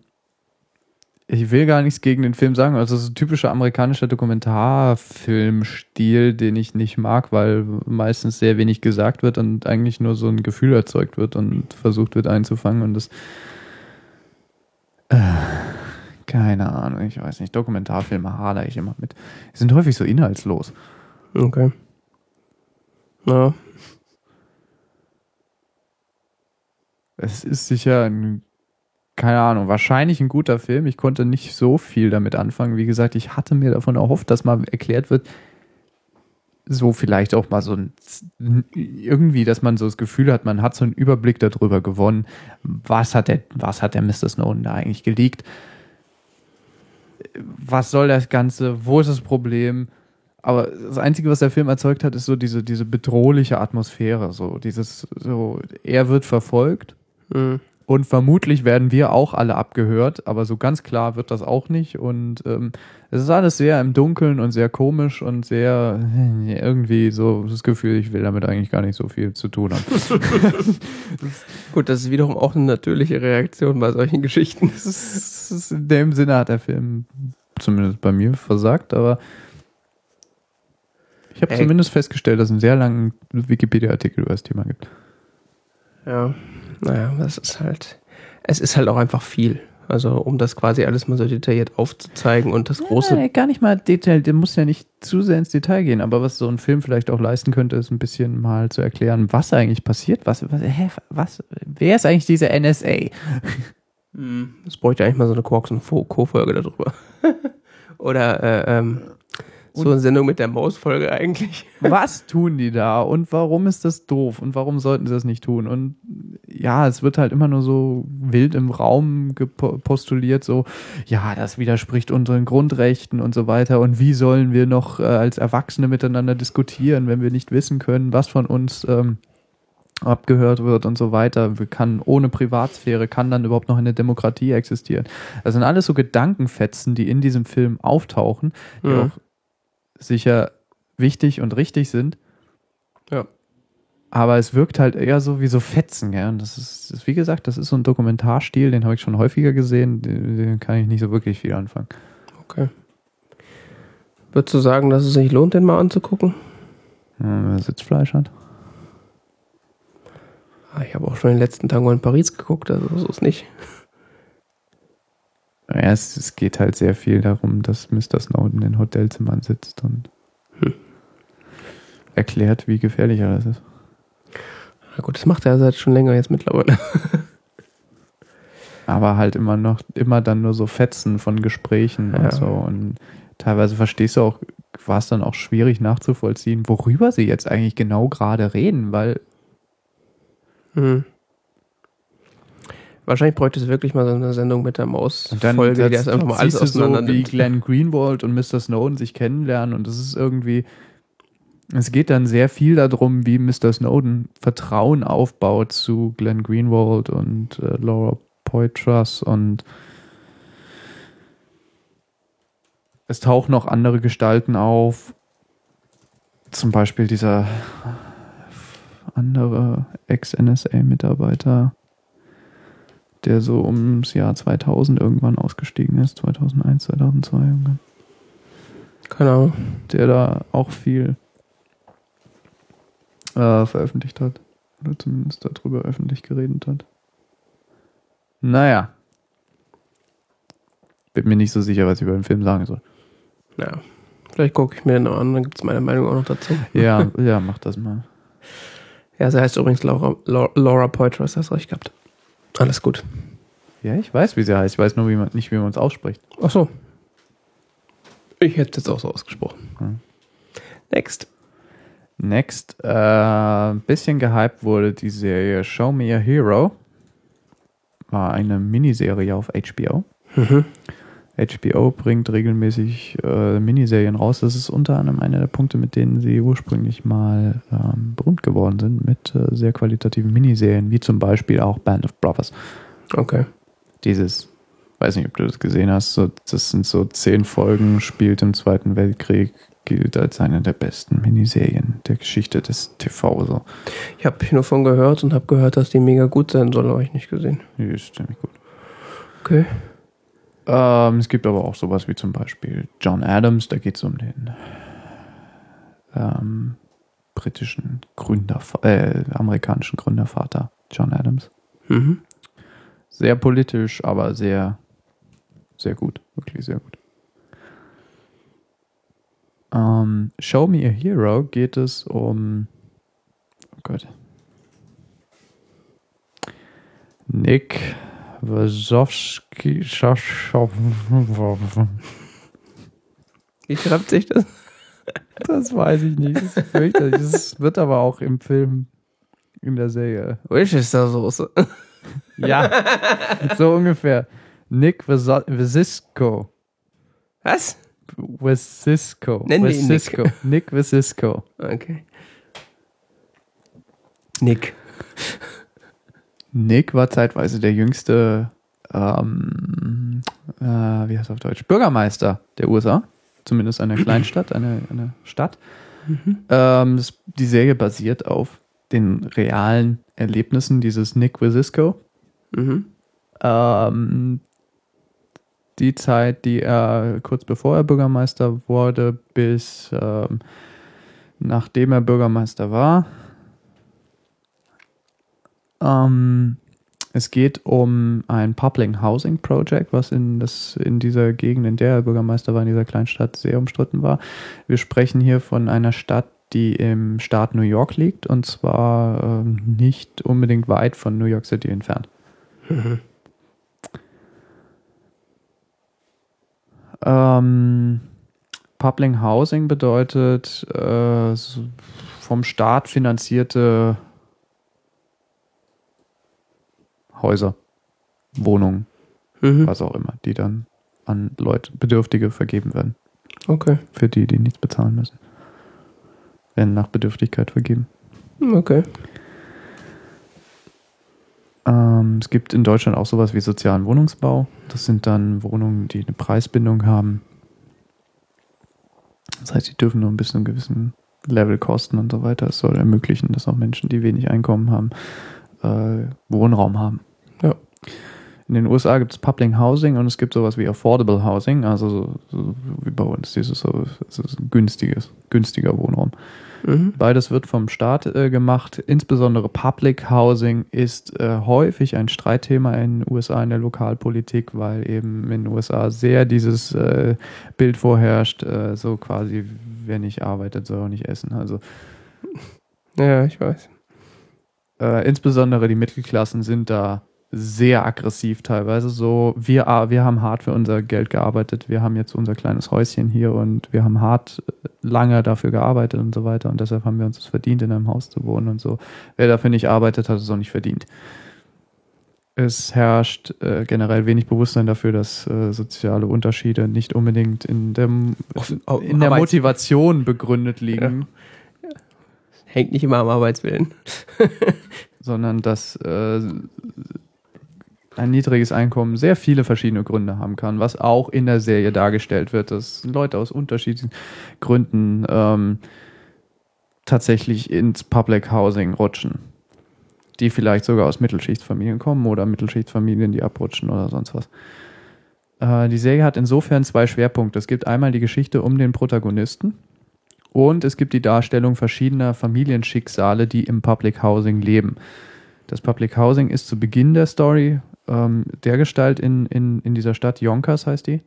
ich will gar nichts gegen den Film sagen. Also, es ist ein typischer amerikanischer Dokumentarfilmstil, den ich nicht mag, weil meistens sehr wenig gesagt wird und eigentlich nur so ein Gefühl erzeugt wird und versucht wird einzufangen. Und das. Äh, keine Ahnung, ich weiß nicht. Dokumentarfilme hader ich immer mit. Die sind häufig so inhaltslos. Okay. Ja. Es ist sicher ein, keine Ahnung, wahrscheinlich ein guter Film. Ich konnte nicht so viel damit anfangen. Wie gesagt, ich hatte mir davon erhofft, dass mal erklärt wird, so vielleicht auch mal so ein, irgendwie, dass man so das Gefühl hat, man hat so einen Überblick darüber gewonnen, was hat der, was hat der Mr. Snowden da eigentlich geleakt? Was soll das Ganze? Wo ist das Problem? Aber das Einzige, was der Film erzeugt hat, ist so diese, diese bedrohliche Atmosphäre. So dieses, so, er wird verfolgt Mhm. Und vermutlich werden wir auch alle abgehört, aber so ganz klar wird das auch nicht. Und ähm, es ist alles sehr im Dunkeln und sehr komisch und sehr äh, irgendwie so das Gefühl, ich will damit eigentlich gar nicht so viel zu tun haben. Gut, das ist wiederum auch eine natürliche Reaktion bei solchen Geschichten. In dem Sinne hat der Film zumindest bei mir versagt, aber ich habe Ey. zumindest festgestellt, dass es einen sehr langen Wikipedia-Artikel über das Thema gibt. Ja, naja, das ist halt, es ist halt auch einfach viel. Also, um das quasi alles mal so detailliert aufzuzeigen und das große, Ja, gar nicht mal Detail, der muss ja nicht zu sehr ins Detail gehen, aber was so ein Film vielleicht auch leisten könnte, ist ein bisschen mal zu erklären, was eigentlich passiert, was, was, hä, was, wer ist eigentlich diese NSA? es bräuchte eigentlich mal so eine Quarks und Co- Co-Folge darüber. Oder, äh, ähm, so eine Sendung mit der Maus-Folge eigentlich. Was tun die da und warum ist das doof und warum sollten sie das nicht tun? Und ja, es wird halt immer nur so wild im Raum postuliert, so, ja, das widerspricht unseren Grundrechten und so weiter. Und wie sollen wir noch äh, als Erwachsene miteinander diskutieren, wenn wir nicht wissen können, was von uns ähm, abgehört wird und so weiter. Wir kann ohne Privatsphäre kann dann überhaupt noch eine Demokratie existieren. Das sind alles so Gedankenfetzen, die in diesem Film auftauchen, die Mhm. auch sicher wichtig und richtig sind. Ja. Aber es wirkt halt eher so wie so Fetzen, ja. Und das ist, ist, wie gesagt, das ist so ein Dokumentarstil, den habe ich schon häufiger gesehen, den, den kann ich nicht so wirklich viel anfangen. Okay. Würdest du sagen, dass es sich lohnt, den mal anzugucken? Ja, Wenn man Sitzfleisch hat. Ah, Ich habe auch schon in den letzten mal in Paris geguckt, also so ist nicht. Ja, es, es geht halt sehr viel darum, dass Mr. Snowden in Hotelzimmern sitzt und Hm. erklärt, wie gefährlich alles ist. Na gut, das macht er seit schon länger jetzt mittlerweile. Aber halt immer noch, immer dann nur so Fetzen von Gesprächen Ja. und so. Und teilweise verstehst du auch, war es dann auch schwierig nachzuvollziehen, worüber sie jetzt eigentlich genau gerade reden, weil Hm. Wahrscheinlich bräuchte es wirklich mal so eine Sendung mit der Und dann Maus-Folge, die das- das einfach mal alles du so, auseinander wie. Glenn Greenwald und Mr. Snowden sich kennenlernen und es ist irgendwie, es geht dann sehr viel darum, wie Mr. Snowden Vertrauen aufbaut zu Glenn Greenwald und äh, Laura Poitras und es tauchen noch andere Gestalten auf, zum Beispiel dieser andere Ex-NSA-Mitarbeiter, der so ums Jahr 2000 irgendwann ausgestiegen ist, 2001, 2002 irgendwann, Keine Ahnung. der da auch viel äh, veröffentlicht hat oder zumindest darüber öffentlich geredet hat. Naja. Bin mir nicht so sicher, was ich über den Film sagen soll. Ja. Vielleicht gucke ich mir den noch an, dann gibt es meine Meinung auch noch dazu. Ja, ja, mach das mal. Ja, sie heißt übrigens Laura, Laura, Laura Poitras, hast recht gehabt. Alles gut. Ja, ich weiß, wie sie heißt. Ich weiß nur wie man, nicht, wie man es ausspricht. Ach so. Ich hätte es jetzt auch so ausgesprochen. Hm. Next. Next, äh, ein bisschen gehypt wurde die Serie Show Me a Hero. War eine Miniserie auf HBO. Mhm. HBO bringt regelmäßig äh, Miniserien raus. Das ist unter anderem einer der Punkte, mit denen sie ursprünglich mal ähm, berühmt geworden sind, mit äh, sehr qualitativen Miniserien, wie zum Beispiel auch Band of Brothers. Okay. Dieses, weiß nicht, ob du das gesehen hast, so, das sind so zehn Folgen, spielt im Zweiten Weltkrieg, gilt als eine der besten Miniserien der Geschichte des TV. So. Ich habe nur von gehört und habe gehört, dass die mega gut sein soll, aber ich nicht gesehen. Die ist ziemlich gut. Okay. Ähm, es gibt aber auch sowas wie zum Beispiel John Adams, da geht es um den ähm, britischen Gründer, äh, amerikanischen Gründervater John Adams. Mhm. Sehr politisch, aber sehr, sehr gut. Wirklich sehr gut. Ähm, Show Me a Hero geht es um. Oh Gott. Nick Wazowski. Wie schreibt sich das? Das weiß ich nicht. Das ist fürchterlich. Das wird aber auch im Film, in der Serie. Worcestersoße. Ja, so ungefähr. Nick Wazisco. Was? Wazisco. Nennen wir ihn Nick. Wazisco. Nick Wazisco. Okay. Nick. Nick war zeitweise der jüngste, ähm, äh, wie heißt er auf Deutsch, Bürgermeister der USA. Zumindest einer Kleinstadt, einer eine Stadt. Ähm, das, die Serie basiert auf den realen Erlebnissen dieses Nick Wazisco. Mhm. Ähm, die Zeit, die er kurz bevor er Bürgermeister wurde, bis ähm, nachdem er Bürgermeister war. Ähm, es geht um ein Public Housing Project, was in, das, in dieser Gegend, in der er Bürgermeister war, in dieser Kleinstadt, sehr umstritten war. Wir sprechen hier von einer Stadt, die im Staat New York liegt und zwar ähm, nicht unbedingt weit von New York City entfernt. Ähm, Public Housing bedeutet äh, vom Staat finanzierte Häuser, Wohnungen, Mhm. was auch immer, die dann an Leute, Bedürftige vergeben werden. Okay. Für die, die nichts bezahlen müssen. Werden nach Bedürftigkeit vergeben. Okay. Ähm, es gibt in Deutschland auch sowas wie sozialen Wohnungsbau. Das sind dann Wohnungen, die eine Preisbindung haben. Das heißt, die dürfen nur ein bisschen einen gewissen Level kosten und so weiter. Es soll ermöglichen, dass auch Menschen, die wenig Einkommen haben, äh, Wohnraum haben. Ja. In den USA gibt es Public Housing und es gibt sowas wie Affordable Housing, also so, so wie bei uns, dieses so, günstiges, günstiger Wohnraum. Mhm. Beides wird vom Staat äh, gemacht. Insbesondere Public Housing ist äh, häufig ein Streitthema in den USA in der Lokalpolitik, weil eben in den USA sehr dieses äh, Bild vorherrscht, äh, so quasi, wer nicht arbeitet, soll auch nicht essen. Also Ja, ich weiß. äh, insbesondere die Mittelklassen sind da sehr aggressiv teilweise. So, wir, ah, wir haben hart für unser Geld gearbeitet, wir haben jetzt unser kleines Häuschen hier und wir haben hart äh, lange dafür gearbeitet und so weiter und deshalb haben wir uns es verdient, in einem Haus zu wohnen und so. Wer dafür nicht arbeitet, hat es auch nicht verdient. Es herrscht äh, generell wenig Bewusstsein dafür, dass äh, soziale Unterschiede nicht unbedingt in, dem, in der Motivation begründet liegen. Hängt nicht immer am Arbeitswillen. sondern dass äh, ein niedriges Einkommen sehr viele verschiedene Gründe haben kann, was auch in der Serie dargestellt wird, dass Leute aus unterschiedlichen Gründen ähm, tatsächlich ins Public Housing rutschen, die vielleicht sogar aus Mittelschichtsfamilien kommen oder Mittelschichtfamilien, die abrutschen oder sonst was. Äh, die Serie hat insofern zwei Schwerpunkte. Es gibt einmal die Geschichte um den Protagonisten, und es gibt die Darstellung verschiedener Familienschicksale, die im Public Housing leben. Das Public Housing ist zu Beginn der Story ähm, der Gestalt in, in, in dieser Stadt, Yonkers heißt die,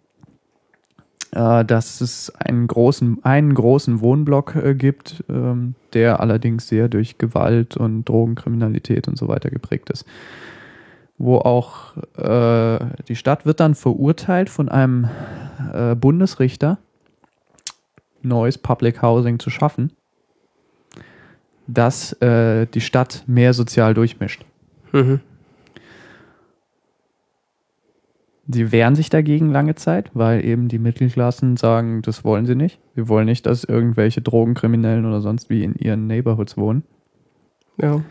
äh, dass es einen großen, einen großen Wohnblock äh, gibt, ähm, der allerdings sehr durch Gewalt und Drogenkriminalität und so weiter geprägt ist. Wo auch äh, die Stadt wird dann verurteilt von einem äh, Bundesrichter, neues Public Housing zu schaffen, das äh, die Stadt mehr sozial durchmischt. Mhm. Sie wehren sich dagegen lange Zeit, weil eben die Mittelklassen sagen, das wollen sie nicht. Wir wollen nicht, dass irgendwelche Drogenkriminellen oder sonst wie in ihren Neighborhoods wohnen. Ja.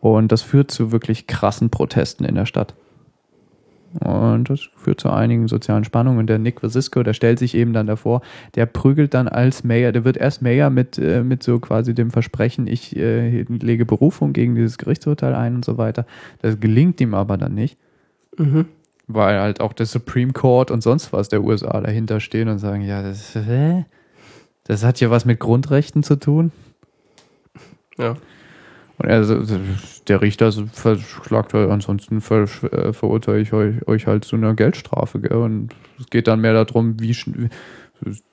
Und das führt zu wirklich krassen Protesten in der Stadt. Und das führt zu einigen sozialen Spannungen. Und der Nick Vasisco, der stellt sich eben dann davor, der prügelt dann als Mayor, der wird erst Mayor mit, äh, mit so quasi dem Versprechen, ich äh, lege Berufung gegen dieses Gerichtsurteil ein und so weiter. Das gelingt ihm aber dann nicht. Mhm. Weil halt auch der Supreme Court und sonst was der USA dahinter stehen und sagen, ja, das, hä? das hat ja was mit Grundrechten zu tun. Ja. Und er, der Richter verschlagt halt, ansonsten ver, äh, verurteile ich euch, euch halt zu einer Geldstrafe. Gell? Und es geht dann mehr darum, wie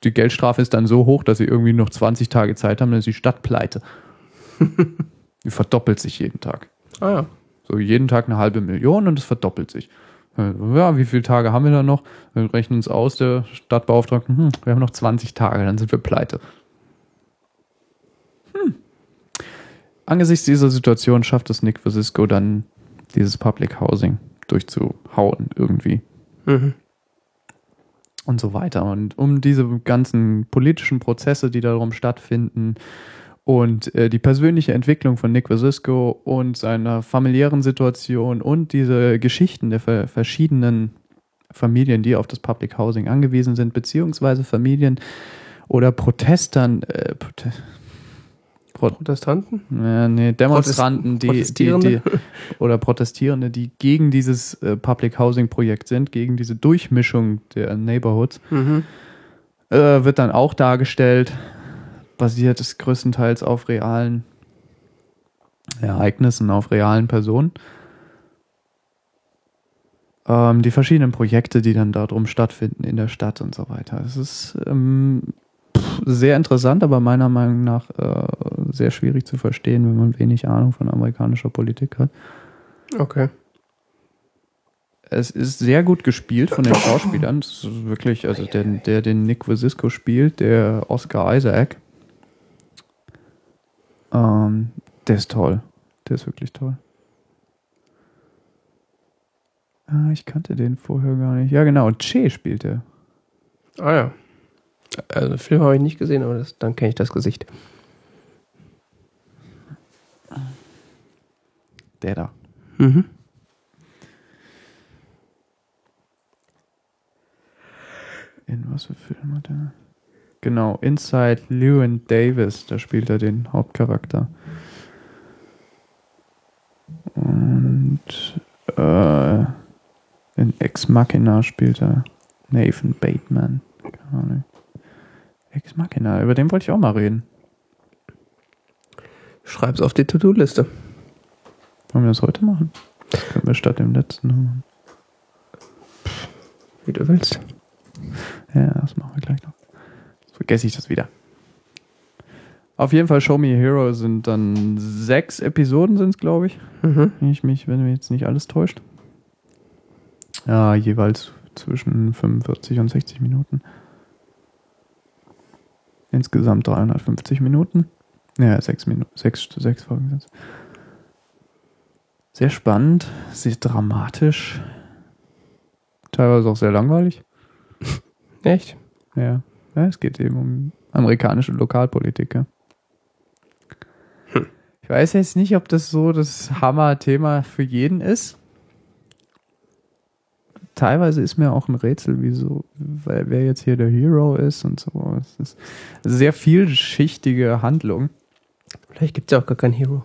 die Geldstrafe ist dann so hoch, dass sie irgendwie noch 20 Tage Zeit haben, dann ist die Stadt pleite. die verdoppelt sich jeden Tag. Ah ja. So jeden Tag eine halbe Million und es verdoppelt sich. Äh, Ja, wie viele Tage haben wir da noch? Wir rechnen uns aus, der Stadtbeauftragte, hm, wir haben noch 20 Tage, dann sind wir pleite. Hm. Angesichts dieser Situation schafft es Nick Vasisco dann, dieses Public Housing durchzuhauen irgendwie Mhm. und so weiter. Und um diese ganzen politischen Prozesse, die darum stattfinden und äh, die persönliche Entwicklung von Nick Vasisco und seiner familiären Situation und diese Geschichten der ver verschiedenen Familien, die auf das Public Housing angewiesen sind, beziehungsweise Familien oder Protestern, äh, Prote Pro Protestanten? ja, nee, Demonstranten, die, die, Protestierende? die oder Protestierende, die gegen dieses äh, Public Housing Projekt sind, gegen diese Durchmischung der Neighborhoods, Mhm. äh, wird dann auch dargestellt. Basiert es größtenteils auf realen Ereignissen, auf realen Personen. Ähm, die verschiedenen Projekte, die dann darum stattfinden in der Stadt und so weiter. Es ist ähm, pff, sehr interessant, aber meiner Meinung nach äh, sehr schwierig zu verstehen, wenn man wenig Ahnung von amerikanischer Politik hat. Okay. Es ist sehr gut gespielt von den Schauspielern. Es ist wirklich, also der, der den Nick Vasisco spielt, der Oscar Isaac, ähm, der ist toll. Der ist wirklich toll. Ah, ich kannte den vorher gar nicht. Ja, genau. Che spielt er. Ah ja. Also den Film habe ich nicht gesehen, aber das, dann kenne ich das Gesicht. Der da. Mhm. In was für Film hat er? Genau, Inside Llewyn Davis, da spielt er den Hauptcharakter. Und äh, in Ex Machina spielt er Nathan Bateman. Keine Ahnung. Ex Machina, über den wollte ich auch mal reden. Schreib's auf die To-Do-Liste. Wollen wir das heute machen? Können wir statt dem letzten machen. Wie du willst. Ja, das machen wir gleich noch. Vergesse ich das wieder. Auf jeden Fall Show Me a Hero sind dann sechs Episoden sind es, glaube ich. Mhm. Wenn ich mich, wenn mir jetzt nicht alles täuscht. Ja, jeweils zwischen 45 und 60 Minuten. Insgesamt 350 Minuten. Ja, sechs Minuten, sechs, sechs Folgen sind Sehr spannend, sehr dramatisch. Teilweise auch sehr langweilig. Echt? Ja. Ja, es geht eben um amerikanische Lokalpolitik. Ja. Ich weiß jetzt nicht, ob das so das Hammer-Thema für jeden ist. Teilweise ist mir auch ein Rätsel, wieso, wer jetzt hier der Hero ist und so. Es ist eine sehr vielschichtige Handlung. Vielleicht gibt es ja auch gar keinen Hero.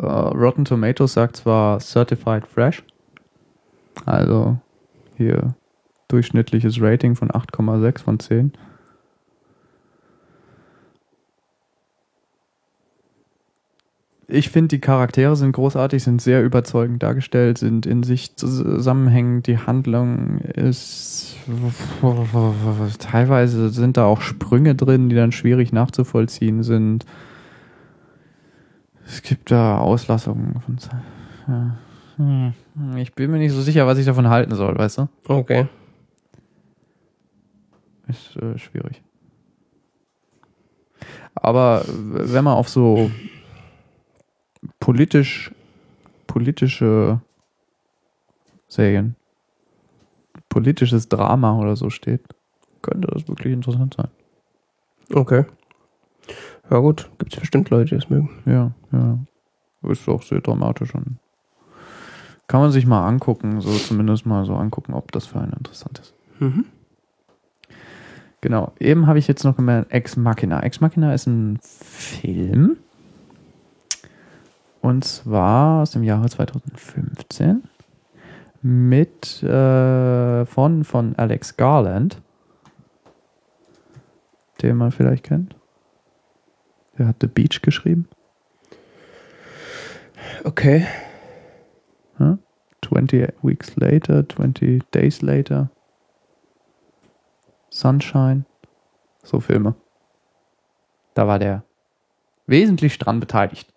Äh, Rotten Tomatoes sagt zwar Certified Fresh, also hier durchschnittliches Rating von 8,6 von 10. Ich finde, die Charaktere sind großartig, sind sehr überzeugend dargestellt, sind in sich zusammenhängend. Die Handlung ist. Teilweise sind da auch Sprünge drin, die dann schwierig nachzuvollziehen sind. Es gibt da Auslassungen von. Ja. Hm. Ich bin mir nicht so sicher, was ich davon halten soll, weißt du? Okay. Ist äh, schwierig. Aber wenn man auf so politisch politische Serien, politisches Drama oder so steht, könnte das wirklich interessant sein. Okay. Ja gut, gibt es bestimmt Leute, die das mögen. Ja, ja. Ist auch sehr dramatisch und kann man sich mal angucken, so zumindest mal so angucken, ob das für einen interessant ist. Mhm. Genau. Eben habe ich jetzt noch gemerkt, Ex Machina. Ex Machina ist ein Film. Und zwar aus dem Jahre 2015 mit äh, von, von Alex Garland, den man vielleicht kennt. Der hat The Beach geschrieben. Okay. Hm? 20 Weeks Later, 20 Days Later, Sunshine, so Filme. Da war der wesentlich dran beteiligt.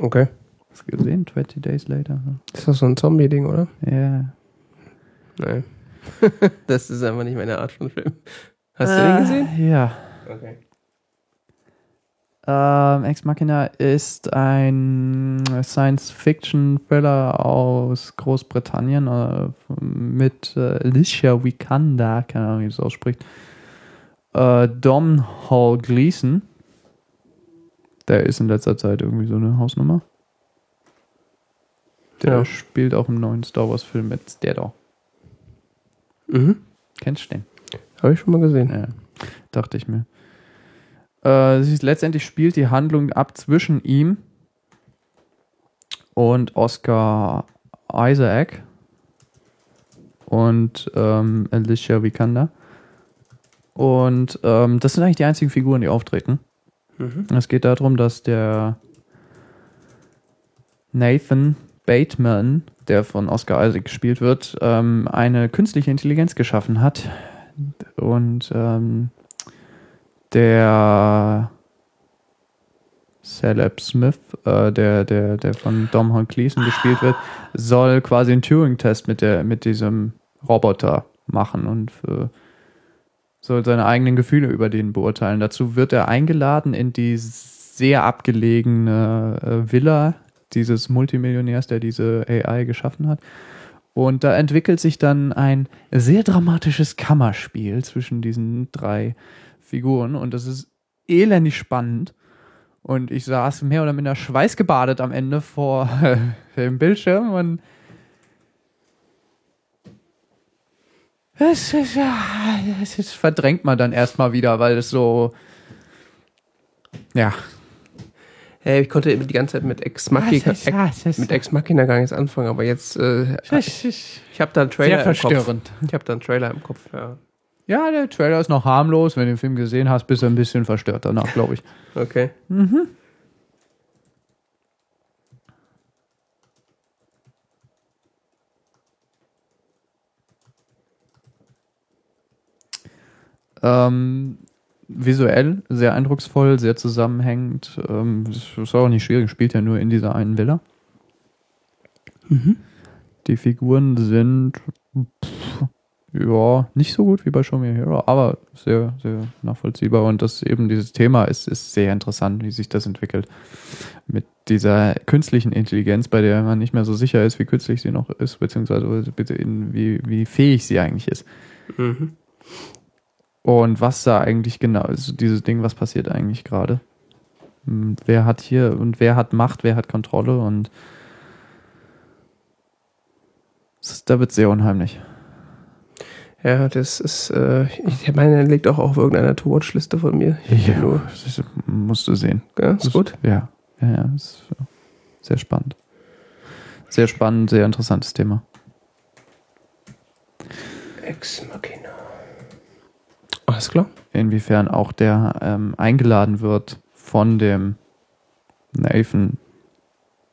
Okay. Hast du gesehen? 20 Days Later. Ist das so ein Zombie-Ding, oder? Ja. Nein. das ist einfach nicht meine Art von Film. Hast du den gesehen? Ja. Okay. Ähm, Ex Machina ist ein Science-Fiction-Thriller aus Großbritannien äh, mit äh, Alicia Vikander, keine Ahnung, wie das ausspricht. Äh, Dom Hall Gleason. Der ist in letzter Zeit irgendwie so eine Hausnummer. Der Ja. spielt auch im neuen Star Wars-Film mit der da. Mhm. Kennst du den? Habe ich schon mal gesehen. Ja, dachte ich mir. Äh, letztendlich spielt die Handlung ab zwischen ihm und Oscar Isaac und ähm, Alicia Vikander. Und ähm, das sind eigentlich die einzigen Figuren, die auftreten. Mhm. Es geht darum, dass der Nathan Bateman, der von Oscar Isaac gespielt wird, ähm, eine künstliche Intelligenz geschaffen hat. Und ähm, der Caleb Smith, äh, der, der, der von Dom Hall Gleason gespielt wird, soll quasi einen Turing-Test mit, mit diesem Roboter machen und äh, soll seine eigenen Gefühle über den beurteilen. Dazu wird er eingeladen in die sehr abgelegene äh, Villa dieses Multimillionärs, der diese AI geschaffen hat. Und da entwickelt sich dann ein sehr dramatisches Kammerspiel zwischen diesen drei Figuren und das ist elendig spannend. Und ich saß mehr oder minder schweißgebadet am Ende vor dem Bildschirm und das, ist, ja, ist, verdrängt man dann erstmal wieder, weil es so ja, Hey, ich konnte die ganze Zeit mit Ex Machina, Ex, mit Ex Machina gar nichts anfangen, aber jetzt, äh, ich habe da einen Trailer sehr im Kopf. verstörend. Ich habe da einen Trailer im Kopf, ja. Ja, der Trailer ist noch harmlos. Wenn du den Film gesehen hast, bist du ein bisschen verstört danach, glaube ich. Okay. Ähm, visuell sehr eindrucksvoll, sehr zusammenhängend. Ähm, das ist auch nicht schwierig, spielt ja nur in dieser einen Villa. Die Figuren sind pff, ja nicht so gut wie bei Show Me a Hero, aber sehr, sehr nachvollziehbar. Und das eben dieses Thema ist, ist sehr interessant, wie sich das entwickelt. Mit dieser künstlichen Intelligenz, bei der man nicht mehr so sicher ist, wie künstlich sie noch ist, beziehungsweise wie, wie fähig sie eigentlich ist. Mhm. Und was da eigentlich genau ist, dieses Ding, was passiert eigentlich gerade? Hm, Wer hat hier und wer hat Macht, wer hat Kontrolle und da wird sehr unheimlich. Ja, das ist, äh, ich meine, der liegt auch auf irgendeiner To-Watch-Liste von mir. Ich Ja, nur, das musst du sehen. ja, ist gut. Ja, ja, ja, ist sehr spannend. Sehr spannend, sehr interessantes Thema. Ex Machina. Alles klar. Inwiefern auch der ähm, eingeladen wird von dem Nathan.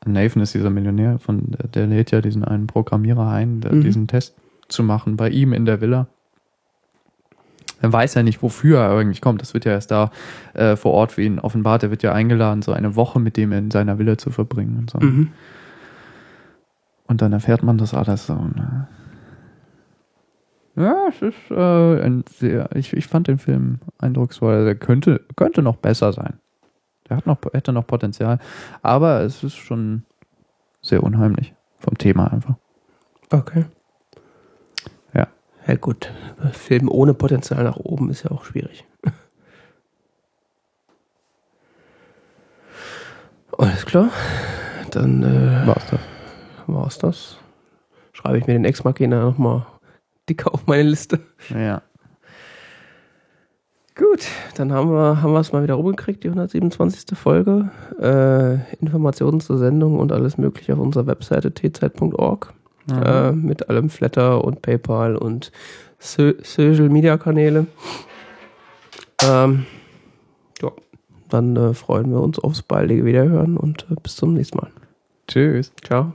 Nathan ist dieser Millionär, von der, der lädt ja diesen einen Programmierer ein, der, Mhm. diesen Test zu machen bei ihm in der Villa. Er weiß ja nicht, wofür er eigentlich kommt. Das wird ja erst da äh, vor Ort für ihn offenbart. Er wird ja eingeladen, so eine Woche mit dem in seiner Villa zu verbringen und so. Mhm. Und dann erfährt man das alles so. Ne? Ja, es ist äh, ein sehr. Ich, ich fand den Film eindrucksvoll. Der könnte, könnte noch besser sein. Der hat noch, hätte noch Potenzial. Aber es ist schon sehr unheimlich. Vom Thema einfach. Okay. Ja. Gut. Film ohne Potenzial nach oben ist ja auch schwierig. Alles klar. Dann äh, War's das. war's das. Schreibe ich mir den Ex Machina nochmal dicker auf meine Liste. Ja. Gut, dann haben wir haben wir es mal wieder rumgekriegt, die 127. Folge. Äh, Informationen zur Sendung und alles mögliche auf unserer Webseite tzeit.org. Äh, mit allem Flatter und PayPal und so Social Media Kanäle. Ähm, ja, dann äh, freuen wir uns aufs baldige Wiederhören und äh, bis zum nächsten Mal. Tschüss. Ciao.